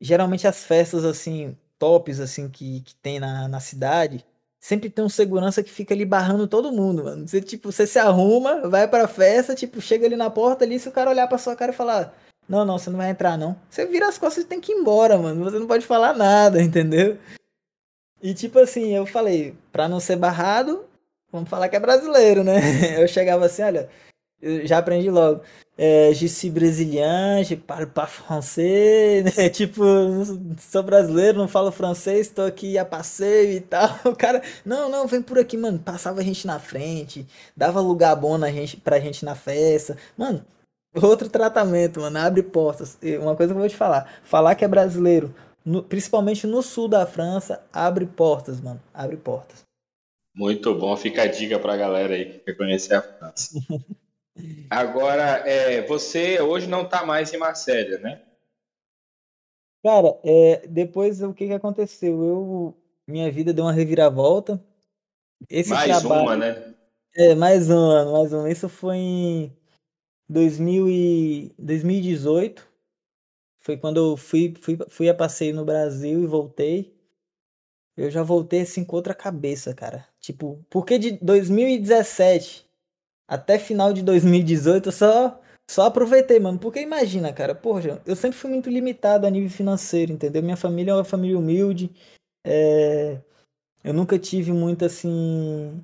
geralmente as festas, assim, tops, assim, que, que tem na, na cidade, sempre tem um segurança que fica ali barrando todo mundo, mano. Você, tipo, você se arruma, vai pra festa, tipo, chega ali na porta ali, se o cara olhar pra sua cara e falar, não, não, você não vai entrar, não. Você vira as costas e tem que ir embora, mano. Você não pode falar nada, entendeu? E tipo assim, eu falei, pra não ser barrado, vamos falar que é brasileiro, né? Eu chegava assim, olha, eu já aprendi logo. É, je suis brésilien, je parle pas français, né? Tipo, sou brasileiro, não falo francês, tô aqui a passeio e tal. O cara, não, não, vem por aqui, mano. Passava a gente na frente, dava lugar bom na gente, pra gente na festa. Mano, outro tratamento, mano, abre portas. Uma coisa que eu vou te falar, falar que é brasileiro no, principalmente no sul da França, abre portas, mano. Abre portas. Muito bom, fica a dica pra galera aí que quer conhecer a França. Agora, é, você hoje não tá mais em Marselha, né? Cara, é, depois o que, que aconteceu? Eu, minha vida deu uma reviravolta. Esse mais trabalho, uma, né? É, mais um ano, mais um. Isso foi em 2000 e, 2018. Foi quando eu fui, fui, fui a passeio no Brasil e voltei. Eu já voltei assim com outra cabeça, cara. Tipo, porque de 2017 até final de 2018 eu só, só aproveitei, mano. Porque imagina, cara, porra, eu sempre fui muito limitado a nível financeiro, entendeu? Minha família é uma família humilde. É... Eu nunca tive muito assim.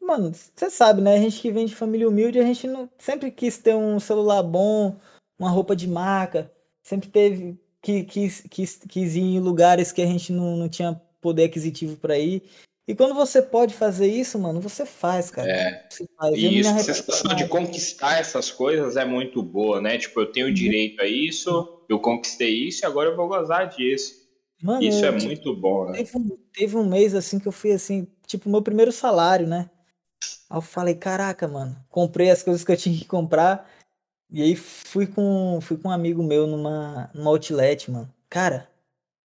Mano, você sabe, né? A gente que vem de família humilde, a gente não sempre quis ter um celular bom, uma roupa de marca sempre teve que quis, quis, quis ir em lugares que a gente não, não tinha poder aquisitivo para ir. E quando você pode fazer isso, mano, você faz, cara. É. Você faz. E isso, a sensação de conquistar essas coisas é muito boa, né? Tipo, eu tenho uhum. direito a isso, eu conquistei isso e agora eu vou gozar disso. Mano, isso é tipo, muito bom, né? Teve um, teve um mês assim que eu fui assim, tipo, meu primeiro salário, né? Aí eu falei, caraca, mano, comprei as coisas que eu tinha que comprar. E aí fui com, fui com um amigo meu numa, numa outlet, mano. Cara,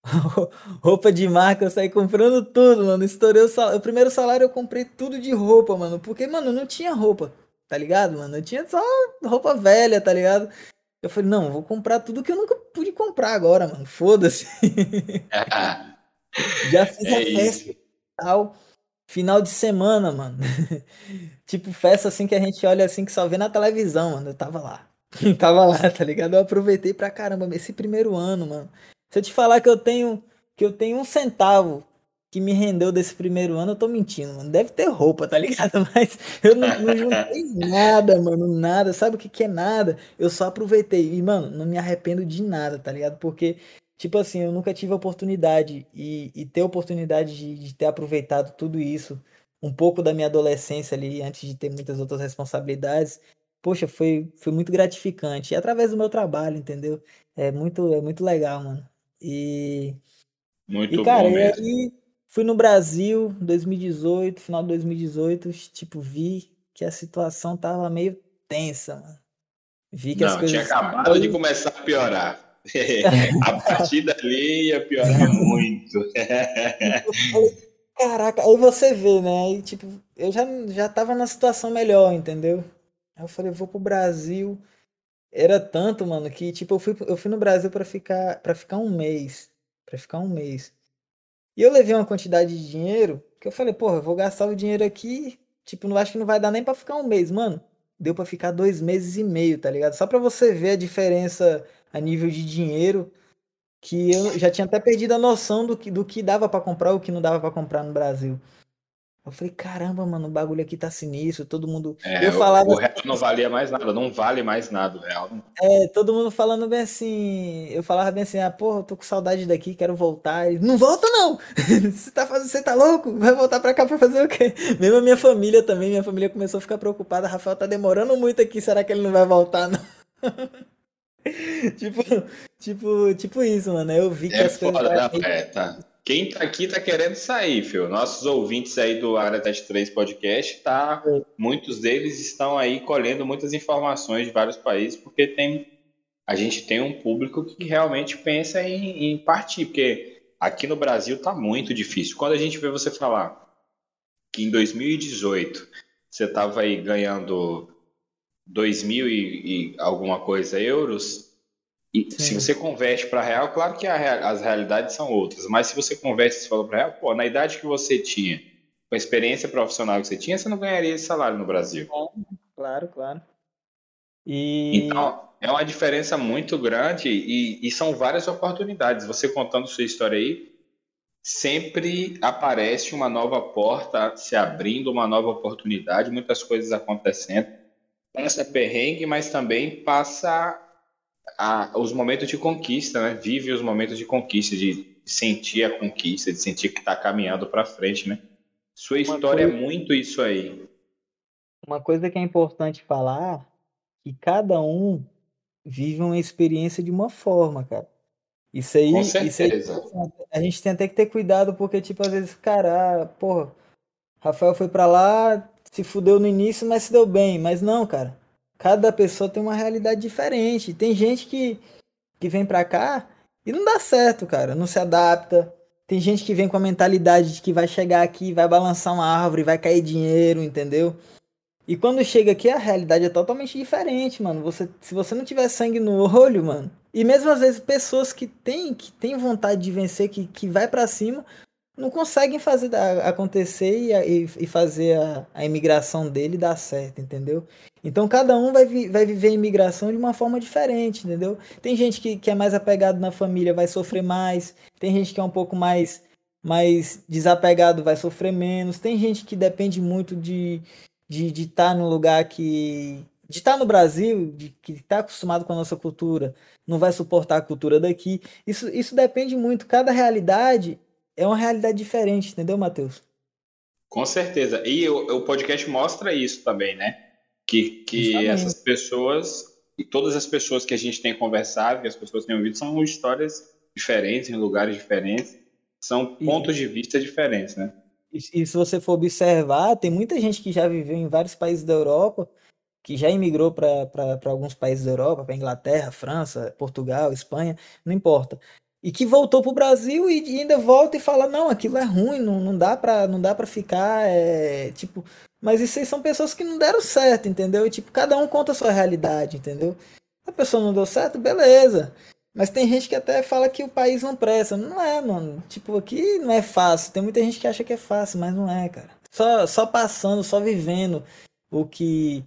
roupa de marca, eu saí comprando tudo, mano. Estourei o salário. O primeiro salário eu comprei tudo de roupa, mano. Porque, mano, não tinha roupa, tá ligado, mano? Eu tinha só roupa velha, tá ligado? Eu falei, não, vou comprar tudo que eu nunca pude comprar agora, mano. Foda-se. Já fiz é a festa e tal. Final de semana, mano. tipo, festa assim que a gente olha assim que só vê na televisão, mano. Eu tava lá. tava lá, tá ligado? Eu aproveitei pra caramba esse primeiro ano, mano. Se eu te falar que eu tenho que eu tenho um centavo que me rendeu desse primeiro ano, eu tô mentindo, mano. Deve ter roupa, tá ligado? Mas eu não, não juntei nada, mano, nada. Sabe o que, que é nada? Eu só aproveitei. E, mano, não me arrependo de nada, tá ligado? Porque, tipo assim, eu nunca tive oportunidade e, e ter oportunidade de, de ter aproveitado tudo isso, um pouco da minha adolescência ali, antes de ter muitas outras responsabilidades, poxa, foi, foi muito gratificante. E através do meu trabalho, entendeu? É muito, é muito legal, mano. E. Muito e, cara, bom mesmo. aí fui no Brasil 2018, final de 2018, tipo, vi que a situação tava meio tensa, mano. Vi que Não, as coisas. Tinha acabado de começar a piorar. a partir dali ia piorar muito. Caraca, aí você vê, né? Aí, tipo, eu já, já tava na situação melhor, entendeu? Aí eu falei, vou pro Brasil. Era tanto, mano, que tipo, eu fui, eu fui no Brasil para ficar para ficar um mês. para ficar um mês. E eu levei uma quantidade de dinheiro que eu falei, porra, eu vou gastar o dinheiro aqui. Tipo, não acho que não vai dar nem para ficar um mês, mano. Deu para ficar dois meses e meio, tá ligado? Só para você ver a diferença, a nível de dinheiro que eu já tinha até perdido a noção do que, do que dava para comprar ou o que não dava para comprar no Brasil. Eu falei, caramba, mano, o bagulho aqui tá sinistro, todo mundo. É, eu falava. O real não valia mais nada, não vale mais nada o real. É, todo mundo falando bem assim. Eu falava bem assim, ah, porra, eu tô com saudade daqui, quero voltar. Ele, não volta, não! você, tá, você tá louco? Vai voltar pra cá pra fazer o quê? Mesmo a minha família também, minha família começou a ficar preocupada. Rafael tá demorando muito aqui, será que ele não vai voltar, não? tipo, tipo, tipo isso, mano. Eu vi que é as foda, coisas. É, tá. Quem tá aqui tá querendo sair, filho. Nossos ouvintes aí do Área Teste 3 Podcast, tá? Muitos deles estão aí colhendo muitas informações de vários países, porque tem a gente tem um público que realmente pensa em, em partir, porque aqui no Brasil tá muito difícil. Quando a gente vê você falar que em 2018 você tava aí ganhando 2 mil e, e alguma coisa euros, e se você converte para real, claro que a, as realidades são outras, mas se você converte esse valor para real, pô, na idade que você tinha, com a experiência profissional que você tinha, você não ganharia esse salário no Brasil. Claro, claro. E... Então, é uma diferença muito grande e, e são várias oportunidades. Você contando sua história aí, sempre aparece uma nova porta se abrindo, uma nova oportunidade, muitas coisas acontecendo. Passa perrengue, mas também passa a, os momentos de conquista, né? Vive os momentos de conquista, de sentir a conquista, de sentir que está caminhando para frente, né? Sua história é coisa, é muito isso aí. Uma coisa que é importante falar, que cada um vive uma experiência de uma forma, cara. Isso aí, Com certeza. Isso aí, a gente tem até que ter cuidado, porque, tipo, às vezes, cara, porra, Rafael foi para lá, se fudeu no início, mas se deu bem. Mas não, cara cada pessoa tem uma realidade diferente. Tem gente que, que vem pra cá e não dá certo, cara, não se adapta. Tem gente que vem com a mentalidade de que vai chegar aqui, vai balançar uma árvore, vai cair dinheiro, entendeu? E quando chega aqui, a realidade é totalmente diferente, mano. Você, se você não tiver sangue no olho, mano. E mesmo às vezes pessoas que têm que têm vontade de vencer, que, que vai para cima, não conseguem fazer acontecer e, e fazer a, a imigração dele dar certo, entendeu? Então cada um vai, vi, vai viver a imigração de uma forma diferente, entendeu? Tem gente que, que é mais apegado na família, vai sofrer mais. Tem gente que é um pouco mais, mais desapegado, vai sofrer menos. Tem gente que depende muito de estar de, de tá lugar que. De estar tá no Brasil, de que está acostumado com a nossa cultura, não vai suportar a cultura daqui. Isso, isso depende muito. Cada realidade é uma realidade diferente, entendeu, Matheus? Com certeza. E o, o podcast mostra isso também, né? Que, que essas pessoas, e todas as pessoas que a gente tem conversado, que as pessoas têm ouvido, são histórias diferentes, em lugares diferentes, são pontos e, de vista diferentes, né? E, e se você for observar, tem muita gente que já viveu em vários países da Europa, que já imigrou para alguns países da Europa, para Inglaterra, França, Portugal, Espanha, não importa e que voltou pro Brasil e, ainda volta e fala não aquilo é ruim não, não dá para não dá para ficar é, tipo mas isso aí são pessoas que não deram certo entendeu? E tipo cada um conta a sua realidade entendeu? A pessoa não deu certo beleza. Mas tem gente que até fala que o país não presta. Não é mano. Tipo aqui não é fácil. Tem muita gente que acha que é fácil mas não é cara. Só só passando só vivendo o que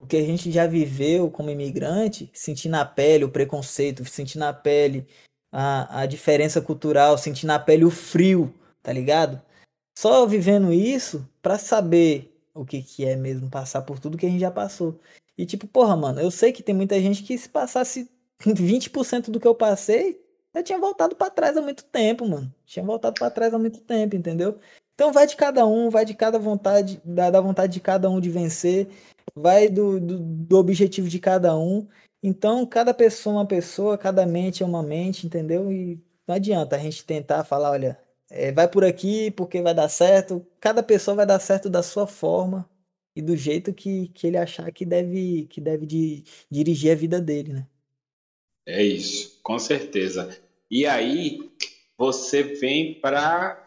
o que a gente já viveu como imigrante, sentir na pele o preconceito, sentir na pele a, a diferença cultural, sentir na pele o frio, tá ligado? Só vivendo isso pra saber o que, que é mesmo passar por tudo que a gente já passou. E tipo, porra, mano, eu sei que tem muita gente que se passasse 20% do que eu passei, eu tinha voltado para trás há muito tempo, mano. Tinha voltado para trás há muito tempo, entendeu? Então vai de cada um, vai de cada vontade, da, da vontade de cada um de vencer, vai do, do, do objetivo de cada um. Então, cada pessoa é uma pessoa, cada mente é uma mente, entendeu? E não adianta a gente tentar falar, olha, é, vai por aqui porque vai dar certo. Cada pessoa vai dar certo da sua forma e do jeito que, que ele achar que deve, que deve de, dirigir a vida dele, né? É isso, com certeza. E aí, você vem para.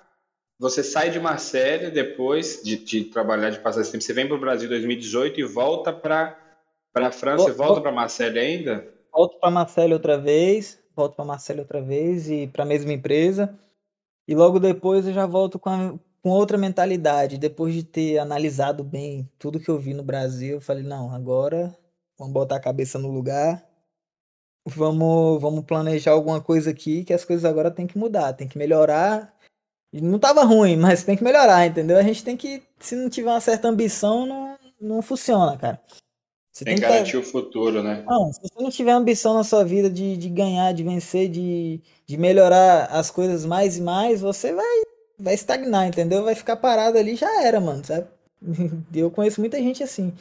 Você sai de Marcelo depois de, de trabalhar, de passar esse tempo. Você vem para o Brasil em 2018 e volta para para a França e volta para Marseille ainda? Volto para Marseille outra vez, volto para Marseille outra vez e para a mesma empresa. E logo depois eu já volto com, a, com outra mentalidade. Depois de ter analisado bem tudo que eu vi no Brasil, eu falei: não, agora vamos botar a cabeça no lugar vamos, vamos planejar alguma coisa aqui que as coisas agora tem que mudar, tem que melhorar. Não tava ruim, mas tem que melhorar, entendeu? A gente tem que, se não tiver uma certa ambição, não, não funciona, cara. Você tem, tem que garantir ter... o futuro, né? Não, se você não tiver ambição na sua vida de, de ganhar, de vencer, de, de melhorar as coisas mais e mais, você vai, vai estagnar, entendeu? Vai ficar parado ali, já era, mano, sabe? Eu conheço muita gente assim.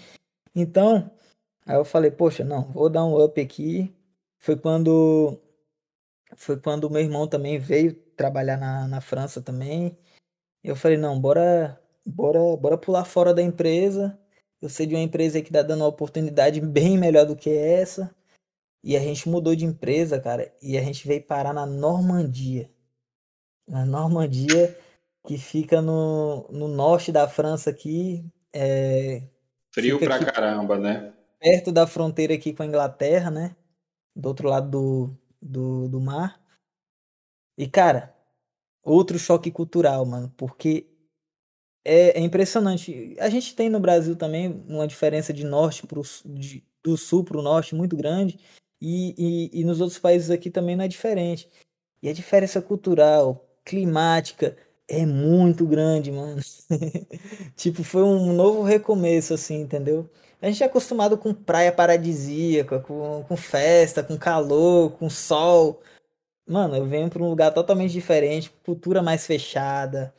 Então, aí eu falei, poxa, não, vou dar um up aqui. Foi quando foi quando o meu irmão também veio trabalhar na, na França também. Eu falei, não, bora, bora, bora pular fora da empresa. Eu sei de uma empresa que tá dando uma oportunidade bem melhor do que essa. E a gente mudou de empresa, cara, e a gente veio parar na Normandia. Na Normandia, que fica no, no norte da França aqui. É, Frio pra aqui, caramba, né? Perto da fronteira aqui com a Inglaterra, né? Do outro lado do, do, do mar. E, cara, outro choque cultural, mano, porque é, é, impressionante. A gente tem no Brasil também uma diferença de norte pro, de, do sul para o norte muito grande, e, e, e nos outros países aqui também não é diferente. E a diferença cultural, climática, é muito grande, mano. tipo, foi um novo recomeço, assim, entendeu? A gente é acostumado com praia paradisíaca, com, com festa, com calor, com sol. Mano, eu venho para um lugar totalmente diferente, cultura mais fechada.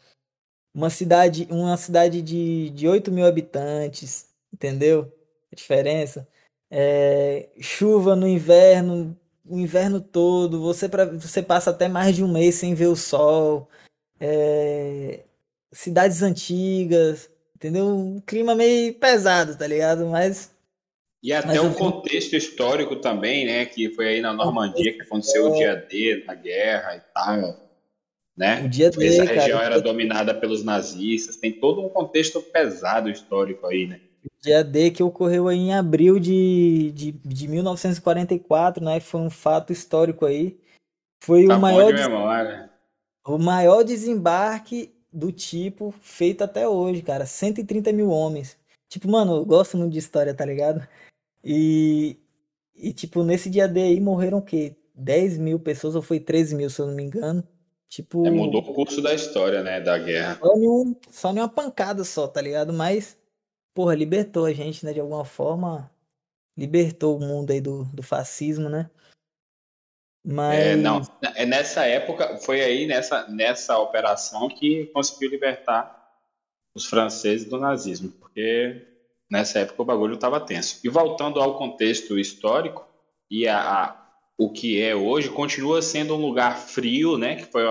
Uma cidade, uma cidade de, de 8 mil habitantes, entendeu? A diferença. É, chuva no inverno, o inverno todo, você, pra, você passa até mais de um mês sem ver o sol. É, cidades antigas, entendeu? Um clima meio pesado, tá ligado? Mas. E até o um contexto histórico também, né? Que foi aí na Normandia que aconteceu o dia D da guerra e tal. Né? O dia D, Essa região cara, era dominada pelos nazistas, tem todo um contexto pesado histórico aí, né? O dia D que ocorreu aí em abril de, de, de 1944, né? Foi um fato histórico aí. Foi tá o maior. De memória. O maior desembarque do tipo feito até hoje, cara. 130 mil homens. Tipo, mano, eu gosto muito de história, tá ligado? E, e tipo, nesse dia D aí morreram o quê? 10 mil pessoas, ou foi 13 mil, se eu não me engano. Tipo. É, mudou o curso da história, né? Da guerra. Só em, só em uma pancada só, tá ligado? Mas, porra, libertou a gente, né? De alguma forma. Libertou o mundo aí do, do fascismo, né? Mas... É, não, é nessa época, foi aí nessa, nessa operação que conseguiu libertar os franceses do nazismo, porque nessa época o bagulho estava tenso. E voltando ao contexto histórico, e a, a, o que é hoje, continua sendo um lugar frio, né, que foi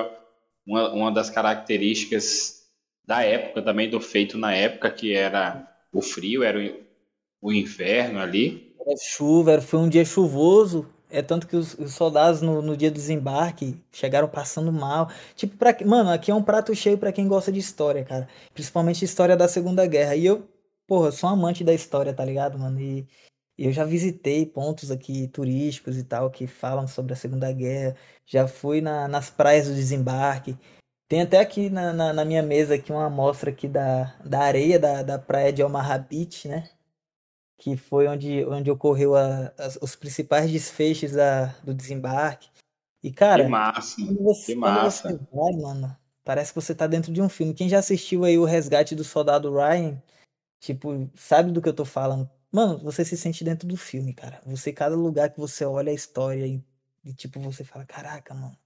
uma, uma das características da época, também do feito na época, que era o frio, era o, o inverno ali. Era chuva, foi um dia chuvoso, é tanto que os, os soldados no, no, dia do desembarque chegaram passando mal. Tipo, pra, mano, aqui é um prato cheio para quem gosta de história, cara. Principalmente história da Segunda Guerra. E eu, porra, sou amante da história, tá ligado, mano? E eu já visitei pontos aqui turísticos e tal que falam sobre a Segunda Guerra. Já fui na, nas praias do desembarque. Tem até aqui na, na, na, minha mesa aqui uma amostra aqui da, da areia da, da praia de Omaha Beach, né? que foi onde, onde ocorreu a, a, os principais desfechos da, do desembarque. E, cara, que massa, quando você, que massa. Você vai, mano, parece que você tá dentro de um filme. Quem já assistiu aí o Resgate do Soldado Ryan, tipo, sabe do que eu tô falando. Mano, você se sente dentro do filme, cara. Você, cada lugar que você olha a história e, e tipo, você fala, caraca, mano.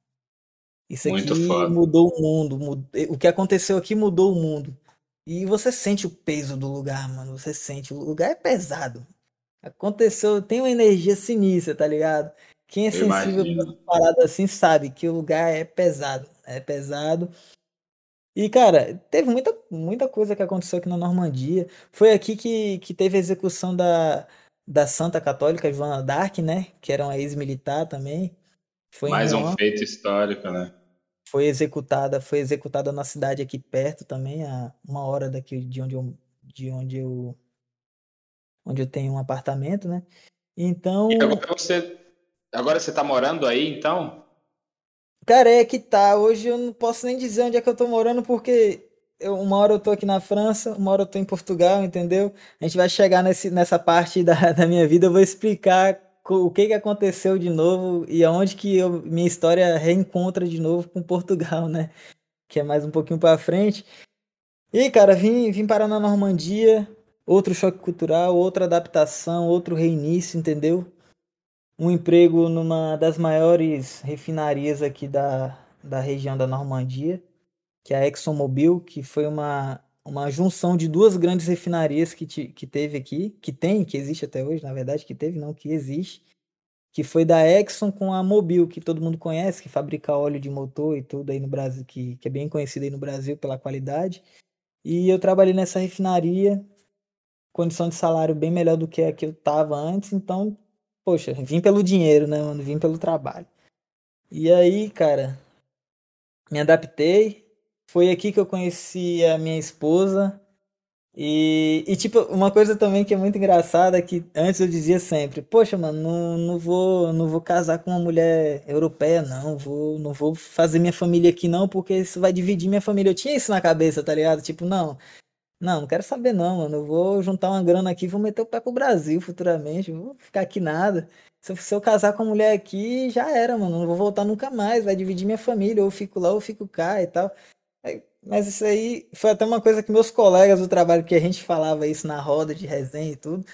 Isso Muito aqui foda. mudou o mundo. Mudou, o que aconteceu aqui mudou o mundo. E você sente o peso do lugar, mano. Você sente. O lugar é pesado. Aconteceu, tem uma energia sinistra, tá ligado? Quem é Eu sensível pra parada assim sabe que o lugar é pesado. É pesado. E, cara, teve muita, muita coisa que aconteceu aqui na Normandia. Foi aqui que, que teve a execução da, da Santa Católica Joana d'Arc, né? Que era uma ex-militar também. Foi Mais um feito histórico, né? foi executada, foi executada na cidade aqui perto também, a uma hora daqui de onde eu, de onde eu, onde eu tenho um apartamento, né? Então. E agora você, agora você tá morando aí, então? Cara, é que tá. Hoje eu não posso nem dizer onde é que eu tô morando porque eu, uma hora eu tô aqui na França, uma hora eu tô em Portugal, entendeu? A gente vai chegar nesse, nessa parte da, da minha vida, eu vou explicar o que que aconteceu de novo e aonde que eu, minha história reencontra de novo com Portugal, né? Que é mais um pouquinho para frente. E, cara, vim, vim parar na Normandia, outro choque cultural, outra adaptação, outro reinício, entendeu? Um emprego numa das maiores refinarias aqui da, da região da Normandia, que é a ExxonMobil, que foi uma, uma junção de duas grandes refinarias que, te, que teve aqui, que tem, que existe até hoje, na verdade, que teve, não, que existe, que foi da Exxon com a Mobil, que todo mundo conhece, que fabrica óleo de motor e tudo aí no Brasil, que, que é bem conhecida aí no Brasil pela qualidade. E eu trabalhei nessa refinaria, condição de salário bem melhor do que a que eu tava antes, então, poxa, vim pelo dinheiro, né, mano? Vim pelo trabalho. E aí, cara, me adaptei. Foi aqui que eu conheci a minha esposa. E, e, tipo, uma coisa também que é muito engraçada é que antes eu dizia sempre, poxa, mano, não, não vou não vou casar com uma mulher europeia, não, vou, não vou fazer minha família aqui não, porque isso vai dividir minha família. Eu tinha isso na cabeça, tá ligado? Tipo, não, não, não quero saber não, mano. Eu vou juntar uma grana aqui, vou meter o pé pro Brasil futuramente, vou ficar aqui nada. Se eu, se eu casar com uma mulher aqui, já era, mano, não vou voltar nunca mais, vai dividir minha família, ou eu fico lá ou eu fico cá e tal. Mas isso aí foi até uma coisa que meus colegas do trabalho, que a gente falava isso na roda de resenha e tudo,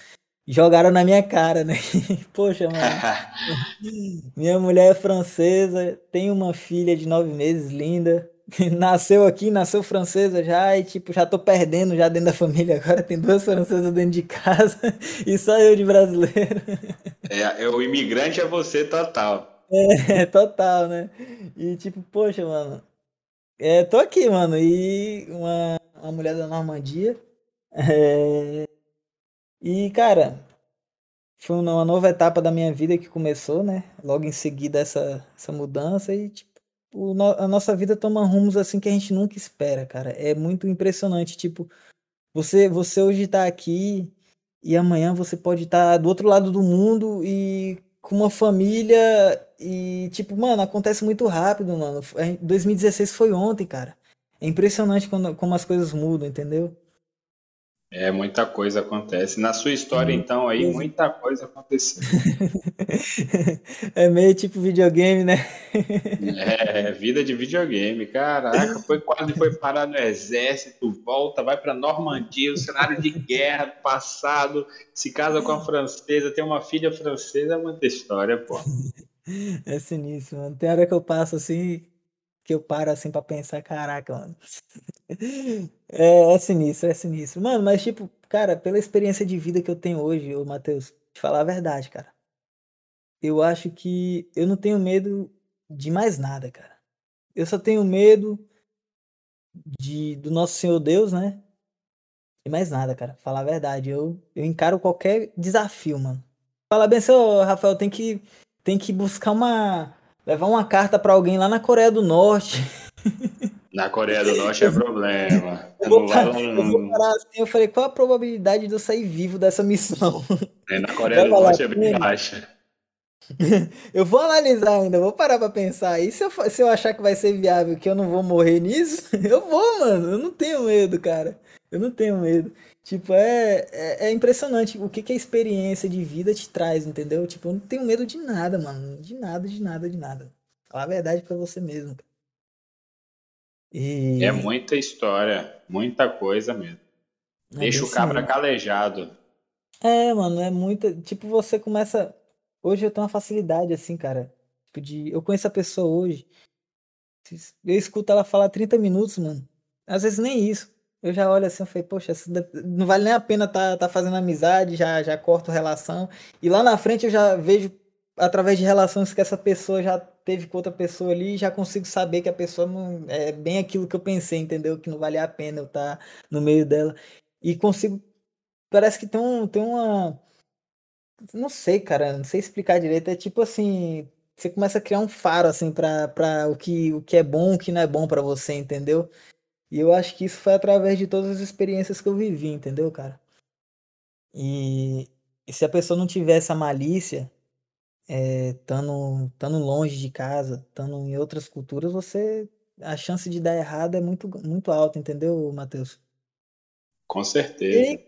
jogaram na minha cara, né? Poxa, mano. minha mulher é francesa, tem uma filha de nove meses, linda. Nasceu aqui, nasceu francesa já, e tipo, já tô perdendo já dentro da família. Agora tem duas francesas dentro de casa e só eu de brasileiro. É, é o imigrante é você total. É, total, né? E tipo, poxa, mano, é, tô aqui, mano. E uma, uma mulher da Normandia. É... E, cara, foi uma nova etapa da minha vida que começou, né? Logo em seguida essa, essa mudança e, tipo, o, a nossa vida toma rumos assim que a gente nunca espera, cara. É muito impressionante, tipo, você, você hoje tá aqui e amanhã você pode estar tá do outro lado do mundo e com uma família e, tipo, mano, acontece muito rápido, mano. 2016 foi ontem, cara. É impressionante quando, como as coisas mudam, entendeu? É, muita coisa acontece. Na sua história, hum, então, aí, muita coisa aconteceu. é meio tipo videogame, né? é, vida de videogame. Caraca, foi quase foi parar no exército, volta, vai para Normandia, o cenário de guerra do passado, se casa com a francesa, tem uma filha francesa, é muita história, pô. É sinistro, mano. Tem hora que eu passo assim, que eu paro assim pra pensar, caraca, mano. É, é sinistro, é sinistro. Mano, mas tipo, cara, pela experiência de vida que eu tenho hoje, ô Matheus, te falar a verdade, cara. Eu acho que eu não tenho medo de mais nada, cara. Eu só tenho medo de do nosso Senhor Deus, né? E mais nada, cara. Falar a verdade, eu, eu encaro qualquer desafio, mano. Fala bem, seu Rafael, tem que tem que buscar uma levar uma carta para alguém lá na Coreia do Norte. Na Coreia do Norte é problema. Eu vou, parar, eu vou parar assim, eu falei, qual a probabilidade de eu sair vivo dessa missão? É, na Coreia do Norte é bem baixa. Eu vou analisar ainda, vou parar pra pensar. E se eu, se eu achar que vai ser viável, que eu não vou morrer nisso, eu vou, mano. Eu não tenho medo, cara. Eu não tenho medo. Tipo, é, é, é, impressionante o que, que a experiência de vida te traz, entendeu? Tipo, eu não tenho medo de nada, mano. De nada, de nada, de nada. Fala a verdade para você mesmo. E... É muita história, muita coisa mesmo. É Deixa o cabra mesmo. calejado. É, mano, é muita. Tipo, você começa. Hoje eu tenho uma facilidade, assim, cara. Tipo, de. Eu conheço a pessoa hoje. Eu escuto ela falar 30 minutos, mano. Às vezes nem isso eu já olho assim, eu falei, poxa, não vale nem a pena tá, tá fazendo amizade, já, já corto relação. E lá na frente eu já vejo, através de relações que essa pessoa já teve com outra pessoa ali, já consigo saber que a pessoa não é bem aquilo que eu pensei, entendeu? Que não vale a pena eu estar tá no meio dela. E consigo. Parece que tem, um, tem uma. Não sei, cara, não sei explicar direito. É tipo assim. Você começa a criar um faro, assim, pra, pra o, que, o que é bom o que não é bom para você, entendeu? E eu acho que isso foi através de todas as experiências que eu vivi, entendeu, cara? E, e se a pessoa não tiver essa malícia, estando é, longe de casa, estando em outras culturas, você a chance de dar errado é muito, muito alta, entendeu, Matheus? Com certeza.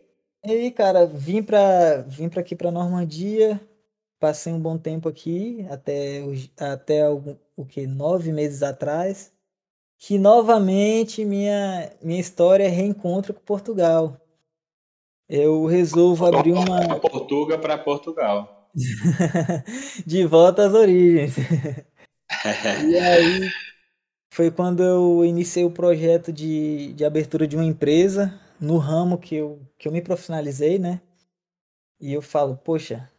E aí, cara, vim pra, vim pra aqui pra Normandia, passei um bom tempo aqui, até, até algum, o que, nove meses atrás, que novamente minha, minha história é reencontro com Portugal. Eu resolvo abrir uma. Portugal para Portugal. de volta às origens. e aí foi quando eu iniciei o projeto de, de abertura de uma empresa no ramo que eu, que eu me profissionalizei, né? E eu falo, poxa,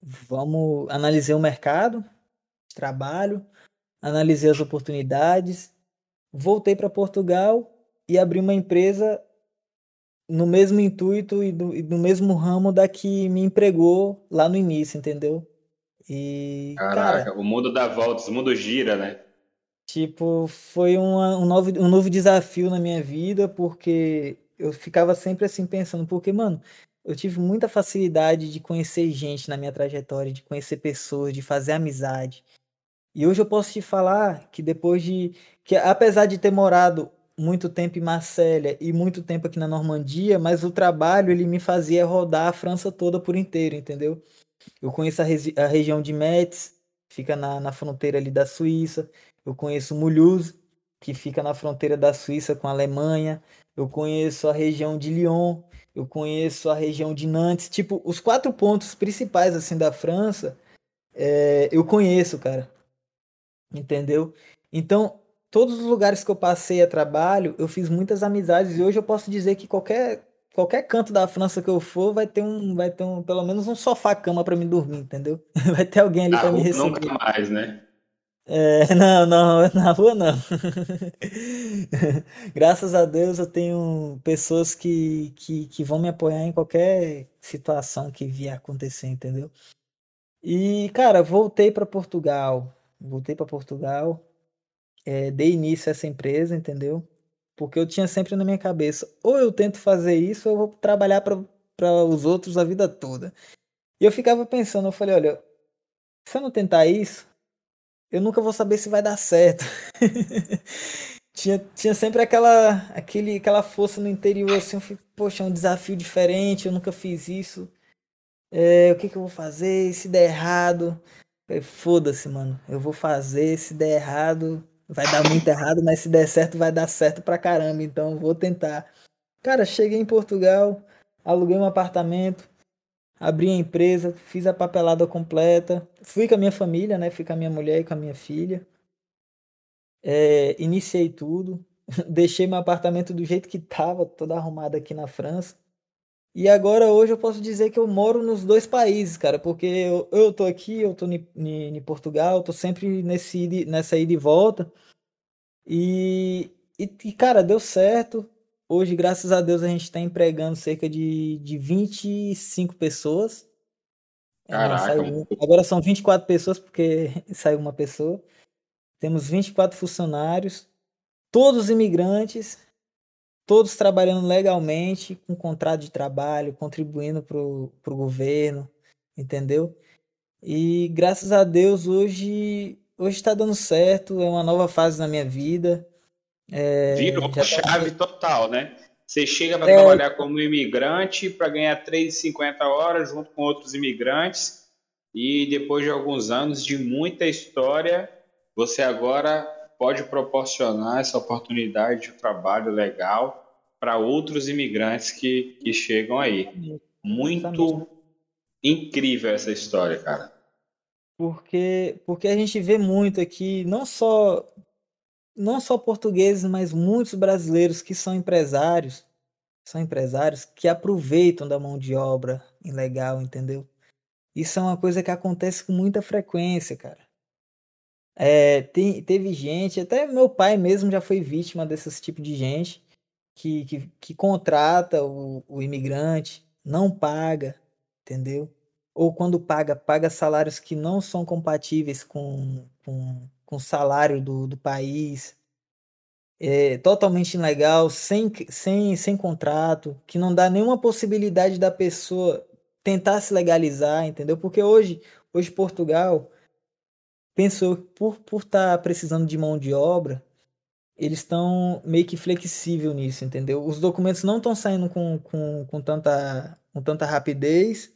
vamos analisar o mercado trabalho, analisei as oportunidades, voltei para Portugal e abri uma empresa no mesmo intuito e, do, e no mesmo ramo da que me empregou lá no início, entendeu? E, Caraca, cara, o mundo dá voltas, o mundo gira, né? Tipo, foi uma, um, novo, um novo desafio na minha vida, porque eu ficava sempre assim pensando, porque, mano, eu tive muita facilidade de conhecer gente na minha trajetória, de conhecer pessoas, de fazer amizade. E hoje eu posso te falar que depois de. que apesar de ter morado muito tempo em Marsella e muito tempo aqui na Normandia, mas o trabalho ele me fazia rodar a França toda por inteiro, entendeu? Eu conheço a, a região de Metz, fica na, na fronteira ali da Suíça. Eu conheço Mulhouse, que fica na fronteira da Suíça com a Alemanha. Eu conheço a região de Lyon, eu conheço a região de Nantes. Tipo, os quatro pontos principais assim da França, é, eu conheço, cara. Entendeu? Então, todos os lugares que eu passei a trabalho, eu fiz muitas amizades e hoje eu posso dizer que qualquer qualquer canto da França que eu for vai ter um vai ter um pelo menos um sofá cama para me dormir, entendeu? Vai ter alguém ali para me receber. Nunca mais, né? É, não, não, na rua não. Graças a Deus eu tenho pessoas que, que, que vão me apoiar em qualquer situação que vier acontecer, entendeu? E, cara, voltei para Portugal. Voltei para Portugal é, dei início a essa empresa, entendeu? Porque eu tinha sempre na minha cabeça, ou eu tento fazer isso, ou eu vou trabalhar para os outros a vida toda. E eu ficava pensando, eu falei, olha, se eu não tentar isso, eu nunca vou saber se vai dar certo. tinha, tinha sempre aquela, aquele, aquela força no interior, assim, eu falei, poxa, é um desafio diferente, eu nunca fiz isso. É, o que, que eu vou fazer? Se der errado, foda-se, mano. Eu vou fazer, se der errado, vai dar muito errado, mas se der certo, vai dar certo pra caramba. Então vou tentar. Cara, cheguei em Portugal, aluguei um apartamento, abri a empresa, fiz a papelada completa, fui com a minha família, né? Fui com a minha mulher e com a minha filha. É, iniciei tudo, deixei meu apartamento do jeito que tava, todo arrumado aqui na França. E agora hoje eu posso dizer que eu moro nos dois países, cara, porque eu, eu tô aqui, eu tô em Portugal, tô sempre nesse, nessa ida e volta. E, e, e, cara, deu certo. Hoje, graças a Deus, a gente está empregando cerca de, de 25 pessoas. É, Caraca. Não, agora são 24 pessoas, porque saiu uma pessoa. Temos 24 funcionários, todos imigrantes, todos trabalhando legalmente, com contrato de trabalho, contribuindo para o governo, entendeu? E graças a Deus hoje hoje está dando certo, é uma nova fase na minha vida. É, Virou tá chave total, né? Você chega para é... trabalhar como imigrante para ganhar 3,50 horas junto com outros imigrantes e depois de alguns anos de muita história, você agora pode proporcionar essa oportunidade de trabalho legal para outros imigrantes que, que chegam aí. Muito incrível essa história, cara. Porque, porque a gente vê muito aqui, não só não só portugueses, mas muitos brasileiros que são empresários, são empresários que aproveitam da mão de obra ilegal, entendeu? Isso é uma coisa que acontece com muita frequência, cara. É, tem, teve gente, até meu pai mesmo já foi vítima desse tipo de gente que, que, que contrata o, o imigrante, não paga, entendeu? Ou quando paga, paga salários que não são compatíveis com, com, com o salário do, do país. É totalmente ilegal, sem, sem, sem contrato, que não dá nenhuma possibilidade da pessoa tentar se legalizar, entendeu? Porque hoje, hoje Portugal pensou por estar por tá precisando de mão de obra, eles estão meio que flexível nisso, entendeu? Os documentos não estão saindo com, com, com, tanta, com tanta rapidez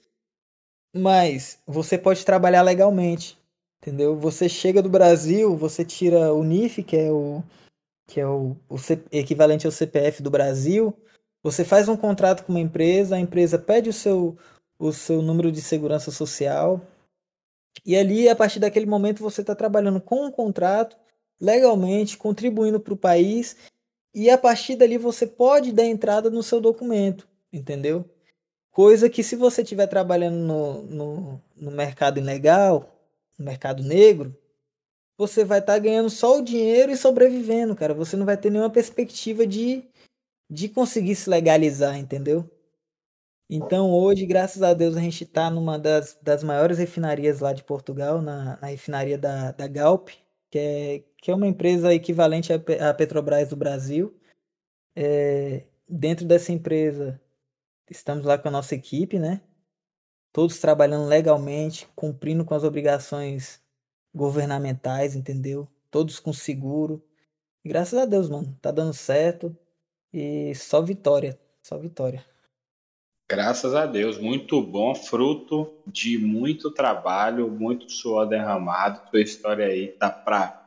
mas você pode trabalhar legalmente, entendeu? Você chega do Brasil, você tira o NIF, que é o que é o, o C, equivalente ao CPF do Brasil, você faz um contrato com uma empresa, a empresa pede o seu o seu número de segurança social, e ali, a partir daquele momento, você está trabalhando com um contrato, legalmente, contribuindo para o país, e a partir dali você pode dar entrada no seu documento, entendeu? Coisa que se você estiver trabalhando no, no, no mercado ilegal, no mercado negro, você vai estar tá ganhando só o dinheiro e sobrevivendo, cara. Você não vai ter nenhuma perspectiva de, de conseguir se legalizar, entendeu? Então hoje, graças a Deus, a gente está numa das, das maiores refinarias lá de Portugal, na, na refinaria da, da Galp, que é, que é uma empresa equivalente à Petrobras do Brasil. É, dentro dessa empresa, estamos lá com a nossa equipe, né? Todos trabalhando legalmente, cumprindo com as obrigações governamentais, entendeu? Todos com seguro. Graças a Deus, mano, tá dando certo. E só vitória, só vitória. Graças a Deus, muito bom, fruto de muito trabalho, muito suor derramado. Tua história aí tá para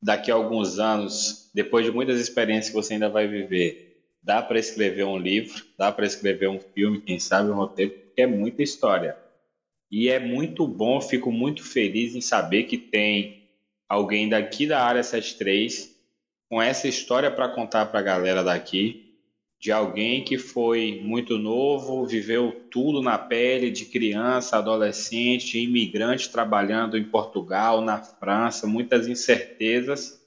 daqui a alguns anos, depois de muitas experiências que você ainda vai viver, dá para escrever um livro, dá para escrever um filme, quem sabe um roteiro, porque é muita história. E é muito bom, fico muito feliz em saber que tem alguém daqui da área 73 com essa história para contar para a galera daqui de alguém que foi muito novo, viveu tudo na pele de criança, adolescente, imigrante trabalhando em Portugal, na França, muitas incertezas,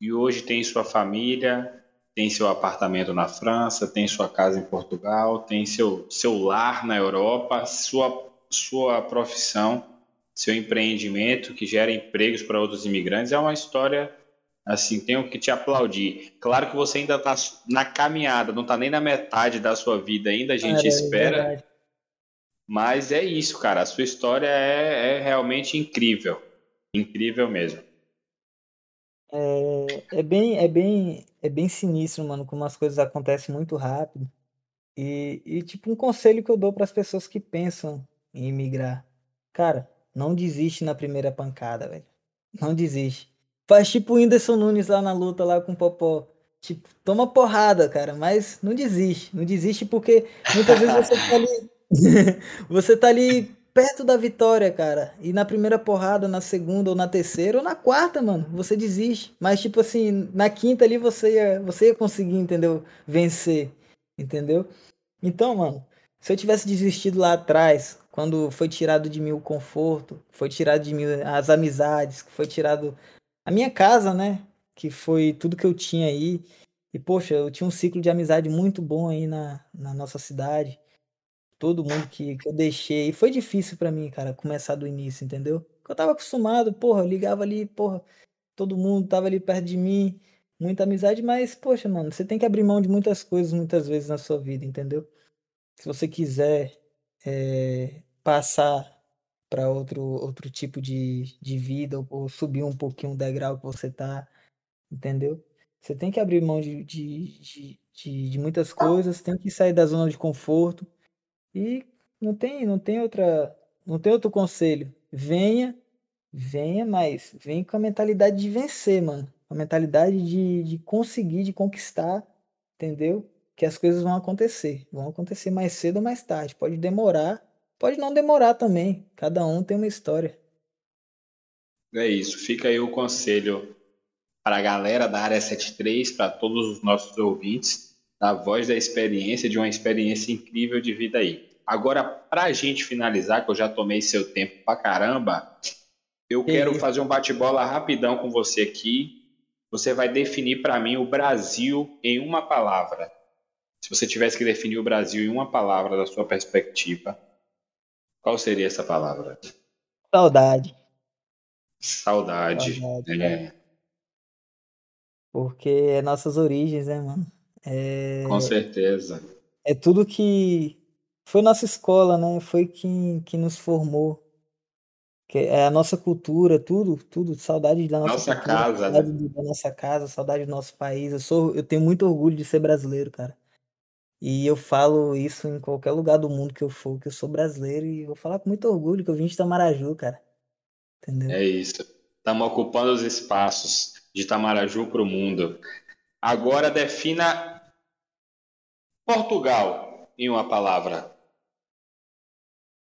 e hoje tem sua família, tem seu apartamento na França, tem sua casa em Portugal, tem seu, seu lar na Europa, sua, sua profissão, seu empreendimento que gera empregos para outros imigrantes. É uma história Assim, tenho que te aplaudir. Claro que você ainda está na caminhada, não está nem na metade da sua vida ainda, a gente é, espera. É mas é isso, cara. A sua história é, é realmente incrível. Incrível mesmo. É, é, bem, é, bem, é bem sinistro, mano, como as coisas acontecem muito rápido. E, e tipo, um conselho que eu dou para as pessoas que pensam em emigrar. Cara, não desiste na primeira pancada, velho. Não desiste. Faz tipo o Whindersson Nunes lá na luta lá com o Popó. Tipo, toma porrada, cara, mas não desiste. Não desiste porque muitas vezes você tá ali. você tá ali perto da vitória, cara. E na primeira porrada, na segunda, ou na terceira, ou na quarta, mano, você desiste. Mas, tipo assim, na quinta ali você ia, você ia conseguir, entendeu? Vencer. Entendeu? Então, mano, se eu tivesse desistido lá atrás, quando foi tirado de mim o conforto, foi tirado de mim as amizades, foi tirado a minha casa, né? Que foi tudo que eu tinha aí. E, poxa, eu tinha um ciclo de amizade muito bom aí na, na nossa cidade. Todo mundo que, que eu deixei. E foi difícil para mim, cara, começar do início, entendeu? Porque eu tava acostumado, porra, eu ligava ali, porra, todo mundo tava ali perto de mim, muita amizade, mas, poxa, mano, você tem que abrir mão de muitas coisas muitas vezes na sua vida, entendeu? Se você quiser é, passar para outro, outro tipo de, de vida, ou, ou, subir um pouquinho o degrau que você tá, entendeu? Você tem que abrir mão de, de, de, de, de muitas coisas, tem que sair da zona de conforto e não tem, não tem outra, não tem outro conselho. Venha, venha, mas vem com a mentalidade de vencer, mano. A mentalidade de, de conseguir, de conquistar, entendeu? Que as coisas vão acontecer. Vão acontecer mais cedo ou mais tarde. Pode demorar, Pode não demorar também, cada um tem uma história. É isso, fica aí o conselho para a galera da área 73, para todos os nossos ouvintes, da voz da experiência, de uma experiência incrível de vida aí. Agora, para a gente finalizar, que eu já tomei seu tempo pra caramba, eu quero fazer um bate-bola rapidão com você aqui. Você vai definir para mim o Brasil em uma palavra. Se você tivesse que definir o Brasil em uma palavra da sua perspectiva, qual seria essa palavra? Saudade. Saudade. Saudade é. Porque é nossas origens, né, mano? É... Com certeza. É tudo que foi nossa escola, né? Foi quem, que nos formou. Que é a nossa cultura, tudo, tudo. Saudade da nossa, nossa cultura, casa, saudade né? da nossa casa, saudade do nosso país. Eu sou, eu tenho muito orgulho de ser brasileiro, cara. E eu falo isso em qualquer lugar do mundo que eu for, que eu sou brasileiro e vou falar com muito orgulho que eu vim de Tamaraju, cara. Entendeu? É isso. Estamos ocupando os espaços de Tamaraju para o mundo. Agora defina Portugal em uma palavra.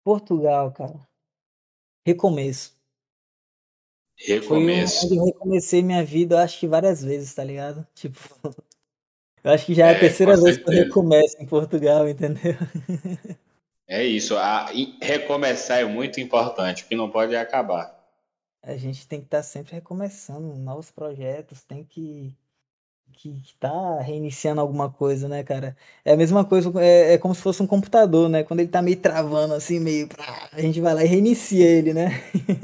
Portugal, cara. Recomeço. Recomeço. Foi onde eu recomecei minha vida, acho que várias vezes, tá ligado? Tipo, eu acho que já é, é a terceira vez certeza. que eu recomeço em Portugal, entendeu? É isso. A, recomeçar é muito importante, porque não pode acabar. A gente tem que estar tá sempre recomeçando novos projetos, tem que que está reiniciando alguma coisa, né, cara? É a mesma coisa, é, é, como se fosse um computador, né? Quando ele tá meio travando, assim, meio. A gente vai lá e reinicia ele, né?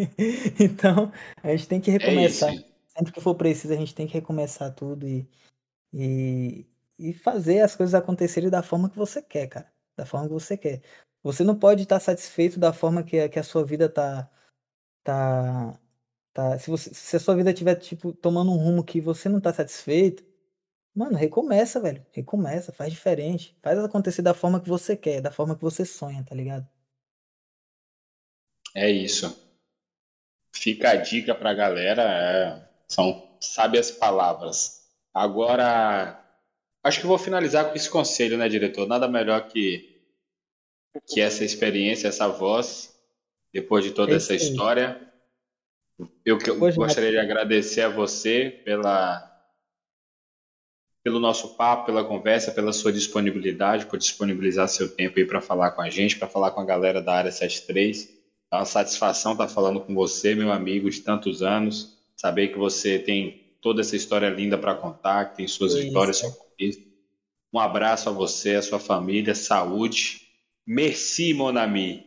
então, a gente tem que é recomeçar. É Sempre que for preciso, a gente tem que recomeçar tudo e, e, e fazer as coisas acontecerem da forma que você quer, cara. Da forma que você quer. Você não pode estar satisfeito da forma que, que a sua vida tá, tá, tá. Se, você, se a sua vida estiver, tipo, tomando um rumo que você não tá satisfeito Mano, recomeça, velho. Recomeça, faz diferente. Faz acontecer da forma que você quer, da forma que você sonha, tá ligado? É isso. Fica a dica pra galera. É... São sábias palavras. Agora, acho que vou finalizar com esse conselho, né, diretor? Nada melhor que, que essa experiência, essa voz, depois de toda é essa história. Eu, eu gostaria de agradecer a você pela pelo nosso papo, pela conversa, pela sua disponibilidade, por disponibilizar seu tempo aí para falar com a gente, para falar com a galera da área 73. É uma satisfação estar tá falando com você, meu amigo de tantos anos, saber que você tem toda essa história linda para contar, que tem suas Isso. vitórias, sua conquista. Um abraço a você, a sua família, saúde. Merci, mon ami.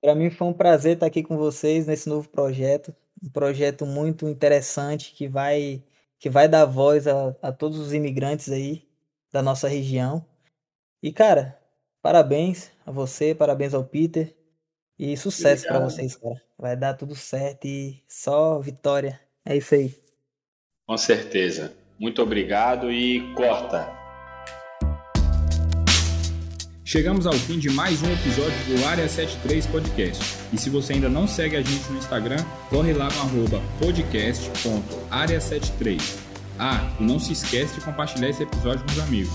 Para mim foi um prazer estar aqui com vocês nesse novo projeto, um projeto muito interessante que vai que vai dar voz a, a todos os imigrantes aí da nossa região. E, cara, parabéns a você, parabéns ao Peter. E sucesso para vocês, cara. Vai dar tudo certo e só vitória. É isso aí. Com certeza. Muito obrigado e corta. Chegamos ao fim de mais um episódio do Área 73 Podcast. E se você ainda não segue a gente no Instagram, corre lá no arroba podcast.área73. Ah, e não se esquece de compartilhar esse episódio com os amigos.